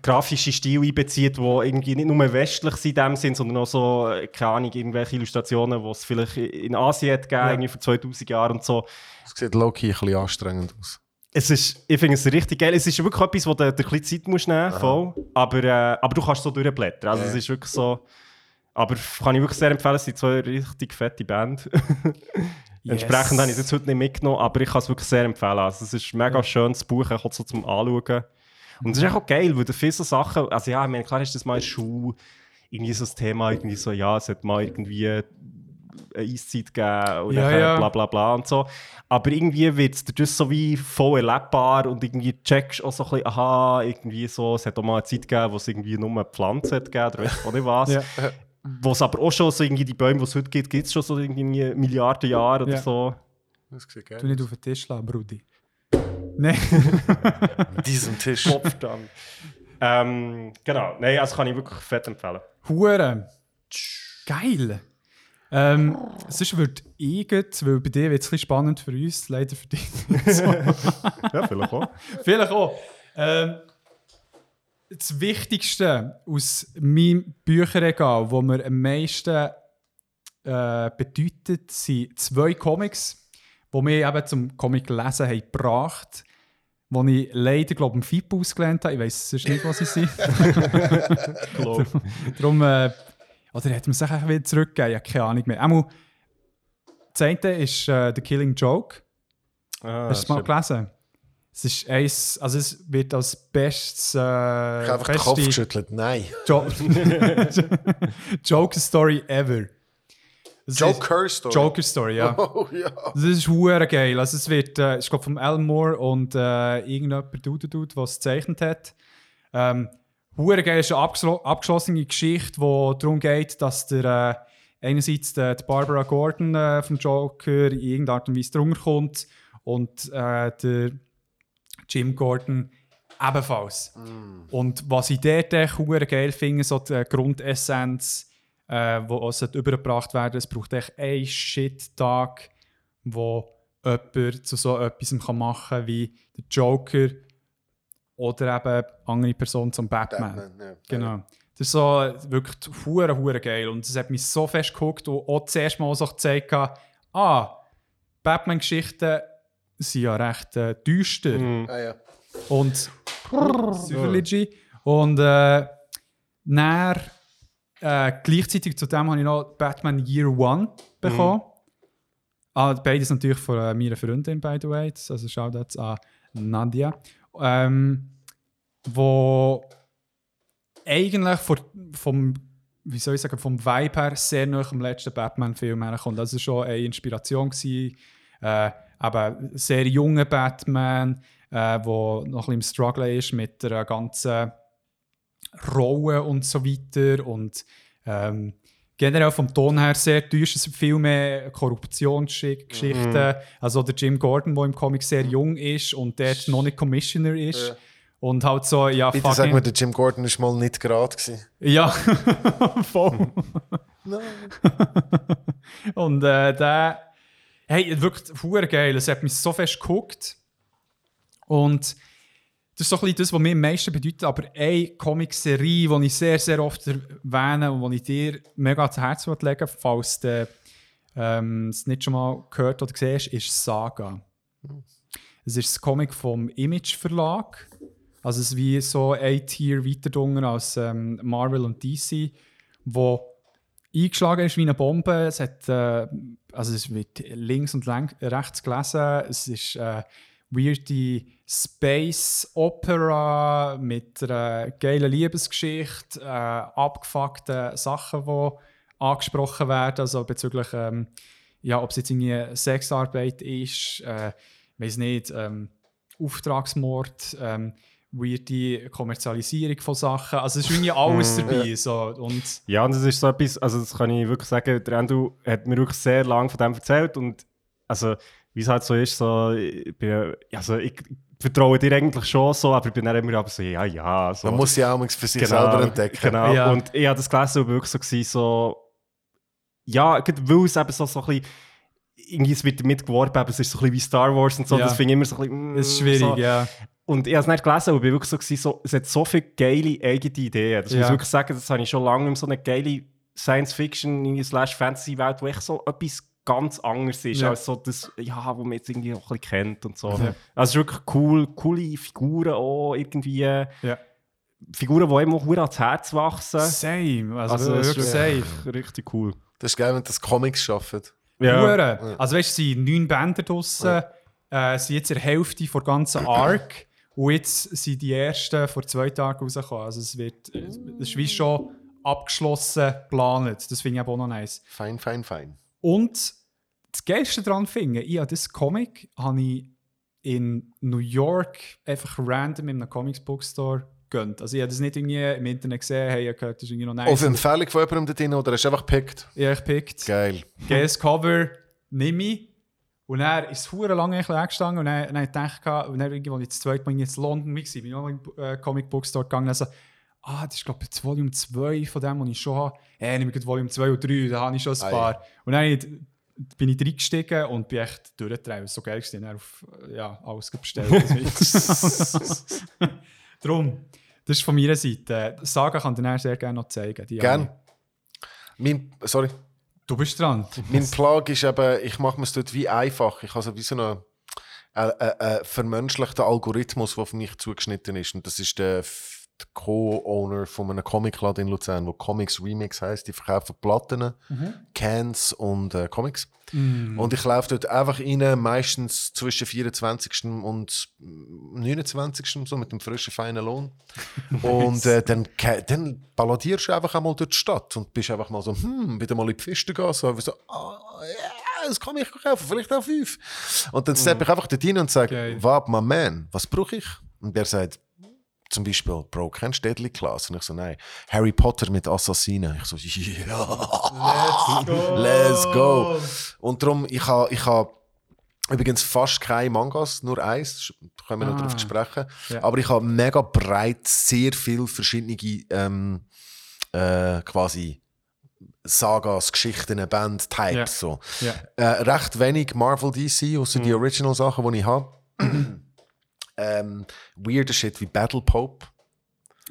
grafische Stil einbezieht, wo irgendwie nicht nur westlich sind in dem Sinn, sondern auch so, äh, keine Ahnung, irgendwelche Illustrationen, die es vielleicht in Asien hat gegeben, Ja. irgendwie vor 2000 Jahren und so. Das sieht low-key ein bisschen anstrengend aus. Es ist, ich finde es richtig geil. Es ist wirklich etwas, wo du dir ein bisschen Zeit musst nehmen voll. Aber, äh, aber du kannst so durchblättern. Also Ja. es ist wirklich so... Aber kann ich wirklich sehr empfehlen, es sind zwei richtig fette Band. Entsprechend habe ich es jetzt heute nicht mitgenommen, aber ich kann es wirklich sehr empfehlen. Also es ist ein mega schönes Buch, auch so zum Anschauen. Und es ist auch geil, weil viele so Sachen, also ja, ich meine, klar ist das mal in irgendwie so das Thema, irgendwie so, ja, es hat mal irgendwie eine Eiszeit gegeben und Ja, ja. bla bla bla und so. Aber irgendwie wird es dadurch so wie voll erlebbar und irgendwie checkst auch so ein bisschen, aha, irgendwie so, es hat auch mal eine Zeit gegeben, wo es irgendwie nur Pflanzen hat gegeben oder weißt du auch nicht was. Ja. Wo es aber auch schon so irgendwie die Bäume, die es heute gibt, gibt es schon so irgendwie Milliarden Jahre oder Ja. so. Das sieht Du geil nicht auf den Tisch lassen, Brudi. Nein. Mit diesem Tisch. Kopfstand. ähm, genau, nein, also kann ich wirklich fett empfehlen. Hure. Geil. Ähm, sonst würde ich, weil bei dir wird es ein bisschen spannend für uns, leider für dich. nicht so. Ja, vielleicht auch. Vielleicht auch. Ähm, das Wichtigste aus meinem Bücherregal, wo mir am meisten äh, bedeutet, sind zwei Comics, die mich eben zum Comic-Lesen haben gebracht die ich leider, glaube ich, im FIP ausgelernt habe. Ich weiß sonst nicht, was sie sind. Glaub. Darum, äh, oder hat man sich einfach wieder zurückgegeben? Ich habe keine Ahnung mehr. Einmal, das eine ist äh, The Killing Joke. Ah, Hast du es mal gelesen? Es ist eins, also es wird als bestes, äh, Ich habe einfach den Kopf geschüttelt. Nein. jo Joker Story ever. Ist- Joker Story. Joker Story, ja. Oh ja. Das ist hure geil. Also es wird, äh, ich glaube von Alan Moore und äh, irgendjemand Dude Dude, was es gezeichnet hat. Ähm, hure geil ist eine abgeschlo abgeschlossene Geschichte, wo darum geht, dass der äh, einerseits der, die Barbara Gordon äh, vom Joker in irgendeiner Art und Weise drunter kommt und äh, der Jim Gordon ebenfalls. Und was ich dort echt hure geil finde, so die Grundessenz, äh, wo also übergebracht werden, es braucht echt einen Shit-Tag, wo jemand zu so etwas kann machen kann, wie der Joker oder eben andere Person zum Batman. Batman, ja. Genau. Das ist so wirklich hure hure geil und es hat mich so fest geguckt und auch zuerst mal so gezeigt, ah, Batman-Geschichten sind ja recht äh, düster Ah, ja. und Psychology und äh, dann, äh, gleichzeitig zu dem habe ich noch Batman Year One bekommen. Ah, beides natürlich von äh, meiner Freundin, by the way. Also schaut jetzt an Nadia. Ähm, wo eigentlich vor, vom, wie soll ich sagen, vom Vibe her sehr nah am letzten Batman-Film herkommt. Das war schon eine Inspiration. Gewesen. Äh, aber sehr junger Batman, äh, wo noch ein bisschen im Struggle ist mit der ganzen Rolle und so weiter. Und ähm, generell vom Ton her sehr düster, es viel mehr Korruptionsgeschichten. Also der Jim Gordon, der im Comic sehr jung ist und dort noch nicht Commissioner ist. Ja. Und halt so, ja, Bitte sag mir, der Jim Gordon ist mal nicht gerade. Ja, voll. Und äh, der, hey, wirklich geil. Es hat mich so fest geguckt. Und das ist so ein das, was mir am meisten bedeutet. Aber eine Comic-Serie, die ich sehr, sehr oft erwähne und die ich dir mega ans Herz legen falls du ähm, es nicht schon mal gehört oder gesehen hast, ist Saga. Es ist das Comic vom Image Verlag. Also es ist wie so ein Tier weiter als ähm, Marvel und DC, wo eingeschlagen ist wie eine Bombe. Es hat, äh, also es wird links und rechts gelesen. Es ist äh, weirde Space Opera mit einer geilen Liebesgeschichte, äh, abgefuckten Sachen, die angesprochen werden, also bezüglich, ähm, ja, ob es jetzt irgendwie Sexarbeit ist, äh, weiß nicht, ähm, Auftragsmord, ähm, weirde Kommerzialisierung von Sachen. Also es ist irgendwie alles dabei. So. Und Ja, und das ist so etwas, also das kann ich wirklich sagen, der Andrew hat mir wirklich sehr lange von dem erzählt und also, wie es halt so ist, so, ich, bin, also, ich vertraue dir eigentlich schon so, aber ich bin dann immer aber so, ja, ja, so. Man muss sie auch mal für sich selber entdecken. Genau, Ja. und ich habe das gelesen und wirklich so, gewesen, so ja, weil es eben so, so ein bisschen irgendwie es wird damit geworben, aber es ist so ein bisschen wie Star Wars und so, Ja. das finde ich immer so ein bisschen, mm, es ist schwierig, so. ja. Und ich habe es nicht gelesen, aber ich war wirklich so, so, es hat so viele geile eigene Ideen. Das muss Ja. ich wirklich sagen, das habe ich schon lange nicht so eine geile Science-Fiction slash Fantasy-Welt, wo echt so etwas ganz anderes ist, Ja. als so das, ja, wo man jetzt irgendwie auch ein bisschen kennt und so. Ja. Also es ist wirklich cool, coole Figuren auch irgendwie, Ja. Figuren, die einem auch ans Herz wachsen. Same, also, Also wirklich ist safe. wirklich richtig cool. Das ist geil, wenn das Comics schaffen. Hure. Also weißt du, es sind neun Bänder draussen, äh, sind jetzt in der Hälfte der ganzen Arc und jetzt sind die ersten vor zwei Tagen rausgekommen. Also es wird, es ist wie schon abgeschlossen geplant. Das finde ich aber auch noch nice. Fein, fein, fein. Und das Geilste daran finde ich, habe das Comic habe ich in New York einfach random in einem Comics Bookstore gönnt. Also ich habe das nicht irgendwie im Internet gesehen, hey, ich gehört, das ist irgendwie noch nice. Auf Empfehlung von jemandem da drin oder hast du einfach gepickt? Ich habe gepickt. Geil. geiles Cover, nimm ich. Und dann ist hure lange angestanden und dann, dann ich gedacht, und dann irgendwann ich das zweite Mal jetzt in London war, bin ich auch im äh, Comic Book Store gegangen und so, ah, das ist glaube ich das Volume 2 von dem, was ich schon habe. Äh, nehme ich Volume 2 und 3, da habe ich schon ein Ah, paar. Und dann habe ich- bin ich reingestiegen und bin echt war so geil, gewesen. dann auf ja, alles bestellt. Darum, das ist von meiner Seite. Saga kann ich dir sehr gerne noch zeigen. Die habe Gern. Mein, sorry. Du bist dran. Mein Plag ist eben, ich mache mir es dort wie einfach. Ich habe so wie so einen äh, äh, äh, vermenschlichten Algorithmus, der auf mich zugeschnitten ist. Und das ist der Co-Owner von einem Comicladen in Luzern, wo Comics Remix heißt. Die verkaufen Platten, Cans und äh, Comics. Und ich laufe dort einfach rein, meistens zwischen 24. und 29. so mit dem frischen, feinen Lohn. Und äh, dann, dann balladierst du einfach einmal durch die Stadt und bist einfach mal so, hm, wieder mal in die Piste gehen. So, so ah, ja, das kann ich kaufen, vielleicht auch fünf. Und dann steppe ich einfach dort rein und sage, warte mal, man, was brauche ich? Und der sagt, zum Beispiel, Bro, kennst du Deadly Class? Und ich so, nein. Harry Potter mit Assassinen. Ich so, ja. Let's go! Let's go. Und darum, ich habe ich ha Übrigens fast keine Mangas, nur eins, da können wir noch Ah. darauf sprechen. Ja. Aber ich habe mega breit sehr viele verschiedene ähm, äh, quasi Sagas, Geschichten, Band, Types. Ja. So. Äh, recht wenig Marvel DC, außer die Original-Sachen, die ich habe. Ähm, weirder Shit wie Battle Pope.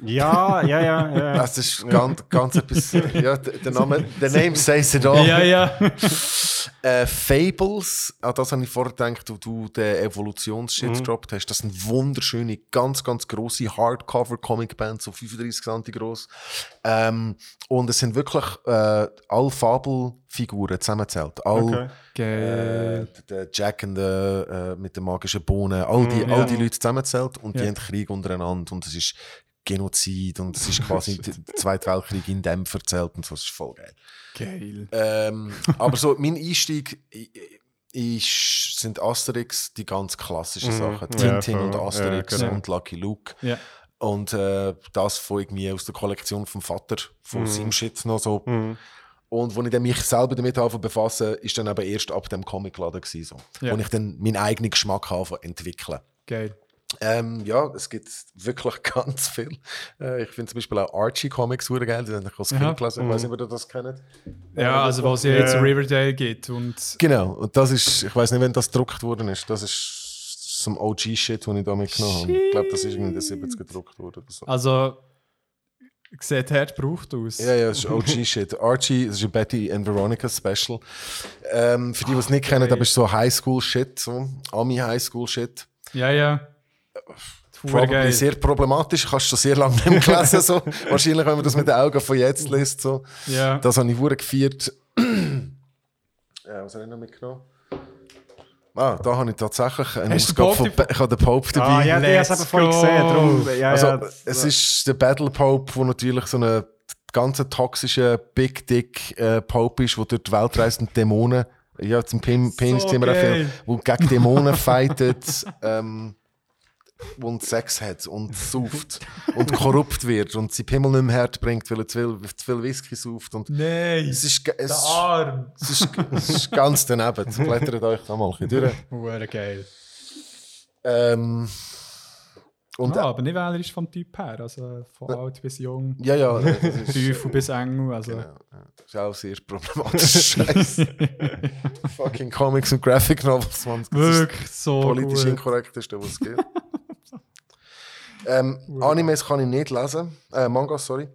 Ja, ja, ja. ja. Das ist ganz, ganz etwas. Ja, der, Name, der Name says it all. Ja, ja. Äh, Fables, an das habe ich vorher gedacht, wo du den Evolutionsshit Mhm. gedroppt hast. Das sind wunderschöne, ganz, ganz grosse Hardcover-Comic-Bands, so 35 cm groß. Ähm, und es sind wirklich äh, alle Fabelfiguren zusammengezählt. All, Okay. äh, der Jack and the, äh, mit den magischen Bohnen, all die, Mhm, all ja. die Leute zusammengezählt und die Ja. haben Krieg untereinander und es ist Genozid und es ist quasi der Zweite Weltkrieg in dem erzählt und so, das ist voll geil. Geil. Ähm, aber so, mein Einstieg ist, sind Asterix, die ganz klassischen Mhm. Sachen. Ja, Tintin und Asterix Ja, genau. und Lucky Luke. Ja. Und äh, das von irgendwie aus der Kollektion vom Vater, von Mhm. seinem Shit noch so. Mhm. Und als ich dann mich selber damit anfangen befassen, ist dann eben erst ab dem Comicladen gewesen, so. Ja. Wo ich dann meinen eigenen Geschmack habe entwickeln. Geil. Ähm, ja, es gibt wirklich ganz viel. Äh, ich finde zum Beispiel auch Archie Comics super geil, die habe ich als Ja. Kind gelesen. Ich weiß Mhm. nicht, ob ihr das kennt. Ja, also was ja Ja, jetzt ja. Riverdale gibt und Genau, und das ist, ich weiß nicht, wenn das gedruckt worden ist, das ist some OG-Shit, den ich da mitgenommen habe. Ich glaube, das ist irgendwie in den 70 gedruckt worden so. also sieht hart gebraucht aus. Ja, ja, das ist OG-Shit. Archie, das ist ein Betty and Veronica Special. Ähm, für die, die es nicht kennen, das ist so Highschool-Shit, so Ami-Highschool-Shit. ja. ja. Probably geil. sehr problematisch, kannst du schon sehr lange nicht mehr lesen. So. Wahrscheinlich, wenn man das mit den Augen von jetzt liest. So. Ja. Das habe ich hure gefeiert. ja, was habe ich noch mitgenommen? Ah, da habe ich tatsächlich eine Hast du Ausgabe von Ba- Ich habe den Pope dabei. Ah, ja, habe es eben vorhin gesehen. Darum, ja, also, ja, es ist der Battle Pope, wo natürlich so eine ganz toxische Big Dick äh, Pope ist, wo durch die Welt reist und Dämonen, ja, zum Pin Penis So. Film, wo gegen Dämonen fightet ähm, und Sex hat und sauft und korrupt wird und sie Pimmel nicht mehr hart bringt, weil er zu viel, zu viel Whisky sauft und Nein. es ist, es, Der Arm. es ist, es ist ganz daneben. Blättert euch da mal ein bisschen durch. Geil. Ähm, und ah, aber nicht wählerisch vom Typ her. Also von alt bis jung, ja, ja, Teufel bis Engel. Also. Genau, ja. Das ist auch sehr problematisch. Scheiße. Fucking Comics und Graphic Novels, man. Wirklich so politisch gut. inkorrekteste, was es gibt. Ähm, Animes kann ich nicht lesen. Äh, Mangas, sorry.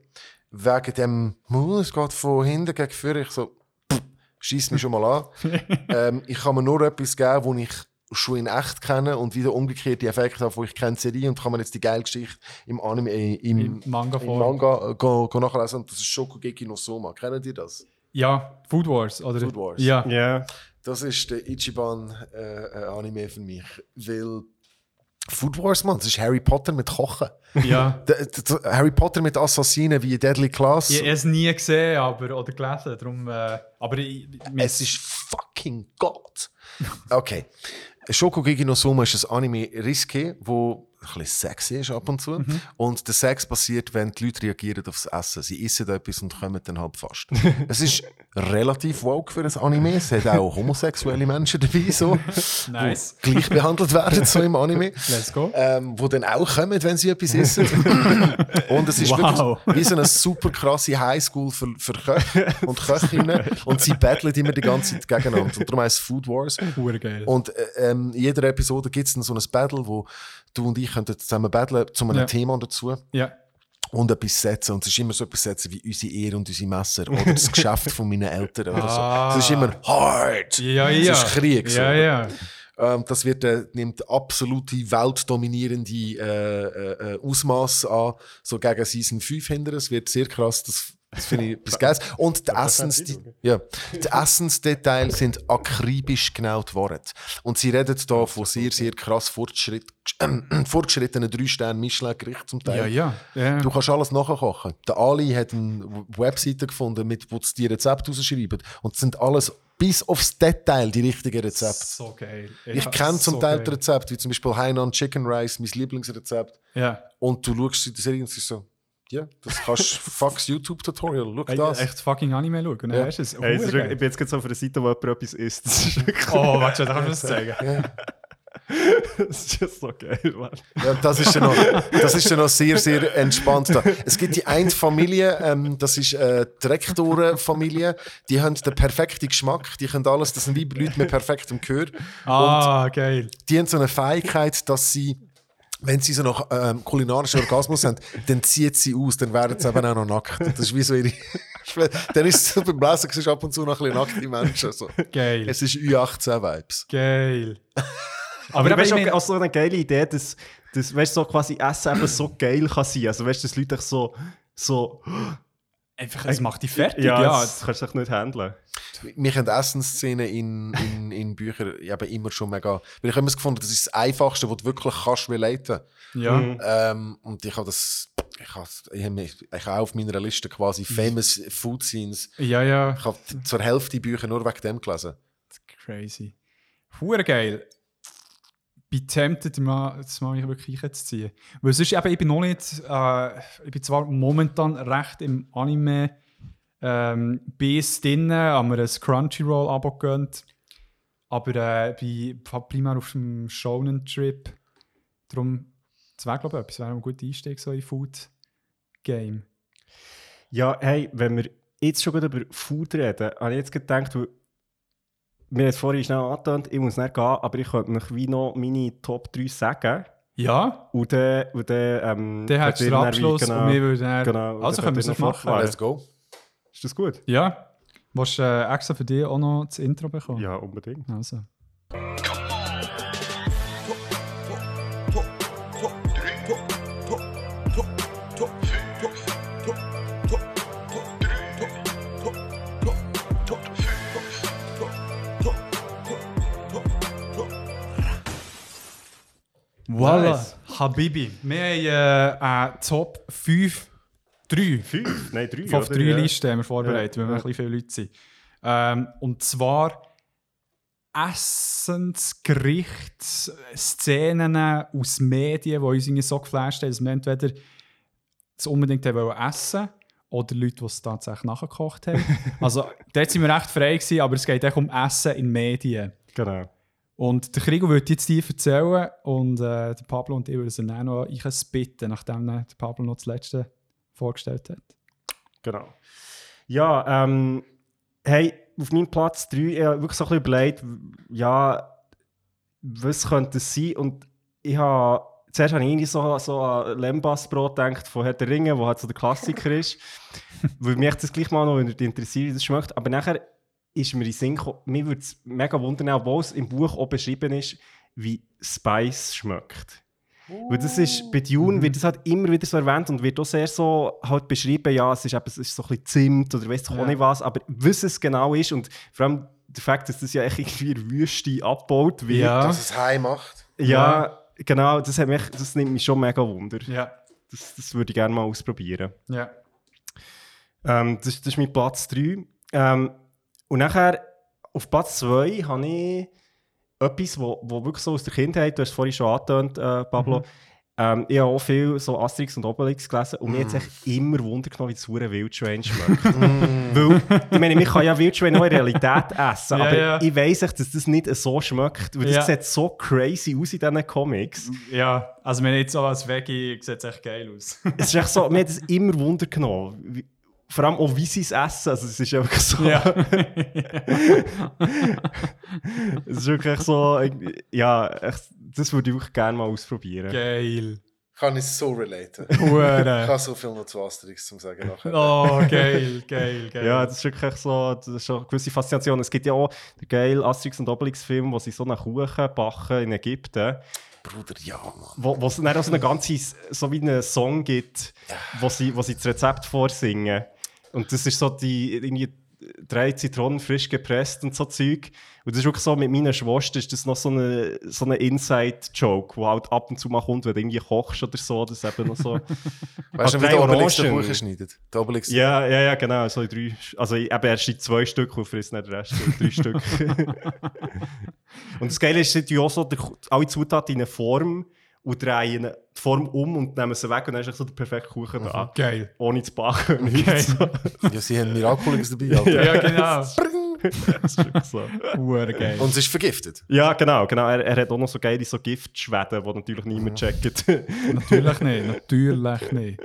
Wegen dem, «Hm, es geht von hinten gegen vorne. Ich so, schießt mich schon mal an. ähm, ich kann mir nur etwas geben, wo ich schon in echt kenne und wieder umgekehrt die Effekte habe, wo ich kenne die Serie und kann mir jetzt die geile Geschichte im Anime, äh, im, Im Manga im vor. Manga äh, go, go nachlesen und das ist Shokugeki no Soma. Kennt ihr das? Ja, Food Wars. Oder? Food Wars. Ja. ja. Das ist der Ichiban-Anime für mich. Weil Food Wars, Mann, das ist Harry Potter mit Kochen. ja. Harry Potter mit Assassinen wie Deadly Class. Ich habe es nie gesehen aber, oder gelesen. Darum, äh, aber ich, Es ist fucking Gott. Okay. Shokugeki no Soma ist ein Anime risky, wo ein bisschen sexy ist ab und zu. Mhm. Und der Sex passiert, wenn die Leute reagieren aufs Essen. Sie essen etwas und kommen dann halb fast. es ist relativ woke für ein Anime. Es hat auch homosexuelle Menschen dabei, so, Nice. die gleich behandelt werden so im Anime. Let's go. ähm, wo dann auch kommen, wenn sie etwas essen. und es ist Wow. wirklich wie so eine super krasse Highschool für, für Köche und Köchinnen. und sie battlen immer die ganze Zeit gegeneinander. Und darum heißt es Food Wars. Und äh, ähm, in jeder Episode gibt es dann so ein Battle, wo du und ich könnten zusammen battlen zu einem Ja. Thema dazu ja. und etwas setzen. Und es ist immer so etwas setzen wie unsere Ehre und unsere Messer oder das Geschäft von meinen Eltern oder Ah. so. Es ist immer hard. Ja, ja. Es ist Krieg. so. Ja, ja. Ähm, das wird, äh, nimmt absolute weltdominierende äh, äh, äh, Ausmaß an, so gegen Season 5 hinter. Es wird sehr krass, das, das finde ich etwas Geiles. Und die, Essens, ja, die Essensdetails sind akribisch genau geworden. Und sie reden da von sehr, sehr krass fortschritt, äh, fortgeschrittenen drei Sterne Michelin-Gericht zum Teil. Ja, ja. ja. Du kannst alles nachkochen. Der Ali hat eine Webseite gefunden, mit wo sie die Rezepte rausschreiben. Und es sind alles bis aufs Detail die richtigen Rezepte. So geil. Ich kenne zum so Teil geil. die Rezepte, wie zum Beispiel Hainan Chicken Rice, mein Lieblingsrezept. Ja. Und du schaust in der Serie und es ist so, Ja, das kannst du Fox YouTube-Tutorial, schau das. echt fucking Anime schauen. Ja. Ja. Hast du es? Hey, es ist ich bin jetzt gerade so auf einer Seite, wo jemand etwas isst. Das Oh, warte schon, da kannst du es zeigen. das ist just so geil, Mann. Ja, das ist dann noch, das ist dann noch sehr, sehr entspannt da. Es gibt die eine Familie, ähm, das ist äh, die Rektorenfamilie, die haben den perfekten Geschmack, die können alles, das sind wie Leute mit perfektem Gehör. Ah, geil. Die haben so eine Fähigkeit, dass sie, wenn sie so noch ähm, kulinarischen Orgasmus haben, dann zieht sie aus, dann werden sie eben auch noch nackt. Das ist wie so ihre... dann ist es so beim Lesen, siehst ab und zu noch ein bisschen nackte Menschen. So. Geil. Es ist Ü18-Vibes. Geil. Aber, eben, weißt du, ich auch so eine geile Idee, dass, dass weißt, so quasi Essen eben so geil kann sein. Also weißt du, dass Leute so, so Einfach, es macht dich fertig, ja, ja. das kannst du nicht handeln. Mich haben Essensszenen in, in, in Büchern eben immer schon mega. Weil ich habe immer gefunden, das ist das Einfachste, was du wirklich kannst relaten. ja. Mhm. Ähm, und ich habe das. Ich habe, ich habe, mich- ich habe auf meiner Liste quasi famous Food Scenes. ja, ja. Ich habe zur Hälfte Bücher nur wegen dem gelesen. Crazy. Hure geil. Bin tempted, mal, das mal mich wirklich einzuziehen. Weil sonst eben, ich bin noch nicht, äh, ich bin zwar momentan recht im Anime ähm, bis drin, haben wir ein Crunchyroll-Abo gegönnt, aber äh, bin primär auf dem Shonen-Trip. Darum, das wäre glaube ich etwas, wäre ein guter Einstieg so in Food-Game. Ja, hey, wenn wir jetzt schon gerade über Food reden, habe ich jetzt gedacht, weil wir haben es vorhin schnell angetönt, ich muss nicht gehen, aber ich könnte euch wie noch meine Top 3 sagen. Ja, Und dann, und dann, ähm, dann hättest du den dann Abschluss und wir würden dann, genau, Also dann können wir es noch machen. Let's go. Ist das gut? Ja. Willst du äh, extra für dich auch noch das Intro bekommen? Ja, unbedingt. Also. Voilà, Nice. Habibi. Wir haben äh, eine Top 5, 3 Fünf? Nein, drei. oder? 3 Ja. Listen haben wir vorbereitet, Ja, weil wir ein bisschen viele Leute sind. Ähm, und zwar Essensgericht, Szenen aus Medien, die uns irgendwie so geflasht haben, dass wir entweder es unbedingt haben wollen essen oder Leute, die es tatsächlich nachgekocht haben. also dort sind wir recht frei gewesen, aber es geht echt um Essen in Medien. Genau. Und der Krigo würde jetzt dir erzählen und äh, der Pablo und ich würden es dann auch noch einspitten, nachdem der Pablo noch das letzte vorgestellt hat. Genau. Ja, ähm, hey, auf meinem Platz 3, ich habe wirklich so ein bisschen überlegt, ja, was könnte es sein? Und ich habe, zuerst habe ich irgendwie so, so an Lembasbrot gedacht von Herr der Ringe, wo halt so der Klassiker ist. Weil mich das gleich mal noch interessiert, wie das schmeckt. Aber nachher ist mir in den Sinn gekommen, mir würde es mega wundern, obwohl es im Buch auch beschrieben ist, wie Spice schmeckt. Weil das ist, bei Dune wird das halt immer wieder so erwähnt und wird auch sehr so halt beschrieben, ja, es ist, eben, es ist so ein bisschen Zimt oder weiss doch Ja. auch nicht was, aber was es genau ist und vor allem der Fakt, dass das ja echt irgendwie in Wüste abgebaut wird. Ja. Dass es heim macht. Ja, genau, das, hat mich, das nimmt mich schon mega wunder. Ja. Das, das würde ich gerne mal ausprobieren. Ja. Ähm, das, das ist mein Platz 3. Ähm, und nachher auf Platz 2 habe ich etwas, wo, wo wirklich so aus der Kindheit, du hast es vorhin schon angetönt, äh, Pablo, Mhm. ähm, ich habe auch viel so Asterix und Obelix gelesen und mir hat es immer Wunder genommen, wie das hure Wildschwein schmeckt. Weil, ich meine, man kann ja Wildschwein auch in Realität essen, Ja, aber ja. ich weiss echt, dass das nicht so schmeckt, weil das Ja. sieht so crazy aus in diesen Comics. Ja, also wenn jetzt so als Veggie sieht es echt geil aus. es ist echt so, mir hat es immer Wunder genommen. Wie- Vor allem auch, wie sie es essen. Also, es ist einfach so. ja. Es ist wirklich so. Ja, das würde ich wirklich gerne mal ausprobieren. geil. Kann ich so relaten. Ich habe so viel noch zu Asterix zum sagen nachher. Oh, geil, geil, geil. Ja, das ist wirklich so, das ist eine gewisse Faszination. Es gibt ja auch den geilen Asterix und Obelix-Film, wo sie so einen Kuchen backen in Ägypten, Bruder, ja, Mann. wo, wo es dann auch so eine ganze, so wie einen Song gibt, wo sie, wo sie das Rezept vorsingen. Und das ist so die, irgendwie drei Zitronen frisch gepresst und so Zeug. Und das ist wirklich so, mit meiner Schwester ist das noch so eine, so eine Inside-Joke, wo halt ab und zu mal kommt, wenn du irgendwie kochst oder so, das eben noch so... Weißt du, wie der Obelix den. Kuchen schneidet? Der Obelix. Ja, ja, ja, genau. So in drei, also ich- eben erst in zwei Stück und frisst nicht den Rest, so drei Stück. und das Geile ist, sie tun auch so alle Zutaten in eine Form und drehen die Form um und nehmen sie weg und dann ist so der perfekte Kuchen da. Geil. Ohne zu backen. Geil. nichts. Ja, sie haben Miraculix dabei, Alter. Ja, genau. Das ist wirklich so. Geil. Und es ist vergiftet. Ja, genau. genau. Er, er hat auch noch so geile so Giftschweden, die natürlich niemand checkt. natürlich nicht, natürlich nicht.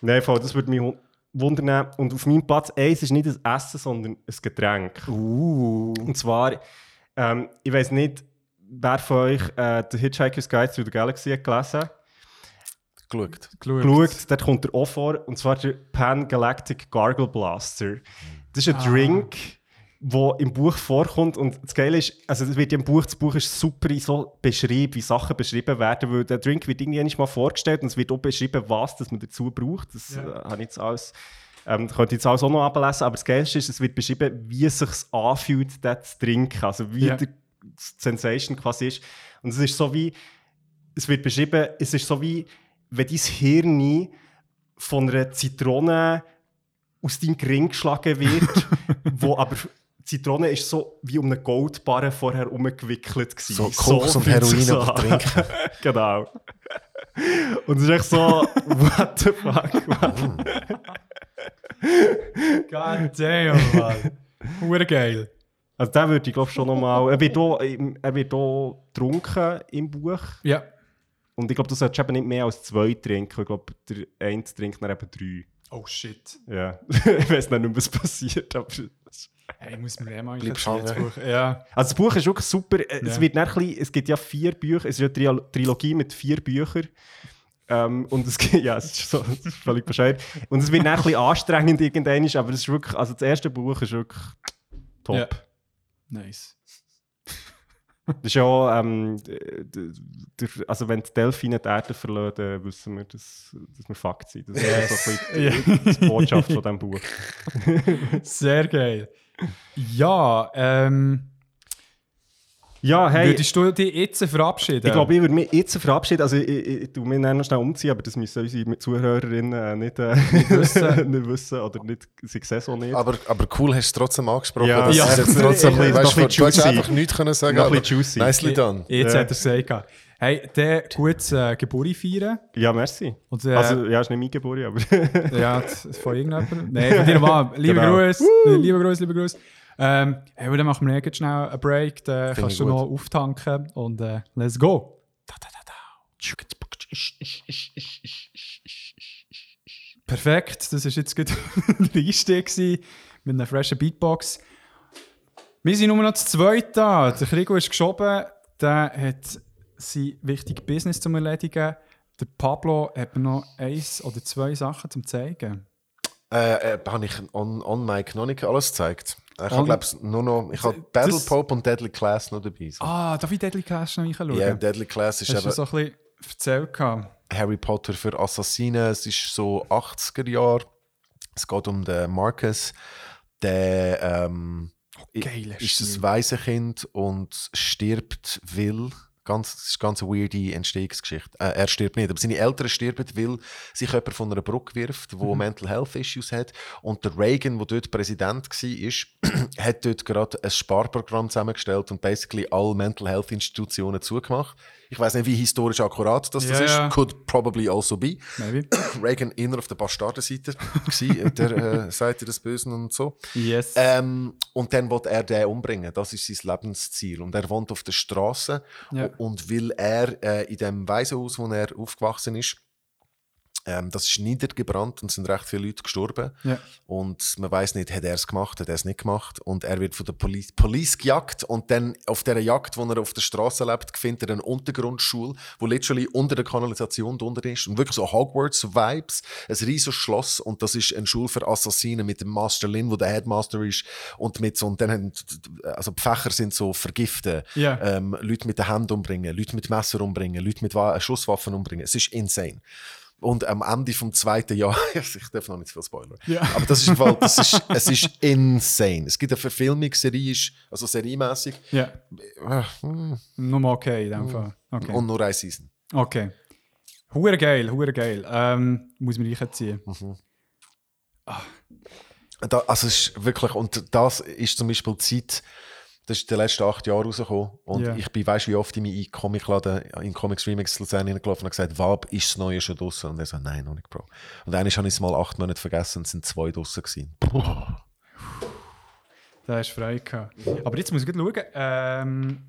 Nein, voll, das würde mich wu- wundern. Und auf meinem Platz 1 ist nicht ein Essen, sondern ein Getränk. Uh. Und zwar, ähm, ich weiß nicht, wer von euch äh, The Hitchhiker's Guide to the Galaxy hat gelesen Geschaut. geschaut. Dort kommt er auch vor. Und zwar der Pan Galactic Gargle Blaster. Das ist ein Drink, der im Buch vorkommt. Und das Geile ist, also es wird ja im Buch, das Buch ist super so beschrieben, wie Sachen beschrieben werden, weil der Drink wird irgendwie mal vorgestellt und es wird auch beschrieben, was das man dazu braucht. Das Ja. äh, habe ich jetzt alles. Ähm, das könnte ich jetzt alles auch noch ablesen, aber das Geilste ist, es wird beschrieben, wie es sich anfühlt, das zu trinken. Also wie Ja. die Sensation quasi ist. Und es ist so wie, es wird beschrieben, es ist so wie, wenn dein Hirn von einer Zitrone aus deinem Gring geschlagen wird, wo aber die Zitrone ist so wie um eine Goldbarre vorher umgewickelt gewesen. So Koks und fühlt sich's Heroin trinken. genau. Und es ist echt so, what the fuck, man. God damn, Mann. Hure geil. Also den würde ich glaube schon nochmal, er wird auch, im- er wird auch getrunken im Buch. Ja. Und ich glaube, du solltest eben nicht mehr als zwei trinken. Ich glaube, der eine trinkt dann eben drei. Oh shit. Ja. ich weiß nicht, mehr, was passiert. Aber Hey, ich muss mir mal das Buch. Ja. also das Buch ist wirklich super. Es, Ja. wird ein bisschen, es gibt ja vier Bücher, es ist eine Tri Trilogie mit vier Büchern. Ähm, und es gibt, ja, es ist, so, es ist völlig bescheuert. Und es wird ein bisschen anstrengend irgendwann, aber es ist wirklich, also das erste Buch ist wirklich top. Ja. Nice. Das ist ja auch, ähm, also wenn die Delfine die Erde verlassen, wissen wir, dass, dass wir fucked sind. Das ist so ein bisschen die Botschaft von diesem Buch. Sehr geil. Ja, ähm, Ja, hey, würdest du dich jetzt verabschieden? ich glaube, ich würde mich jetzt verabschieden. Also, ich, ich, ich tue mich dann noch schnell umziehen, aber das müssen unsere Zuhörerinnen äh, nicht, äh, nicht, wissen. nicht wissen oder nicht, sie sehen es auch nicht. Aber, aber cool, hast du es trotzdem angesprochen. Ja, dass ja. es jetzt trotzdem, ein bisschen- weißt, noch ein du, hättest einfach nichts können sagen Noch ein aber bisschen juicy. Nicely done. Jetzt Ja. hat er es gesagt. Hey, der gutes äh, Geburt feiern. ja, merci. Und, äh, Also, ja, ist nicht mein Geburt, aber... ja, von irgendjemandem. Nein, von dir mal. Liebe Genau. Grüße, liebe Grüße, liebe Grüße. Ähm, hey, dann machen wir jetzt schnell einen Break. Dann Finde kannst du gut. noch auftanken und äh, let's go. Da, da, da, da. Perfekt, das war jetzt gerade der Einstieg mit einer freshen Beatbox. Wir sind nur noch zu zweit da. Der Krigo ist geschoben, der hat sein wichtiges Business zum Erledigen. Der Pablo hat mir noch eins oder zwei Sachen zum zeigen. Äh, äh, habe ich on, on Mic noch nicht alles gezeigt. Ich habe, glaube nur noch, ich habe Battle Pope und Deadly Class noch dabei. So. Ah, darf ich Deadly Class noch reinschauen? Ja, Deadly Class ist Hast du eben so ein bisschen erzählt? Harry Potter für Assassinen. Es ist so 80er Jahre. Es geht um den Marcus. Der ähm, geiler ist ein Waisenkind und stirbt will. Ganz, das ist eine ganz weirde Entstehungsgeschichte. Äh, er stirbt nicht, aber seine Eltern sterben, weil sich jemand von einer Brücke wirft, wo Mental Health Issues hat. Und der Reagan, der dort Präsident war, hat dort gerade ein Sparprogramm zusammengestellt und basically alle Mental Health Institutionen zugemacht. Ich weiß nicht, wie historisch akkurat das, das Ja, ist. Could probably also be. Maybe. Reagan inner auf der Bastardenseite gsi, der äh, Seite des Bösen und so. Yes. Ähm, und dann will er den umbringen. Das ist sein Lebensziel. Und er wohnt auf der Straße. Ja. Und weil er äh, in dem Waisenhaus, wo er aufgewachsen ist, ähm, das ist niedergebrannt und es sind recht viele Leute gestorben. Ja. Und man weiß nicht, hat er es gemacht, hat er es nicht gemacht. Und er wird von der Police, Police gejagt. Und dann auf dieser Jagd, wo er auf der Straße lebt, findet er eine Untergrundschule, wo literally unter der Kanalisation drunter ist. Und wirklich so Hogwarts-Vibes. Ein riesiges Schloss. Und das ist eine Schule für Assassinen mit dem Master Lin, wo der Headmaster ist. Und, mit so, und dann haben, also die Fächer sind so vergiften. Ja. Ähm, Leute mit den Händen umbringen, Leute mit Messer umbringen, Leute mit Wa Schusswaffen umbringen. Es ist insane. Und am Ende vom zweiten Jahr, ich darf noch nicht zu viel spoilern, Ja. aber das ist, im Fall, das ist, es ist insane. Es gibt eine Verfilmungsserie, ist- also seriemäßig, ja. äh, hm, Nur mal okay in dem Fall. Okay. und nur eine Season. okay. Hure geil, hure geil. Ähm, muss man reinziehen. Da, also es ist wirklich, und das ist zum Beispiel die Zeit, Das ist in den letzten acht Jahren rausgekommen. Und Ja. ich bin, weißt du, wie oft in meinen Comicladen, in Comics Remix Luzern hineingelaufen und gesagt, Wab, ist das Neue schon draussen? Und er so, nein, noch nicht, Bro. Und eigentlich habe ich es mal acht Monate vergessen und es sind zwei draussen gewesen. Da hast du Freude gehabt. Aber jetzt muss ich schauen. Ähm,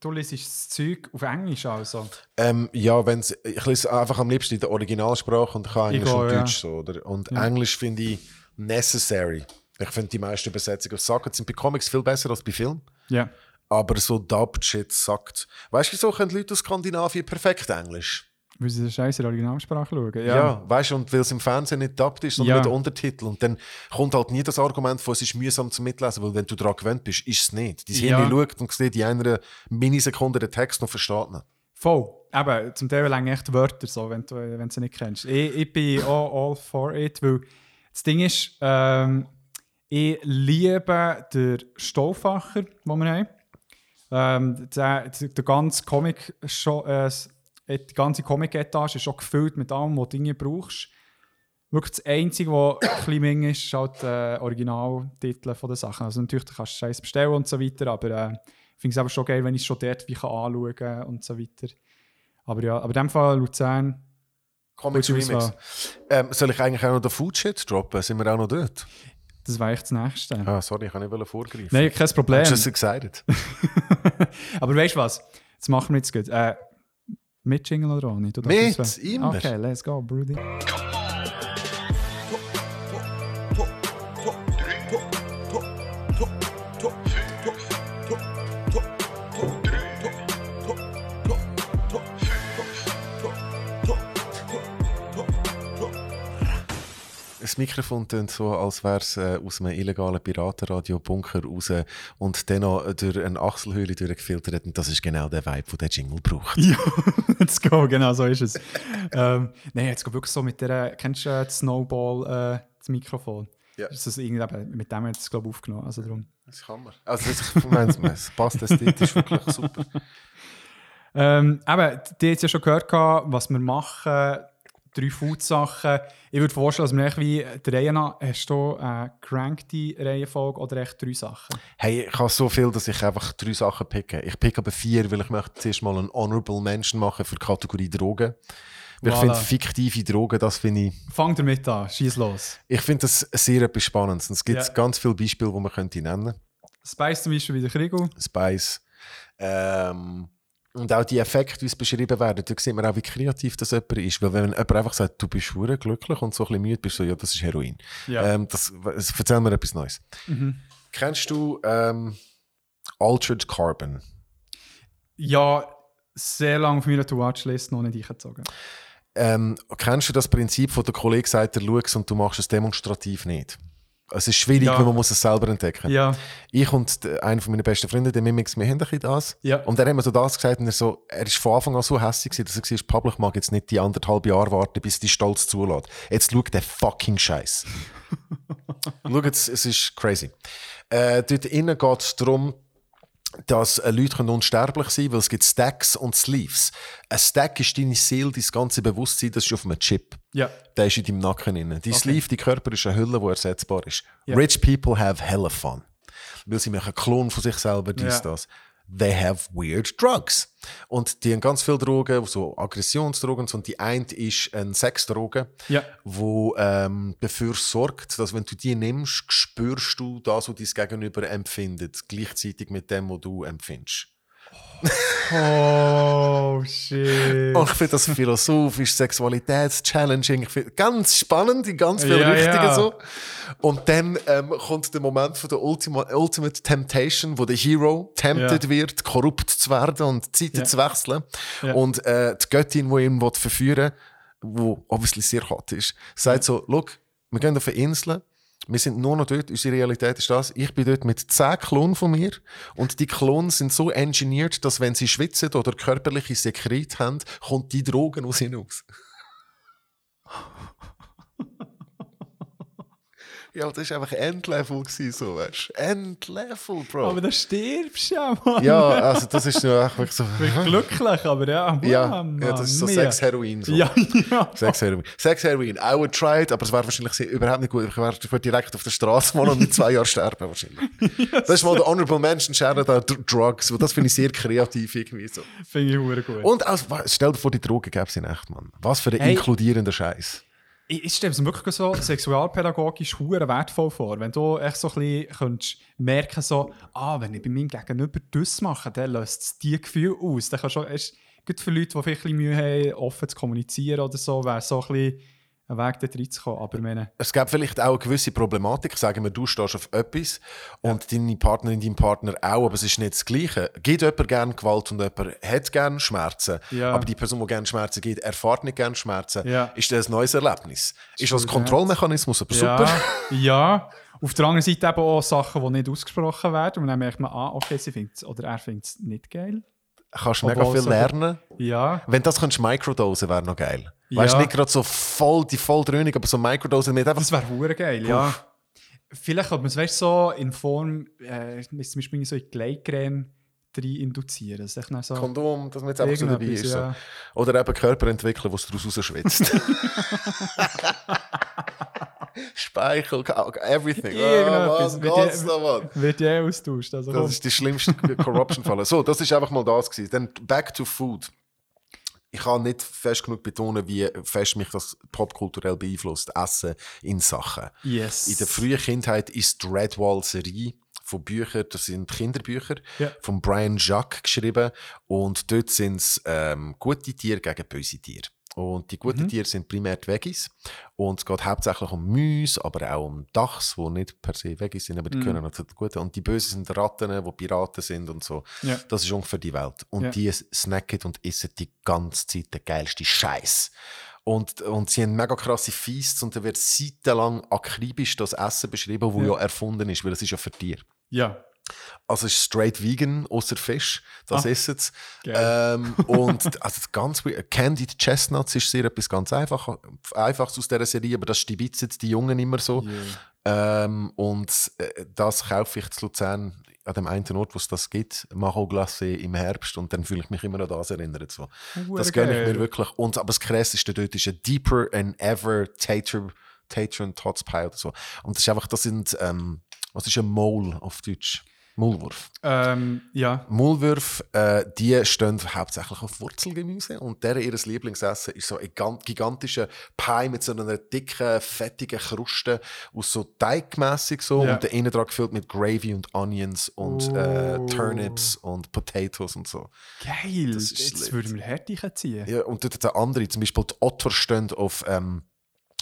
du liest das Zeug auf Englisch also. Ähm, ja, wenn's, ich lese einfach am liebsten in der Originalsprache und kann Englisch auch, und ja. Deutsch. So, oder? Und Ja. Englisch finde ich necessary. Ich finde die meisten Übersetzungen Sachen sind bei Comics viel besser als bei Film. Ja. Aber so dubbed Shit sagt. Weißt du, wieso können Leute aus Skandinavien perfekt Englisch? Weil sie scheiße in der Originalsprache schauen. Ja, Ja. weißt du, und weil es im Fernsehen nicht dubbed ist, sondern Ja. mit Untertitel. Und dann kommt halt nie das Argument von, es ist mühsam zu mitlesen, weil wenn du daran gewöhnt bist, ist es nicht. Dein Ja. Hirn schaut und sieht in einer Minisekunde den Text und versteht ihn. Voll. Eben, zum Teil länger echt Wörter, so, wenn du, wenn du sie nicht kennst. Ich, ich bin auch all for it, weil das Ding ist, ähm, ich liebe den Stauffacher, den wir haben. Ähm, der, der, der ganze Comic, schon, äh, die ganze Comic-Etage ist schon gefüllt mit allem, was du Dinge brauchst. Wirklich das Einzige, was ein bisschen ist, ist halt äh, Originaltitel den Sachen. Also natürlich, du kannst Scheiß bestellen und so weiter, aber äh, ich finde es aber schon geil, wenn ich es schon dort wie kann anschauen kann und so weiter. Aber ja, aber in dem Fall Luzern, Comics Gute Remix. Ähm, soll ich eigentlich auch noch den Food Shit droppen? Sind wir auch noch dort? Das war echt das Nächste. Ah, sorry, ich kann nicht vorgreifen. Nein, kein Problem. I'm just excited. aber weißt du was? Jetzt machen wir jetzt gut. Äh, mit Jingle oder ohne? Du Mit, immer. Okay, let's go, Brudi. Das Mikrofon tönt so, als wäre es äh, aus einem illegalen Piratenradio-Bunker raus und dann noch durch eine Achselhöhle durchgefiltert. Und das ist genau der Vibe, den der Jingle braucht. Ja, let's go, genau so ist es. ähm, Nein, jetzt geht wirklich so mit der, kennst du äh, das Snowball, äh, das Mikrofon? Ja. Das ist irgendwie, mit dem hat es glaube ich aufgenommen, also darum. Das kann man. Also, das, es passt ästhetisch wirklich super. Ähm, eben, die hat ja schon gehört, was wir machen, drei Food-Sachen. Ich würde vorstellen, dass wir echt wie Reihe nach, hast du eine crankte Reihenfolge oder echt drei Sachen? Hey, ich habe so viel, dass ich einfach drei Sachen picke. Ich pick aber vier, weil ich möchte zuerst mal einen Honorable Mention machen für die Kategorie Drogen. Weil Ich Voilà. finde fiktive Drogen, das finde ich, Fang damit an, schieß los. ich finde das sehr etwas Spannendes. Und es gibt Ja. ganz viele Beispiele, die man könnte nennen. Spice zum Beispiel wie der Krigo. Spice. Ähm, und auch die Effekte, wie es beschrieben werden, da sieht man auch, wie kreativ das jemand ist. Weil wenn jemand einfach sagt, du bist schwer glücklich und so ein bisschen müde bist, so, ja, das ist Heroin. Ja. Ähm, das, das, erzähl mir etwas Neues. Mhm. Kennst du ähm, Altered Carbon? Ja, sehr lange auf meiner To-Watch-List noch nicht eingezogen. Ähm, kennst du das Prinzip, wo der Kollege sagt, du schaust und du machst es demonstrativ nicht? Es ist schwierig, Ja. weil man muss es selber entdecken. Ja, Ich und einer von meinen besten Freunde, der Mimix, wir haben ein das. Ja. Und er hat mir so das gesagt und er so, er ist von Anfang an so hässlich dass er gesagt hat, Public mag jetzt nicht die anderthalb Jahre warten, bis die Stolz zulässt. Jetzt schau den fucking Scheiß. Schau jetzt, es ist crazy. Äh, dort innen geht es darum, dass äh, Leute können unsterblich sein können, weil es gibt Stacks und Sleeves. Ein Stack ist deine Seele, dein ganze Bewusstsein, das ist auf einem Chip. ja. Der ist in deinem Nacken drin. Dein Sleeve, dein Körper ist eine Hülle, die ersetzbar ist. Ja. Rich people have hella fun. Weil sie machen einen Klon von sich selber, dies, Ja. das. They have weird drugs. Und die haben ganz viele Drogen, so Aggressionsdrogen. und die eine ist eine Sexdroge, Ja. wo ähm, dafür sorgt, dass wenn du die nimmst, spürst du das, was dein Gegenüber empfindet, gleichzeitig mit dem, was du empfindest. Oh, shit. Und ich finde das philosophisch, Sexualitätschallenging. Ich finde ganz spannend in ganz vielen Ja, Richtungen ja. so. Und dann ähm, kommt der Moment von der Ultima, Ultimate Temptation, wo der Hero tempted Ja. wird, korrupt zu werden und Zeiten Ja. zu wechseln. Und äh, die Göttin, die ihn verführen will, die obviously sehr hot ist, sagt so, look, wir gehen auf eine Insel, wir sind nur noch dort, unsere Realität ist das, ich bin dort mit 10 Klonen von mir und die Klonen sind so engineert, dass wenn sie schwitzen oder körperliche Sekret haben, kommt die Drogen aus ihnen raus. Ja, das war einfach Endlevel, gewesen, so, weißt? Endlevel, Bro. Aber dann stirbst du ja, Mann. ja, also das ist nur echt wirklich so. Ich bin glücklich, aber ja, Ja, Mann, ja, das ist so. Sex-Heroin. So. Ja, ja. Sex-Heroin. Sex-Heroin, I would try it, aber es wäre wahrscheinlich überhaupt nicht gut. Ich wäre wäre direkt auf der Straße wohnen und in zwei Jahren sterben wahrscheinlich. Das ist mal der Honorable Shared an Dr- Drugs, das finde ich sehr kreativ irgendwie so. Finde ich gut. Und also, stell dir vor, die Drogen gäbe es in echt, Mann. Was für ein Hey. inkludierender Scheiß. Ich, ich stelle es mir wirklich so sexualpädagogisch wertvoll vor, wenn du echt so ein bisschen könntest merken so, ah, wenn ich bei meinem Gegenüber das mache, dann löst es die Gefühle aus. Dann kannst du, ist, gut für Leute, die vielleicht Mühe haben, offen zu kommunizieren oder so, wäre so ein bisschen ein Weg dort reinzukommen. Aber meine, Es gibt vielleicht auch eine gewisse Problematik. Sagen wir, du stehst auf etwas und deine Partnerin, dein Partner auch, aber es ist nicht das Gleiche. Gibt jemand gerne Gewalt und jemand hat gerne Schmerzen, Ja. aber die Person, die gerne Schmerzen gibt, erfährt nicht gerne Schmerzen. Ja. Ist das ein neues Erlebnis? Ist das Kontrollmechanismus, aber super. ja, ja. Auf der anderen Seite eben auch Sachen, die nicht ausgesprochen werden. Und dann merkt man, ah, okay, sie find's, oder er findet es nicht geil. Kannst mega Obwohl viel lernen. Ja, Wenn das könntest microdosen, wäre noch geil. Weißt du, nicht gerade so voll, die voll aber so microdosen mit einfach. Das wäre hure geil, ja. Vielleicht könnte man es weißt, so in Form, äh, zum Beispiel so in Gleitcreme rein induzieren. Das ist so Kondom, dass man jetzt einfach so dabei ist. So. ja. Oder eben Körper entwickeln, wo es daraus rausschwitzt. Speichel, everything. Irgendetwas. Oh, Mann? Wird ja eh austauscht. Also, Das komm. ist die schlimmste Corruption-Falle. So, das ist einfach mal das gewesen. Dann back to food. Ich kann nicht fest genug betonen, wie fest mich das popkulturell beeinflusst, Essen in Sachen. yes. In der frühen Kindheit ist die Redwall-Serie von Büchern, das sind Kinderbücher, Ja. von Brian Jacques geschrieben. Und dort sind es ähm, gute Tiere gegen böse Tiere. Und die Mhm. guten Tiere sind primär die Veggies. Und es geht hauptsächlich um Mäuse, aber auch um Dachs, die nicht per se Veggies sind, aber die Mhm. können natürlich guten. Und die Bösen sind Ratten, die Piraten sind und so. Ja. Das ist ungefähr die Welt. Und Ja. die snacken und essen die ganze Zeit den geilsten Scheiß. Und, und sie haben mega krasse Feasts und da wird seitenlang akribisch das Essen beschrieben, das Ja. ja erfunden ist, weil es ist ja für Tiere. ja. Also es ist straight vegan, außer Fisch. Das Ah. essen sie. Ähm, und also ganz. Candied Chestnuts ist sehr etwas ganz einfach, Einfaches aus dieser Serie, aber das stibitzen die Jungen immer so. Ähm, und äh, das kaufe ich zu Luzern an dem einen Ort, wo es das gibt, Macho Glacé im Herbst und dann fühle ich mich immer noch an das erinnert. So. Das gönne ich mir wirklich. Und, aber das Krasseste dort ist ein Deeper and Ever Tater, Tater and Tots Pie oder so. Und das ist einfach, das sind, ähm, was ist ein Mole auf Deutsch? Maulwurf. Ähm, ja. Maulwürfe, äh, die stehen hauptsächlich auf Wurzelgemüse und deren ihr Lieblingsessen ist so ein gan- gigantischer Pie mit so einer dicken, fettigen Kruste aus so teigmässig so Ja. und der innen dran gefüllt mit Gravy und Onions und äh, Oh. Turnips und Potatoes und so. Geil. Das ist Jetzt lit. würden wir ziehen. Ja, und dort der andere, zum Beispiel die Otter stehen auf ähm,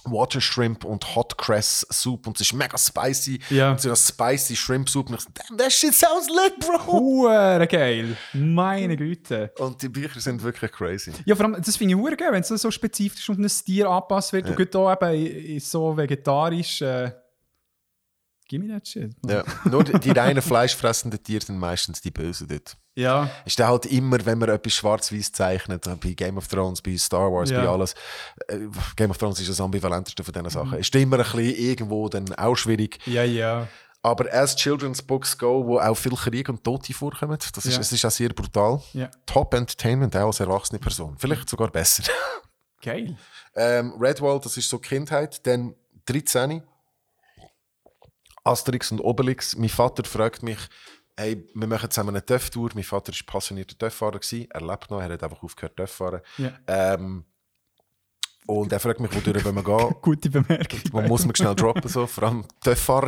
Water Shrimp und Hot Cress Soup und es ist mega spicy. Ja. Und so eine spicy Shrimp Soup und ich so, damn, that shit sounds lit, bro! Hure geil. Meine Güte. Und die Bücher sind wirklich crazy. Ja, vor allem, das finde ich hure geil, wenn es so spezifisch auf ein Tier angepasst wird. Und gerade auch eben in, in so vegetarisch. Äh, gib mir that shit. Ja. Nur die, die reinen fleischfressenden Tiere sind meistens die Bösen dort. Ja. Ist dann halt immer, wenn man etwas schwarz-weiß zeichnet, bei Game of Thrones, bei Star Wars, Ja. bei alles. Äh, Game of Thrones ist das ambivalenteste von diesen Sachen. Ist immer ein bisschen irgendwo dann auch schwierig. Ja, ja. Aber as Children's Books go, wo auch viel Krieg und Tote vorkommen, das ist, Ja. es ist auch sehr brutal. Ja. Top Entertainment auch als erwachsene Person. Vielleicht sogar besser. Geil. ähm, Redwall, das ist so Kindheit. Dann 13. Asterix und Obelix. Mein Vater fragt mich, hey, wir machen zusammen eine Töff-Tour. Mein Vater war passionierter Töfffahrer. gewesen. Er lebt noch, er hat einfach aufgehört Töff fahren. Ja. Ähm, und er fragt mich, wodurch wollen wir gehen. Gute Bemerkung. Man muss man schnell droppen, so. vor allem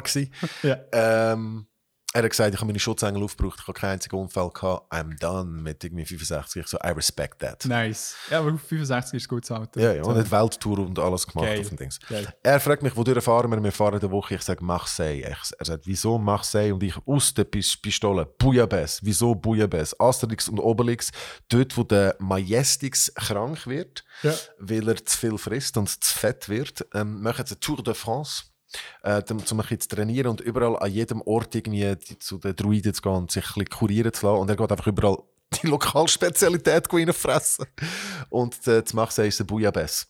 gewesen. Ja. Ähm, er hat gesagt, ich habe meine Schutzengel aufgebraucht, ich habe keinen einzigen Unfall gehabt. I'm done mit irgendwie 65. Ich so, I respect that. Nice. Ja, aber auf 65 ist gutes Alter. Ja, ja, und hat Welttour und alles gemacht Geil. auf dem Dings. Geil. Er fragt mich, wodurch fahren wir? Wir fahren eine Woche. Ich sage, Marseille. Er sagt, wieso Marseille? Und ich aus der Pis- Pistole, Bouillabaisse. Wieso Bouillabaisse? Asterix und Obelix, dort, wo der Majestix krank wird, Ja. weil er zu viel frisst und zu fett wird, ähm, machen sie Tour de France. Äh, um, um ein bisschen zu trainieren und überall an jedem Ort irgendwie die- zu den Druiden zu gehen und sich ein bisschen kurieren zu lassen. Und er geht einfach überall die Lokalspezialität reinfressen. Und äh, zu Marseille ist eine Bouillabaisse.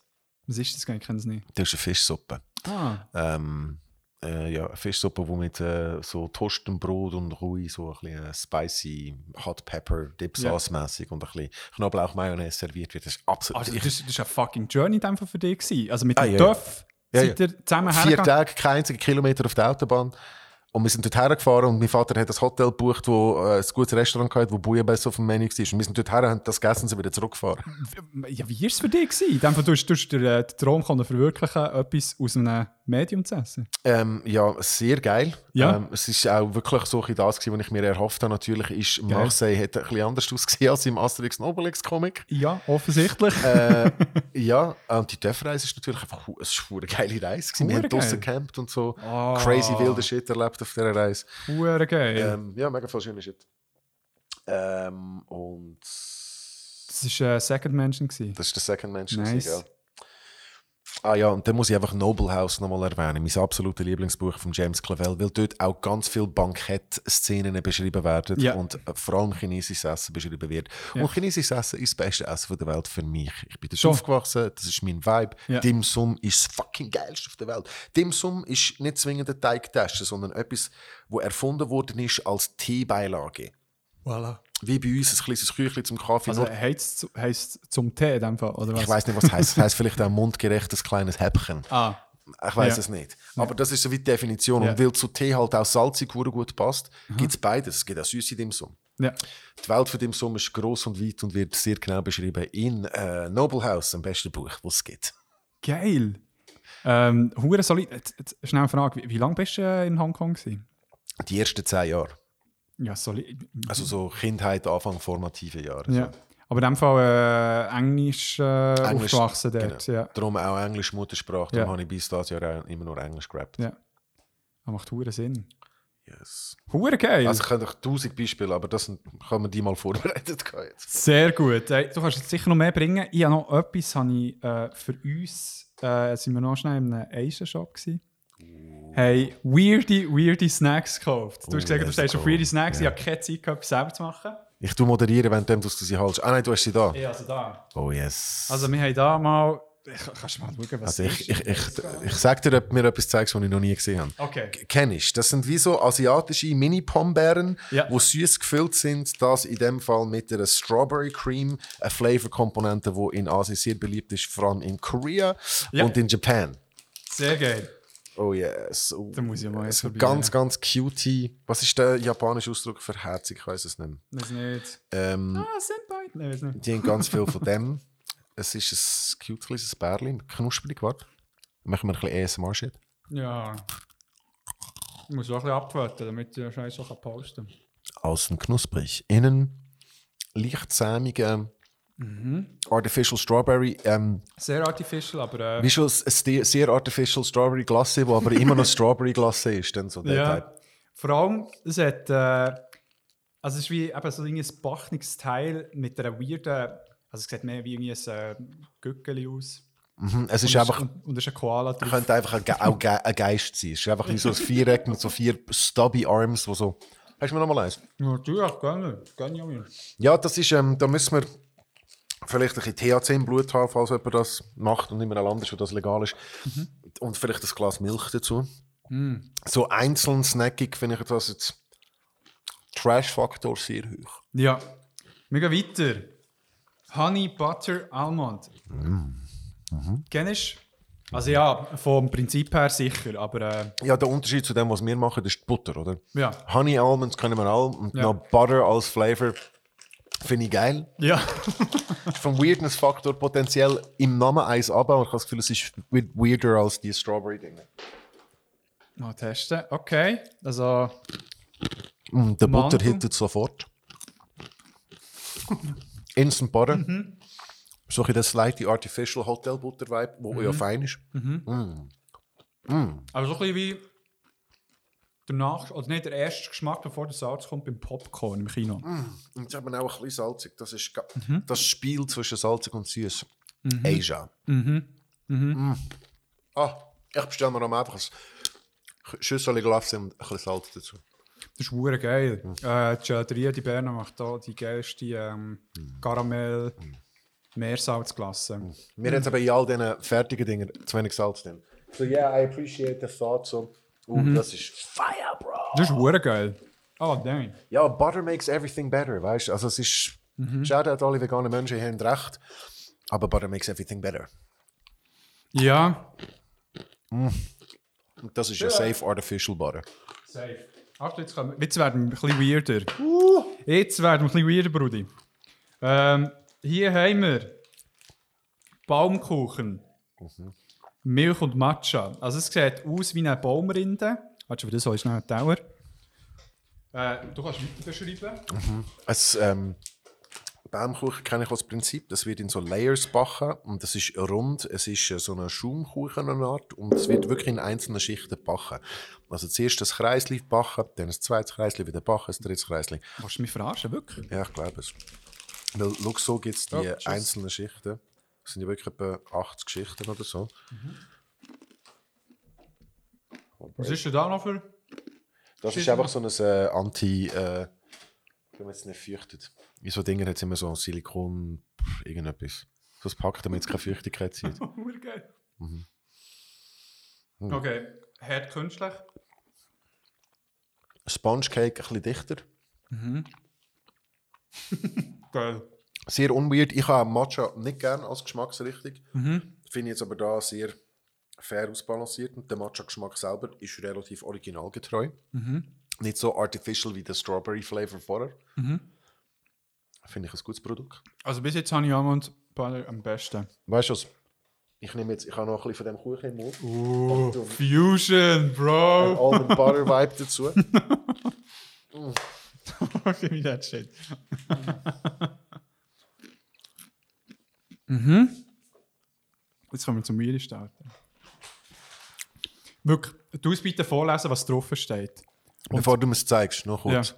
Was ist das? Ich kenne es nicht. Das ist eine Fischsuppe. Ah. Ähm, äh, ja, eine Fischsuppe, wo mit äh, so toastem Brot und Rui so ein bisschen äh, spicy Hot Pepper Dip Sauce mäßig und ein bisschen Knoblauch Mayonnaise serviert wird. Das ist absolut. Also, das, das ist eine fucking Journey in dem Fall für dich gewesen. Also mit Ah, dem ja, ja. Dörf Ja, seid ihr zusammen vier hergegangen? Tage, kein einziger Kilometer auf der Autobahn. Und wir sind dort hergefahren und mein Vater hat ein Hotel gebucht, wo äh, ein gutes Restaurant hatte, wo Bouillabaisse auf dem Menü war. Und wir sind dort her, haben das gegessen und sind wieder zurückgefahren. Ja, wie war es für dich? Gewesen? In dem Fall, du hast, äh, den Traum können verwirklichen, etwas aus einem Medium zu essen. Ähm, ja, sehr geil. Ja. Ähm, es ist auch wirklich so ein das, gewesen, was ich mir erhofft habe. Natürlich ist Marseille hat ein bisschen anders ausgesehen als im Asterix und Obelix Comic. Ja, offensichtlich. äh, ja, und die Dörfreise ist natürlich einfach es war eine geile Reise. gewesen. Wir haben draussen geil. gecampt und so Ah. crazy wilde Shit erlebt auf dieser Reise. Hure geil. Ähm, ja, mega viel schöner Shit. Ähm, und das war äh, Second Mention. Gewesen. das ist der Second Mention. Nice. Gell? Ah ja, und dann muss ich einfach Noble House nochmal erwähnen, mein absolutes Lieblingsbuch von James Clavell, weil dort auch ganz viele Bankett-Szenen beschrieben werden Ja. und vor allem chinesisches Essen beschrieben wird. Ja. Und chinesisches Essen ist das beste Essen der Welt für mich. Ich bin dort Schon. aufgewachsen, das ist mein Vibe. Ja. Dim Sum ist das fucking geilste auf der Welt. Dim Sum ist nicht zwingend eine Teigtasche, sondern etwas, wo erfunden worden ist als Teebeilage. Voilà. Wie bei uns ein kleines Küchlein zum Kaffee. Also heisst es zum Tee in dem Fall, oder was? ich weiß nicht, was es heisst. Es heisst vielleicht auch mundgerechtes kleines Häppchen. Ah, Ich weiß Ja. es nicht. Aber das ist so wie die Definition. Ja. Und weil zu Tee halt auch salzig gut passt, gibt es beides. Es gibt auch süße Dimsum. ja. Die Welt von Dimsum ist gross und weit und wird sehr genau beschrieben in äh, Noble House, dem besten Buch, das es gibt. Geil. Ähm, hure solid. Jetzt, jetzt, schnell eine Frage. Wie, wie lange bist du äh, in Hongkong? Gewesen? Die ersten zehn Jahre. Ja, solid. Also so Kindheit, Anfang formative Jahre. Ja. Aber in dem Fall äh, Englisch, äh, Englisch, aufgewachsen dort. genau. Ja. Darum auch Englisch Muttersprache. Ja. Darum habe ich bis das Jahr immer nur Englisch gerappt. ja. Das macht hure Sinn. Yes. Hure geil. Also ich könnte tausend Beispiele, aber das kann man die mal vorbereitet. Jetzt. Sehr gut. Äh, du kannst jetzt sicher noch mehr bringen. Ich habe noch etwas habe ich, äh, für uns. Äh, sind wir noch schnell in einem Asian-Shop gewesen. Hey, weirde, weirde Snacks gekauft. Du hast gesagt, du stehst auf weirde Snacks. Ja. Ich habe keine Zeit gehabt, etwas selber zu machen. Ich tu moderieren, wenn du sie haltest. Ah nein, du hast sie da. Ja, also da. Oh yes. Also wir haben da mal... Ich, kannst du mal schauen, was Also ich, ich, ich, ich sag dir, ob du mir etwas zeigst, was ich noch nie gesehen habe. Okay. Kenn ich. Das sind wie so asiatische Mini-Pombeeren, Ja. die süß gefüllt sind. Das in dem Fall mit einer Strawberry Cream, eine Flavor-Komponente, die in Asien sehr beliebt ist, vor allem in Korea Ja. und in Japan. Sehr geil. Oh yes. Oh, Da muss ich mal so ganz, ganz cutie. Was ist der japanische Ausdruck für herzig? Ich weiß es nicht. Weiß nicht. Ähm, Ah, Senpai. Nein, weiß nicht. Die haben ganz viel von dem. Es ist ein cute kleines Bärchen, knusprig, warte. Machen wir ein bisschen ASMR-Shit. Ja. Ich muss auch ein bisschen abwarten, damit ich Scheiß auch posten kann. Außen knusprig, innen leicht sämige Artificial Strawberry. Ähm, Sehr artificial, aber... Äh, wie schon ein sehr- Artificial Strawberry Glasse, wo aber immer noch Strawberry Glasse ist. Dann so der ja. Type. Vor allem, es hat... Äh, also es ist wie eben so ein bachniges Teil mit einer weirden... Also es sieht mehr wie ein äh, Gückeli aus. Mhm, es ist und einfach, Und, und es ist ein Koala drauf. könnte einfach ein, auch ein Geist sein. Es ist einfach wie so ein Viereck mit so vier stubby Arms, wo so. Hast du mir noch mal eins? Natürlich, gerne. Gerne. Ja, das ist, ähm, da müssen wir vielleicht ein bisschen THC im Blut haben, falls jemand das macht und nicht mehr ein Land ist, wo das legal ist. Und vielleicht ein Glas Milch dazu. So einzeln snackig finde ich das jetzt Trash-Faktor sehr hoch. Ja. Wir gehen weiter. Honey Butter Almond. Kennst du? Also ja, vom Prinzip her sicher, aber äh, Ja, der Unterschied zu dem, was wir machen, das ist die Butter, oder? ja. Honey Almonds können wir alle und Ja. noch Butter als Flavor finde ich geil. Ja. Vom Weirdness-Faktor potenziell im Namen eins aber ich habe das Gefühl, es ist we- weirder als die Strawberry-Dinge. Mal testen. Okay. Also, Mm, der Butter hittet sofort. Instant Butter. Mhm. So ein bisschen der slightly artificial Hotel Butter Vibe, wo Mhm. ja fein ist. aber so ein bisschen wie danach, oder nicht der erste Geschmack, bevor der Salz kommt beim Popcorn im Kino. Und sie haben auch ein bisschen salzig. Das ist Mhm. das Spiel zwischen salzig und süß. Asia. Mm. Ah, ich bestelle mir mal einfach ein Schüssel Glasse und ein bisschen Salz dazu. Das ist hure geil. Äh, die Gelateria di Berna macht da die geilste ähm, Karamell Meersalzglasse. Mir hat aber in all diesen fertigen Dingen zu wenig Salz drin. So, yeah, I appreciate the thought. So, Uh, Das ist Fire, Bro. Das ist hure geil. Oh, dang. Ja, Butter makes everything better, weißt du? Also es ist, Mhm. schade, dass alle veganen Menschen haben recht, aber Butter makes everything better. Ja. Und das ist ja safe artificial Butter. Safe. Achtung, jetzt, kommen, jetzt werden wir ein bisschen weirder. Jetzt werden wir ein bisschen weirder, Brudi. Ähm, hier haben wir Baumkuchen, Milch und Matcha. Also es sieht aus wie eine Baumrinde. Warte, für das schnell einen Tower. Äh, du kannst weiter beschreiben. Es, ähm, Baumkuchen kenne ich als Prinzip. Das wird in so Layers backen und das ist rund. Es ist äh, so eine Schaumkuchenart und es wird wirklich in einzelnen Schichten backen. Also zuerst das Kreisli backen, dann das zweite Kreisli wieder backen, das dritte Kreisli. Willst du mich verarschen, wirklich? Ja, ich glaube es. Weil, schau, so gibt es die tschüss. einzelnen Schichten. Das sind ja wirklich etwa 80 Schichten oder so. Was ist denn da noch für... Das ist einfach so ein äh, Anti- äh, wenn man es nicht fürchtet. In so Dingen hat es immer so Silikon, pff, irgendetwas. So ein Pack, damit es keine Feuchtigkeit zieht. Hure geil. Okay, hart künstlich. Sponge Cake ein bisschen dichter. Geil. Sehr unweird. Ich habe Matcha nicht gern als Geschmacksrichtung. Finde ich jetzt aber da sehr fair ausbalanciert. Und der Matcha-Geschmack selber ist relativ originalgetreu. Nicht so artificial wie der Strawberry Flavor vorher. Finde ich ein gutes Produkt. Also bis jetzt habe ich Almond Butter am besten. Weißt du was? Ich nehme jetzt, ich habe noch ein bisschen von dem Kuchen im Mund. Oh, Und du- Fusion, Bro! Almond Butter Vibe dazu. Give me that shit. Mhm. Jetzt kommen wir zum Weird starten. Wirklich, du musst bitte vorlesen, was drauf steht. Bevor du mir es zeigst, noch kurz. Ja.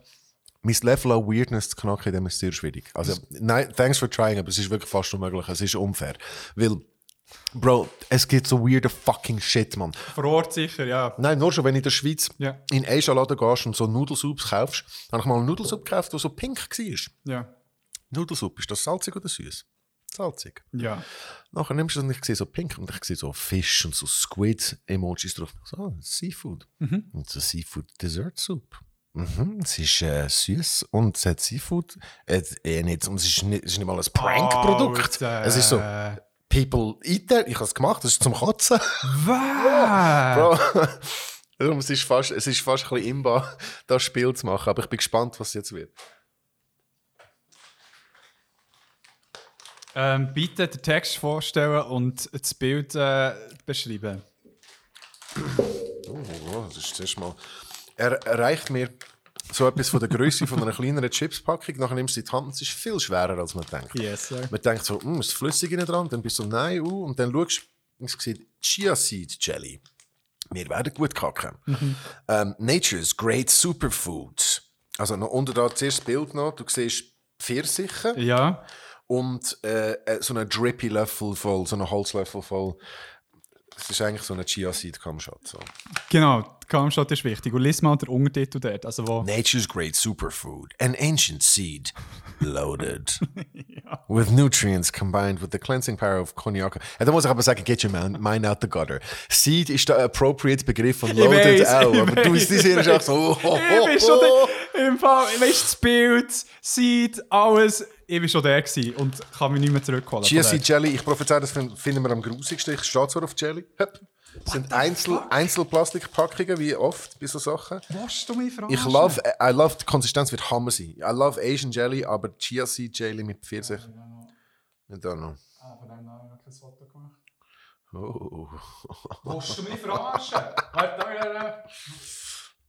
Mein Level an Weirdness zu knacken, dem ist sehr schwierig. Also, nein, thanks for trying, aber es ist wirklich fast unmöglich. Es ist unfair. Weil, Bro, es gibt so weirde fucking Shit, man. Vor Ort sicher, ja. Nein, nur schon, wenn du in der Schweiz Ja. in Asia-Laden gehst und so Nudelsoups kaufst, habe ich mal einen Nudelsuppe gekauft, der so pink war. Ja. Nudelsuppe, ist das salzig oder süß? Salzig. Ja. Nachher nimmst du es und ich sehe so pink und ich sehe so Fisch und so Squid-Emojis drauf. So, oh, Seafood. Und so Seafood Dessert Soup. Mhm, es ist äh, süß und es hat Seafood. Äh, eh nicht, und es ist nicht, es ist nicht mal ein Prank-Produkt. Alter. es ist so, people eat that. Ich habe es gemacht, das ist zum Kotzen. Was? Bro. Darum, es ist fast, es ist fast ein bisschen imbar, das Spiel zu machen. Aber ich bin gespannt, was jetzt wird. Ähm, bitte den Text vorstellen und das Bild äh, beschreiben. Oh, oh, das ist zuerst mal. Er erreicht mir so etwas von der Größe von einer kleineren Chipspackung. Nachher nimmst du die Hand es ist viel schwerer, als man denkt. Yes, sir. Man denkt so, hm, ist flüssig innen dran? Dann bist du so, nein, uh, und dann schaust du, es sieht Chia Seed Jelly. Wir werden gut kacken. Ähm, Nature's Great Superfood. Also noch unter da zuerst das Bild noch. Du siehst Pfirsiche Ja. Und äh, äh, so einen drippy Löffel voll, so einen Holzlöffel voll. Das ist eigentlich so eine Chia Seed Kamshot. So. Genau, Kamstadt ist wichtig. Und lies mal den Untertitel dort. Also wo... Nature's great superfood, an ancient seed, loaded with nutrients combined with the cleansing power of Cognac. Ja, da muss ich aber sagen, get your mind, out the gutter. Seed ist der appropriate Begriff von loaded weiss, auch, aber du bist hier ich auch so, oh, oh, schon oh. im Fall, weißt das Bild, sieht alles, ich bin schon der gewesen und kann mich nicht mehr zurückholen. Seed Jelly, ich prophezei, das fin- finden wir am grusigsten. Ich stehe zwar auf Jelly. Höp. Das sind Einzel, Einzelplastikpackungen, wie oft bei so Sachen. Willst du mich verarschen? Ich love, I love, die Konsistenz wird Hammer sein. I love Asian Jelly, aber Chia Seed Jelly mit Pfirsich. I don't know. Ah, von dem habe ich noch kein Foto gemacht. Oh. Willst du mich verarschen? Warte, da, da, da.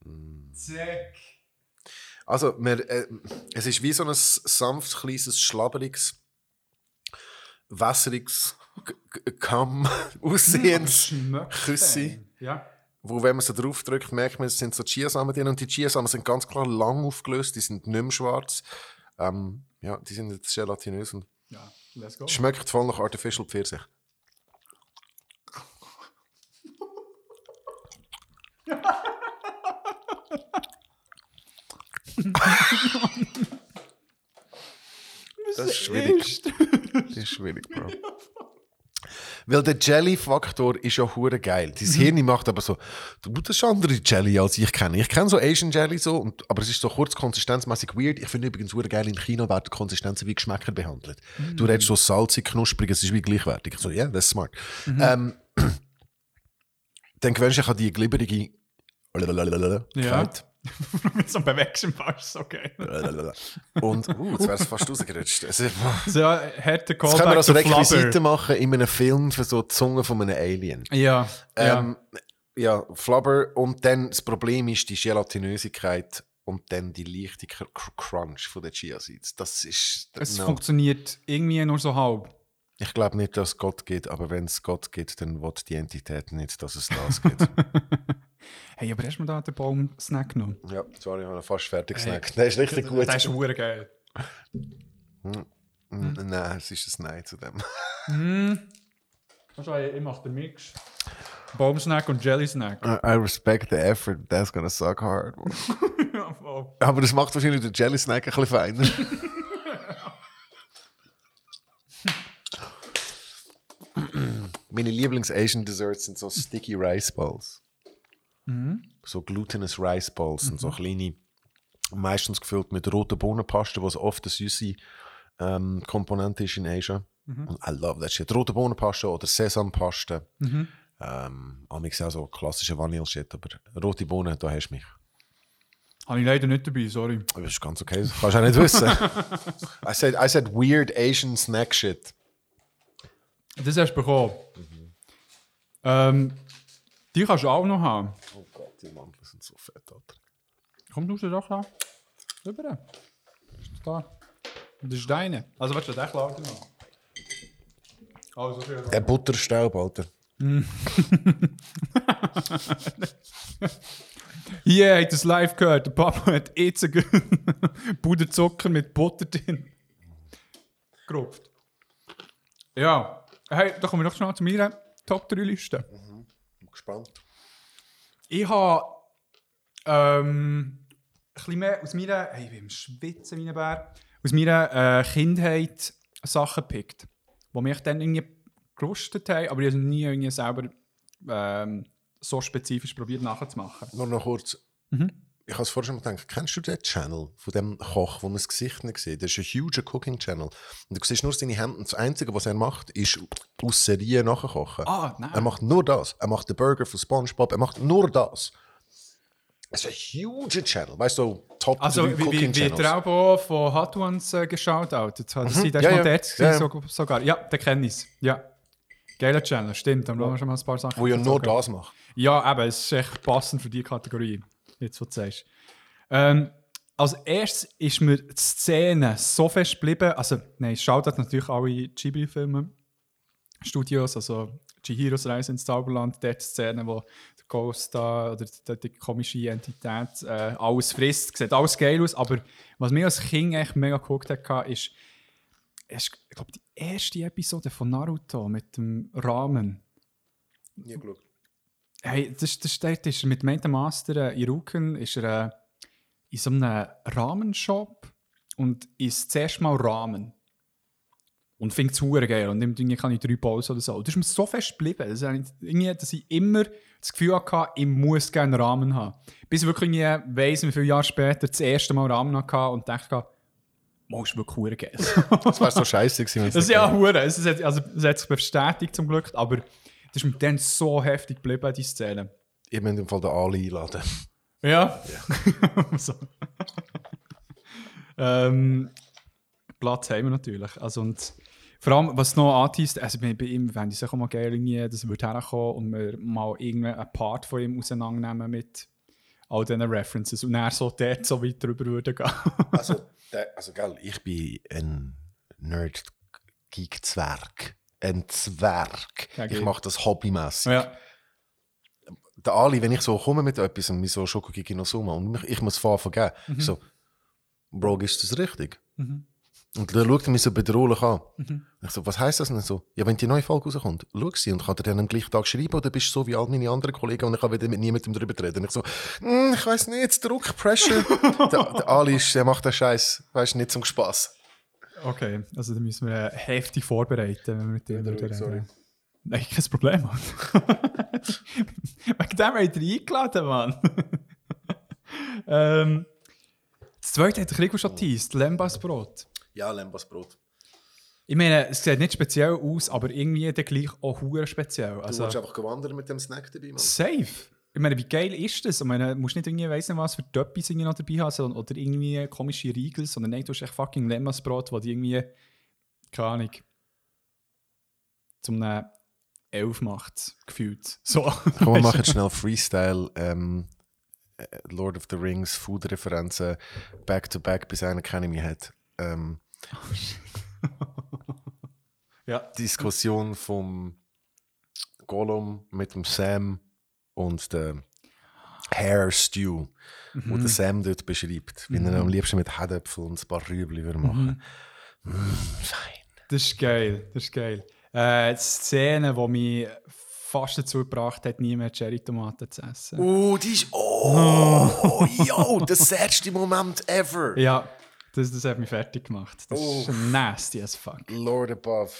Zack. Also, wir, äh, es ist wie so ein sanft, kleines, schlabberiges, wässriges, Kamm aussehendes Küssi. Ja. Wo, wenn man so drauf drückt, merkt man, es sind so Chiasamen drin. Und die Chiasamen sind ganz klar lang aufgelöst, die sind nicht mehr schwarz. Ähm, ja, die sind jetzt gelatinös und Ja, let's go. schmeckt voll nach Artificial Pfirsich. Das ist schwierig. Das ist schwierig, Bro. Weil der Jelly-Faktor ist ja hure geil. Dein Hirn macht aber so, du das ist andere Jelly, als ich kenne. Ich kenne so Asian Jelly so, und, aber es ist so kurz konsistenzmäßig weird. Ich finde übrigens hure geil, in China werden Konsistenzen wie Geschmäcker behandelt. Du redest so salzig, knusprig, es ist wie gleichwertig. Ich so, ja, yeah, das ist smart. Ähm, dann gewöhnst du dich an die glibberige Ja. so bewegst du im Pass, so geil. Und, uh, jetzt wäre es fast rausgerutscht. Ist- So, ja, härter Das können wir also. Requisiten machen in einem Film für so die Zunge von einem Alien. Ja, Ähm, ja. Flubber. Und dann das Problem ist die Gelatinösigkeit und dann die leichte Cr Cr- Crunch von den Chia Seeds. Das ist. es no. funktioniert irgendwie nur so halb. Ich glaube nicht, dass es Gott geht, aber wenn es Gott geht, dann will die Entität nicht, dass es das gibt. Hey, aber hast du mir da den Baum-Snack genommen? ja, sorry, ich habe fast fertig gesnackt. Der ist richtig gut. Das ist hure geil. Mm, Nein, es ist ein Nein zu dem. Ich mache den Mix. Baum-Snack und Jelly-Snack. I respect the effort, but that's gonna suck hard. Ja. Aber das macht wahrscheinlich den Jelly Snack ein bisschen feiner. Meine Lieblings-Asian Desserts sind so Sticky Rice Balls. So glutinous Rice Balls sind so kleine, meistens gefüllt mit roter Bohnenpaste, was oft eine süße ähm, Komponente ist in Asia. Und I love that shit. Rote Bohnenpaste oder Sesampaste. Ähm, amigs auch so klassische Vanille-Shit, aber rote Bohnen, da hast du mich. Habe ich leider nicht dabei, sorry. Das ist ganz okay, das kannst du auch nicht wissen. I said, I said weird Asian snack shit. Das hast du bekommen. Ähm, die kannst du auch noch haben. Mandeln sind so fett, Alter. Komm, du sie doch da. Rüber. Da. Das ist deine. Also, willst du den klar noch? Also, Der Butterstaub, Alter. Hier habt ihr das live gehört. Der Papa hat jetzt Puderzucker mit Butter drin. Gerupft. Ja. Hey, da kommen wir noch schnell zu meiner Top 3 Liste. Bin gespannt. Ich habe ähm, ein bisschen mehr aus meiner, hey, ich bin im Schwitzen ein Bär, aus meiner äh, Kindheit Sachen gepickt, die mich dann irgendwie gerustet haben, aber ich habe nie irgendwie selber ähm, so spezifisch probiert nachzumachen. Nur noch kurz. Ich habe es vorher schon mal gedacht, kennst du den Channel von dem Koch, wo man das Gesicht nicht sieht? Das ist ein huge Cooking Channel. Und du siehst nur seine Hände. Das Einzige, was er macht, ist aus Serien nachkochen. Ah, nein. Er macht nur das. Er macht den Burger von SpongeBob. Er macht nur das. Es ist ein huge Channel. Weißt du, so Top Also, 3 wie, wie, Cooking wie der auch von Hot Ones äh, geschaut hat. Das der Ja, ist ja. mal dort Ja, ja. sogar. Ja, den kenne ich. Ja. Geiler Channel, stimmt. Da haben wir schon mal ein paar Sachen Wo ja nur das macht. Ja, eben, es ist echt passend für die Kategorie. Jetzt, was du sagst. Ähm, als erstes ist mir die Szene so fest geblieben. Also, nein, schaut natürlich alle Ghibli-Filme, Studios, also Chihiros Reise ins Zauberland, dort die Szene, wo der Ghost da, oder die, die komische Entität äh, alles frisst. Sieht alles geil aus, aber was mir als Kind echt mega geguckt hat, ist, ist ich glaube, die erste Episode von Naruto mit dem Ramen. Nie geschaut. Hey, das, das dort ist er mit dem einen Master äh, Iruken ist er äh, in so einem Rahmenshop und isst zuerst mal Ramen. Und es hure geil und nimmt irgendwie keine drei Pausen oder so. Und Das ist mir so fest geblieben, dass ich, irgendwie, dass ich immer das Gefühl hatte, ich muss gerne Ramen haben. Bis ich wirklich weiss, wie viele Jahre später das erste Mal Ramen hatte und dachte, «Mo, ist wirklich hure geil. Das wäre so scheiße gewesen. Das ist ja hure. Es hat, also, es hat sich bestätigt zum Glück, aber das ist mir dann so heftig geblieben, die Szene. Ich muss im Fall den Ali einladen. Ja. so. ähm, Platz haben wir natürlich. Also, und vor allem, was noch anteast, also bei, bei ihm fände ich es auch mal geil, irgendwie, dass er herkommen und wir mal irgendeinen Part von ihm auseinandernehmen mit all diesen References und er so dort so weit drüber würde gehen. Also, der, also gell, ich bin ein Nerd-Geek-Zwerg. Ein Zwerg. Ja, ich mache das hobbymäßig. ja. Der Ali, wenn ich so komme mit etwas und mir so Schokokiki no Suma und ich muss fahren vergeben, Mhm. ich so, Bro, ist das richtig? Und dann schaut er mich so bedrohlich an. Mhm. Ich so, was heisst das denn so? Ja, wenn die neue Folge rauskommt, schau sie und kann dir dann am gleichen Tag schreiben oder bist du so wie all meine anderen Kollegen und ich kann wieder mit niemandem darüber reden. Und ich so, «Hm, ich weiß nicht, Druck, Pressure. der, der Ali ist, der macht den Scheiß, weißt nicht zum Spaß. Okay, also da müssen wir äh, heftig vorbereiten, wenn wir mit dem reden. sorry. Nein, kein Problem, Mann. Wegen dem haben wir eingeladen, Mann. ähm, das zweite hat der Krieg schon geteased, Lembasbrot. Ja, Lembasbrot. Ich meine, es sieht nicht speziell aus, aber irgendwie dann gleich auch hure speziell. Du Also, willst einfach wandern mit dem Snack dabei, Mann. safe. Ich meine, wie geil ist das? Ich meine, du musst nicht irgendwie weiss nicht was für Töppis irgendwie noch dabei haben sondern- oder irgendwie komische Riegel, sondern nein, du hast echt fucking Lembasbrot, wo die irgendwie, keine Ahnung, zum einem Elf macht, gefühlt. So. Komm, wir machen schnell Freestyle. Ähm, äh, Lord of the Rings, Food-Referenzen, Back-to-Back, bis einer keine mehr hat. Ähm, Ja. Diskussion vom Gollum mit dem Sam und der Hair Stew, wo der Sam dort beschreibt, wie er am liebsten mit Herdöpfel und ein paar Rüebli würde machen. Mm, fein. Das ist geil, das ist geil. Äh, die Szene, die mich fast dazu gebracht hat, nie mehr Cherry-Tomaten zu essen. Oh, die ist. Oh, yo, der sätste Moment ever. Ja, das, das hat mich fertig gemacht. Das Oh. ist nasty as fuck. Lord above.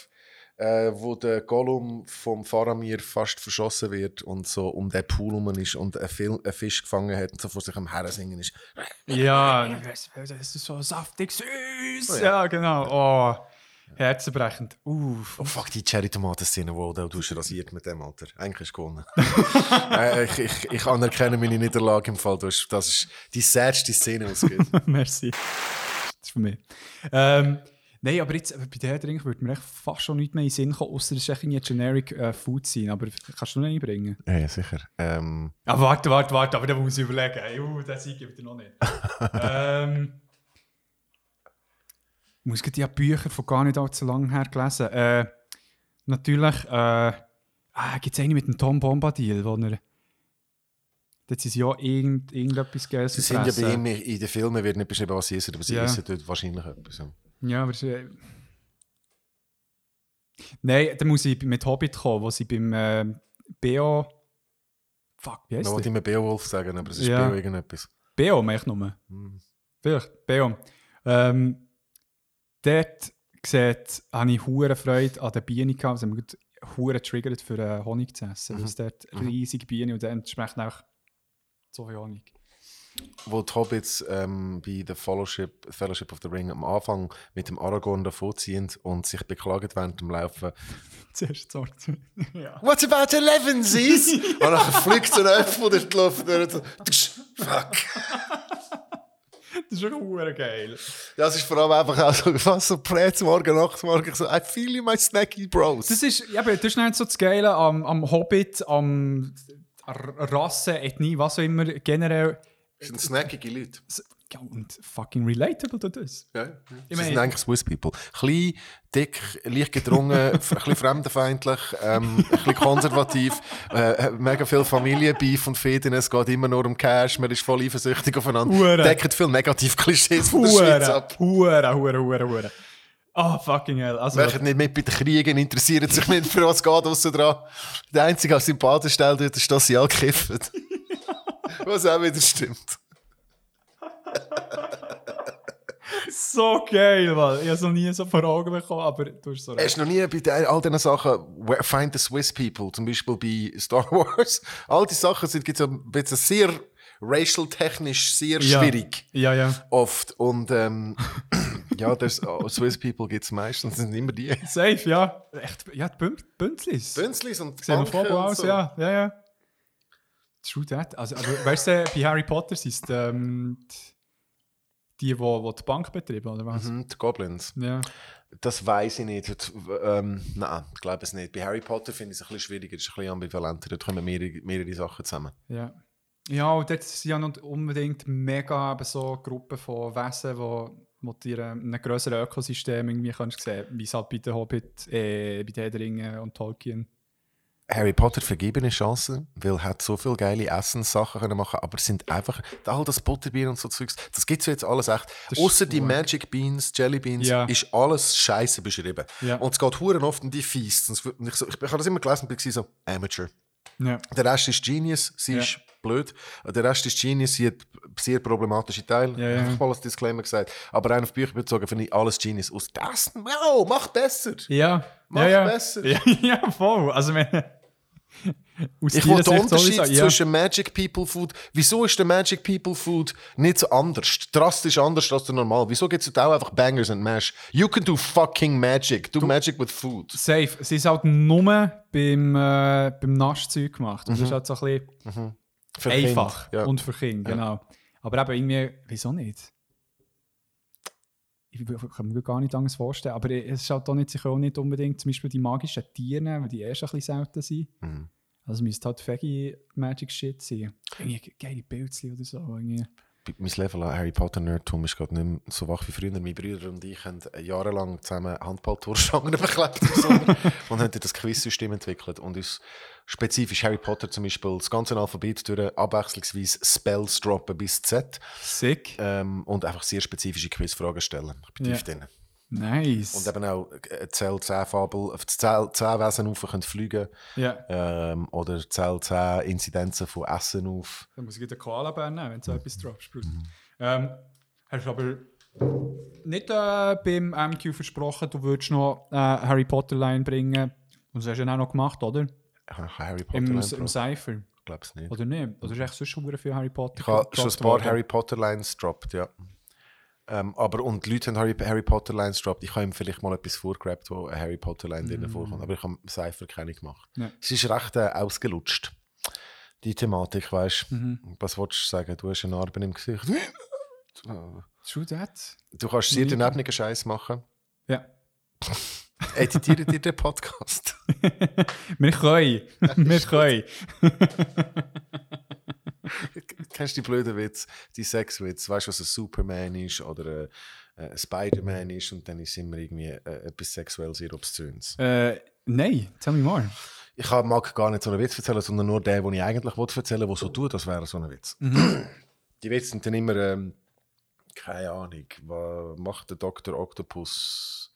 Äh, wo der Gollum vom Faramir fast verschossen wird und so um den Pool rum ist und einen, Fil einen Fisch gefangen hat und so vor sich am Herren singen ist. Ja, das ist so saftig süß. Oh ja. ja. genau. Oh, herzenbrechend. Uff. Oh fuck, die Cherry-Tomaten-Szene, wo du du hast rasiert mit dem, Alter. Eigentlich ist gewonnen. äh, ich, ich, ich anerkenne meine Niederlage im Fall. Du hast, das ist die sädste Szene, die es gibt. Merci. Das ist für mich. Ähm, Nein, aber jetzt bei der Drink würde mir echt fast schon nicht mehr in den Sinn kommen, außer es ist generic äh, Food sein. Aber kannst du noch nicht bringen? Ja, ja, sicher. Ähm, Ah, warte, warte, warte, aber da muss ich überlegen. Ey, uh, Sieg gibt er noch nicht. ähm, ich muss gerade die Bücher von gar nicht allzu lang her gelesen. Äh, natürlich, äh, ah, gibt es eine mit dem Tom Bombadil, wo er. Dort sind sie ja irgend, irgendetwas Geiles sie sind ja bei ihm in den Filmen wird nicht beschrieben, was sie essen, aber sie essen dort wahrscheinlich etwas. Ja. Aber. Äh, Nein, dann muss ich mit Hobbit kommen, wo sie beim äh, BO. Fuck, wie heißt wollte der? ich mir Beowulf sagen, aber es ist Ja. Beo irgendetwas. BO, meine ich nur. Hm. Vielleicht, BO. Ähm, dort sieht, habe ich hure Freude an den Bienen gehabt. Also, mich hure getriggert für äh, Honig zu essen. Weil es dort riesige Bienen und dann entsprechend auch so viel Honig. Wo die Hobbits ähm, bei der Fellowship, Fellowship of the Ring am Anfang mit dem Aragorn davonziehen und sich beklagen während dem Laufen. Zuerst sorgt Ja. What about Elevensies? und dann fliegt so ein Äpfel durch die Luft. und so, Fuck. Das ist schon geil. Ja, es ist vor allem einfach auch so, fast so Prä morgen, Nacht, morgen, so, I feel you, my snacky bros. Das ist, ja, das ist nicht so das Geile am, am Hobbit, am Rasse, Ethnie, was auch immer, generell. Das sind snackige Leute. Ja, und fucking relatable to das. Ja, ja. Ich Sie sind meine- eigentlich Swiss People. Klein, dick, leicht gedrungen, ein bisschen fremdenfeindlich, ähm, ein bisschen konservativ, äh, mega viel Familienbeef und Fäden, es geht immer nur um Cash, man ist voll eifersüchtig aufeinander. Hure. Deckt viel Negativ-Klischees von der Schweiz Hure, ab. hure, hure, hure, hure. Ah, fucking hell. Also, Machen nicht mit bei den Kriegen, interessieren sich nicht für was geht aussen dran. Der einzige, der Sympathie stellt, dort ist, dass sie alle kiffen. Was auch wieder stimmt. so geil, Mann. Ich habe es noch nie so vor Augen bekommen, aber du hast so recht. Hast du noch nie bei all diesen Sachen, Find the Swiss People, zum Beispiel bei Star Wars, all die Sachen sind gibt's ein bisschen sehr racial-technisch sehr Ja. schwierig. Ja, ja. Oft. Und ähm, ja, das, oh, Swiss People gibt es meistens, sind immer die. Safe, ja. Echt, ja, die Bün- Bünzlis. Bünzlis und und aus, so. ja. Ja, ja. True that. Also, aber weißt du, bei Harry Potter sind es ähm, die, die, die die Bank betreiben, oder was? Mhm, die Goblins. Ja. Das weiß ich nicht. Ähm, nein, ich glaube es nicht. Bei Harry Potter finde ich es ein bisschen schwieriger, es ist ein bisschen ambivalenter. Dort kommen mehrere, mehrere Sachen zusammen. Ja. Ja, und dort sind ja nicht unbedingt mega eben so Gruppen von Wesen, wo, wo du dir ähm, in einem grösseren Ökosystem irgendwie kannst sehen, wie es halt bei den Hobbit, äh, bei den Herr der Ringe und Tolkien. Harry Potter vergebene Chance, weil er hat so viele geile Essenssachen können machen, aber es sind einfach all das Butterbier und so Zeugs. Das gibt es jetzt alles echt. Das Außer die. Magic Beans, Jelly Beans, Ja. ist alles Scheiße beschrieben. Ja. Und es geht huren oft in die Feasts. Ich, so, ich, ich habe das immer gelesen und bin so Amateur. Ja. Der Rest ist Genius, sie Ja. ist blöd. Der Rest ist Genius, sie hat sehr problematische Teile. Ja, ja. Ich habe mal als Disclaimer gesagt. Aber rein auf Bücher bezogen finde ich alles Genius. Aus dessen, wow, mach besser. Ja, Mach ja, ja. besser. Ja, ja, voll. Also, aus Ich will den Unterschied ja. zwischen Magic People Food. Wieso ist der Magic People Food nicht so anders? Drastisch anders als der normal. Wieso gibt es auch einfach Bangers and Mash? You can do fucking Magic. Do Magic with Food. Safe. Sie ist halt nur beim, äh, beim Naschzeug gemacht. Und Das ist halt so ein bisschen Für einfach. Kind. Ja. Und für Kinder, genau. Aber eben irgendwie, wieso nicht? Ich kann mir gar nicht anders vorstellen. Aber es ist halt auch nicht, sicher auch nicht unbedingt zum Beispiel die magischen Tiere, weil die erst ein bisschen selten sind. Mhm. Also müsste halt Fegi Magic Shit sein. Irgendwie geile Pilzli oder so. Irgendwie. Mein Level an Harry Potter Nerdtum ist gerade nicht mehr so wach wie früher. Meine Brüder und ich haben jahrelang zusammen Handball-Tourstangen beklebt und haben das Quiz-System entwickelt und uns spezifisch Harry Potter zum Beispiel das ganze Alphabet durch abwechslungsweise Spells droppen bis Z Sick. ähm, und einfach sehr spezifische Quizfragen stellen. Ich bin tief Ja. drin. Nice. Und eben auch äh, Zell 10 Fabel, auf 10, 10 Wesen auf können fliegen ja. ähm, oder Zell 10 Inzidenzen von Essen auf. Dann muss ich den Koala-Bär nehmen, wenn du so etwas droppst. Bruder. Ähm, hast du aber nicht äh, beim MQ versprochen, du würdest noch äh, Harry Potter-Line bringen. Und das hast du ja auch noch gemacht, oder? Harry Potter. Im, im. Cypher. Ich glaube es nicht. Oder nicht? Oder ist echt sonst schon viel Harry Potter? Ich habe schon ein paar? Harry Potter Lines gedroppt, ja. Ähm, aber und die Leute haben Harry, Harry Potter Lines gedroppt. Ich habe ihm vielleicht mal etwas vorgegrabt, wo eine Harry Potter Line drin vorkommt. Aber ich habe Cypher keine gemacht. Ja. Es ist recht äh, ausgelutscht. Die Thematik, weißt du. Mhm. Was wolltest du sagen? Du hast eine Narbe im Gesicht. True that. Du kannst sehr daneben Scheiß machen. Ja. Editiere dir den Podcast. Wir können. Wir können. Kennst du die blöden Witz, die Sexwitz? Weißt du, was ein Superman ist oder äh, ein Spider-Man ist und dann ist immer irgendwie äh, etwas sexuell sehr obszöns. Äh, nein, tell me more. Ich mag gar nicht so einen Witz erzählen, sondern nur den, den ich eigentlich erzählen will, der so tut, als wäre so ein Witz. Die Witze sind dann immer, ähm, keine Ahnung, was macht der Dr. Octopus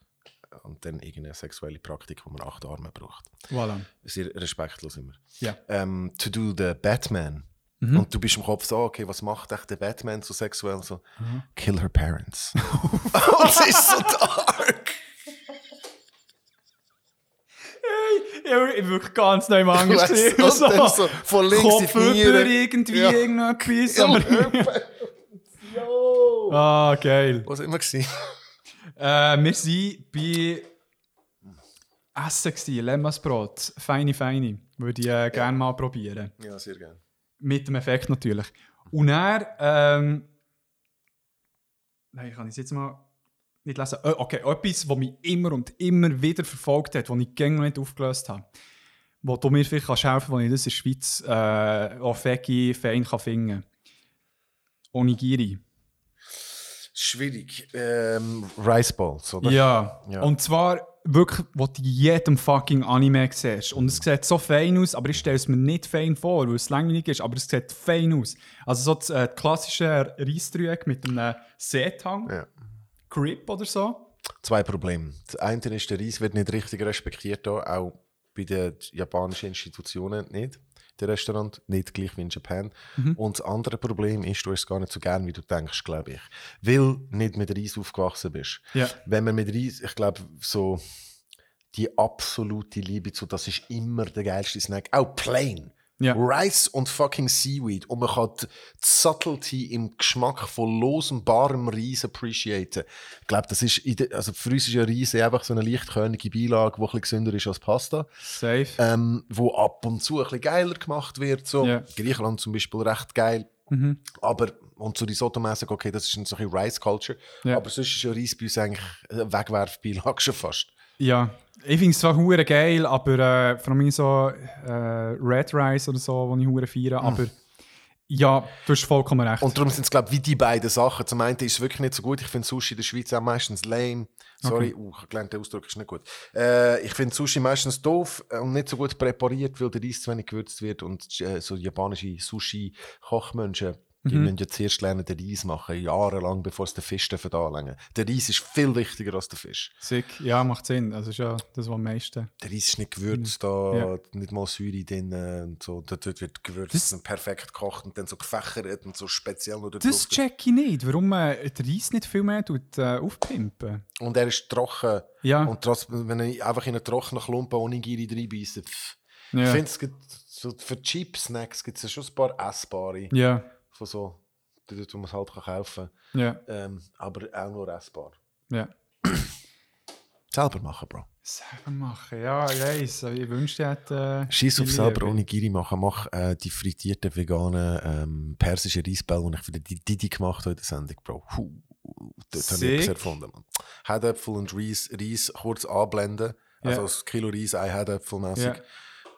und dann irgendeine sexuelle Praktik, wo man acht Arme braucht. Voilà. Sehr respektlos immer. Ja. Ähm, to do the Batman. Und du bist im Kopf so, okay, was macht echt der Batman so sexuell? So, kill her parents. es ist so dark. Ich habe wirklich ganz neu angesehen. und dann so von links in die Kopf über Niere. irgendwie Ja. irgendetwas. Ja, aber- Jo! ah, geil. Was immer gewesen? Äh, wir waren bei Essen, Lemmasbrot. Feine, feine. Würde ich äh, gerne mal probieren. Ja, sehr gerne. Mit dem Effekt natürlich. Und er, ähm, nein, ich kann es jetzt mal nicht lesen. Äh, okay, etwas, was mich immer und immer wieder verfolgt hat, was ich noch nicht aufgelöst habe. Wo du mir vielleicht kannst helfen kannst, wo ich das in der Schweiz äh, auch Fegi fein kann finden Onigiri. Schwierig. Ähm, Rice Balls, oder? Ja. Ja. Und zwar wirklich, wo du in jedem fucking Anime siehst. Und es sieht so fein aus, aber ich stelle es mir nicht fein vor, weil es langweilig ist, aber es sieht fein aus. Also so das äh, klassische Reisdreieck mit einem Seetang, Ja. Grip oder so. Zwei Probleme. Das eine ist, der Reis wird nicht richtig respektiert, hier, auch bei den japanischen Institutionen nicht. Der Restaurant nicht gleich wie in Japan. Und das andere Problem ist, du hast es gar nicht so gern, wie du denkst, glaube ich. Weil nicht mit Reis aufgewachsen bist. Ja. Wenn man mit Reis, ich glaube, so die absolute Liebe zu, das ist immer der geilste Snack. Auch plain. Ja. Rice und fucking Seaweed. Und man kann die Subtlety im Geschmack von losem, barem Reis appreciaten. Ich glaube, das ist, also für uns ist ja Reis einfach so eine leichtkörnige Beilage, die ein bisschen gesünder ist als Pasta. Safe. Ähm, wo ab und zu ein bisschen geiler gemacht wird. So. Ja. Griechenland zum Beispiel recht geil. Mhm. Aber, und so Risotto-mäßig, okay, das ist ein so ein Rice-Culture. Ja. Aber sonst ist ja Reis bei uns eigentlich eine Wegwerfbeilage schon fast. Ja. Ich finde es zwar hure geil, aber äh, vor allem so äh, Red Rice oder so, wo ich hure feiere, aber ja, du hast vollkommen recht. Und darum sind es, glaube ich, wie die beiden Sachen. Zum einen ist es wirklich nicht so gut. Ich finde Sushi in der Schweiz auch meistens lame. Sorry, uh, ich habe gelernt, der Ausdruck ist nicht gut. Äh, ich finde Sushi meistens doof äh, und nicht so gut präpariert, weil der Reis zu wenig gewürzt wird und äh, so japanische Sushi-Kochmenschen Die müssen ja zuerst lernen, den Reis machen, jahrelang, bevor sie den Fisch dürfen anlängen. Der Reis ist viel wichtiger als der Fisch. Sick. Ja, macht Sinn. Also ist ja das, was am meisten. Der Reis ist nicht gewürzt, da Ja. nicht mal Säure drin und so. Dort wird gewürzt Das- und perfekt gekocht und dann so gefächert und so speziell noch Das check ich nicht. Warum äh, der Reis nicht viel mehr tut, äh, aufpimpen. Und er ist trocken. Ja. Und trotzdem, wenn ich einfach in einen trockenen Klumpen ohne Giri reinbeiße, pff. Ja. Ich finde, so für Cheap Snacks gibt es ja schon ein paar essbare. Ja. Von so, dort, wo man es halt kann kaufen Ja. kann. Ähm, aber auch nur essbar. Ja. Selber machen, Bro. Selber machen. Ja, ich weiss. Ich wünschte, ich hätte. Äh, Schieß auf selber ohne Giri machen. Mach äh, die frittierten veganen ähm, persischen Reisbälle, die ich für die Didi gemacht habe in der Sendung, Bro. Huh, dort habe ich etwas erfunden, man. Herdäpfel und Reis, Reis kurz anblenden. Also Ja. ein Kilo Reis, ein Herdäpfel mäßig. Ja.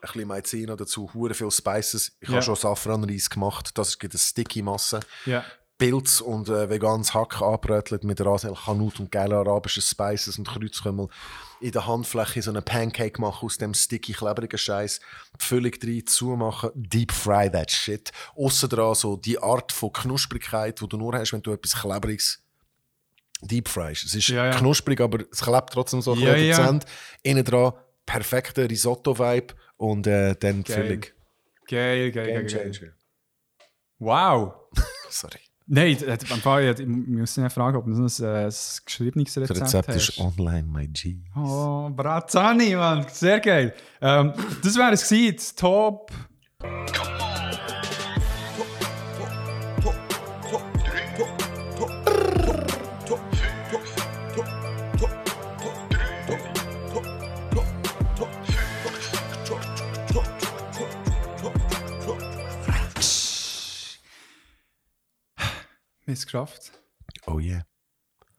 Ein bisschen Maizena dazu, hure viel Spices. Ich Ja. habe schon Safranreis gemacht. Das gibt eine sticky Masse. Ja. Pilz und äh, veganes Hack angebrötelt mit Rasel, Kanut und geile arabische Spices und Kreuzkümmel. In der Handfläche so einen Pancake machen aus dem sticky, klebrigen Scheiß. Die Füllung rein, zumachen, deep fry that shit. Aussen dran so die Art von Knusprigkeit, die du nur hast, wenn du etwas Klebriges deep fryst. Es ist Ja, ja. knusprig, aber es klebt trotzdem so ein Ja, bisschen ja. dezent. Innen dran perfekter Risotto-Vibe und äh, dann die Geil. Füllung. Geil, geil, geil, Game geil. changer. Wow. Sorry. Nein, am Fall, ich ich muss nicht fragen, ob du ein, äh, ein geschriebenes Das Rezept, Rezept hast. ist online, my G. Oh, Brazzani, Mann. Sehr geil. Ähm, das wäre es gewesen. das Top. Es geschafft. Oh yeah.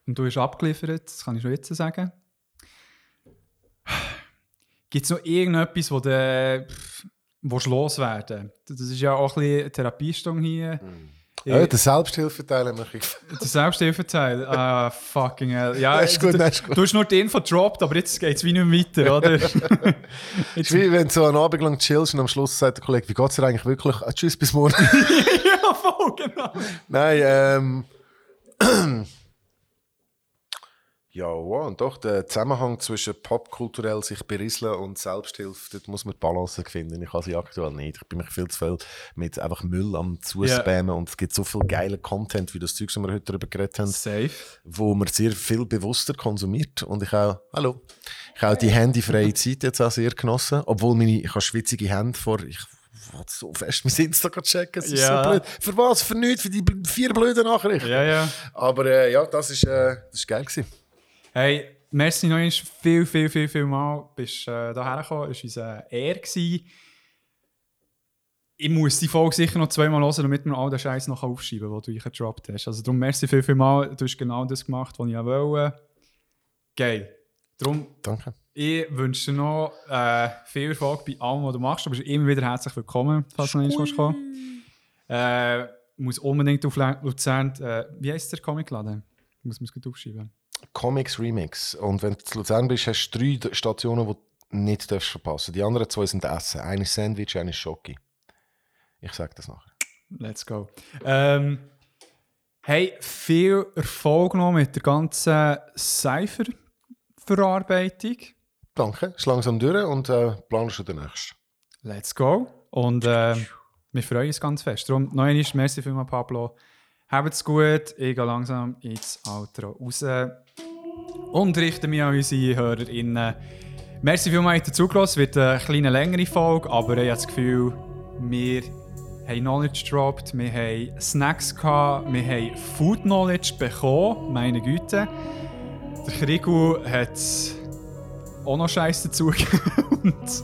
Und du hast abgeliefert, das kann ich schon jetzt sagen. Gibt es noch irgendetwas, wo du willst loswerden Das ist ja auch ein bisschen eine Therapiestunde hier. Ja, der Selbsthilfeteil mache ich. Der Selbsthilfeteil. Ah, fucking hell. Ja, Das ist gut, du, das ist gut. du hast nur die Info gedroppt, aber jetzt geht es wie nicht weiter, oder? Ist wie wenn du so einen Abend lang chillst und am Schluss sagt der Kollege, wie geht es dir eigentlich wirklich? Ah, tschüss, bis morgen. voll, genau. Nein, ähm. ja, wow, und doch, der Zusammenhang zwischen popkulturell sich berieseln und Selbsthilfe, dort muss man die Balance finden. Ich habe sie aktuell nicht. Ich bin mich viel zu viel mit einfach Müll am Zuspammen und es gibt so viel geiler Content, wie das Zeug, das wir heute darüber geredet haben. Safe. wo man sehr viel bewusster konsumiert und ich auch, hallo, ich habe auch die handyfreie Zeit jetzt auch sehr genossen, obwohl meine, ich habe schwitzige Hände vor, ich wollte so fest mein Instagram checken, es ist Ja. so blöd. Für was? Für nichts? Für die vier blöden Nachrichten? Ja, ja. Aber äh, ja, das ist, äh, das ist geil gewesen. Hey, merci noch einmal viel, viel, viel, viel mal. Bist äh, hierher gekommen. Es war uns eine Ehre. Gewesen. Ich muss die Folge sicher noch zweimal hören, damit wir all den Scheiß noch aufschreiben kann, den du gedroppt hast. Also darum merci viel, viel mal. Du hast genau das gemacht, was ich auch wollte. Geil. Darum, Danke. Ich wünsche dir noch äh, viel Erfolg bei allem, was du machst. Du bist immer wieder herzlich willkommen, falls du noch nicht kommen äh, muss unbedingt auf Luzern. Äh, wie heisst der Comicladen? Muss mir das gut aufschreiben. Comics Remix. Und wenn du zu Luzern bist, hast du drei Stationen, die du nicht darfst verpassen Die anderen zwei sind Essen. Eine ist Sandwich, eine ist Schoki. Ich sage das nachher. Let's go. Ähm, hey, viel Erfolg noch mit der ganzen Cypher-Verarbeitung. Danke, ist langsam durch und äh, plan schon den nächsten. Let's go. Und äh, wir freuen uns ganz fest. Darum noch einmal, merci vielmals, Pablo. Habt's gut. Ich gehe langsam ins Outro raus. Und richte mich an unsere HörerInnen. Merci vielmals, dass ihr zugelassen Es wird eine kleine längere Folge, aber ich habe das Gefühl, wir haben Knowledge gedroppt, wir haben Snacks gehabt, wir haben Food Knowledge bekommen, meine Güte. Der Krigu hat auch noch Scheiß dazu Und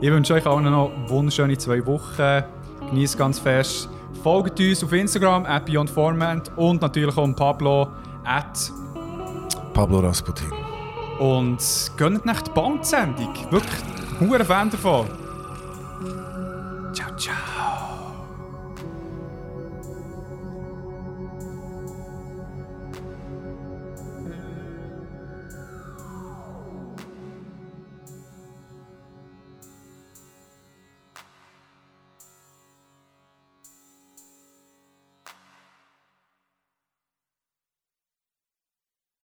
ich wünsche euch allen noch wunderschöne zwei Wochen. Genießt ganz fest. Folgt uns auf Instagram, at BeyondFormant und natürlich auch Pablo, at Pablo Rasputin. und gönnt nicht die Bandsendung. Wirklich, hoher Fan davon. Ciao, ciao.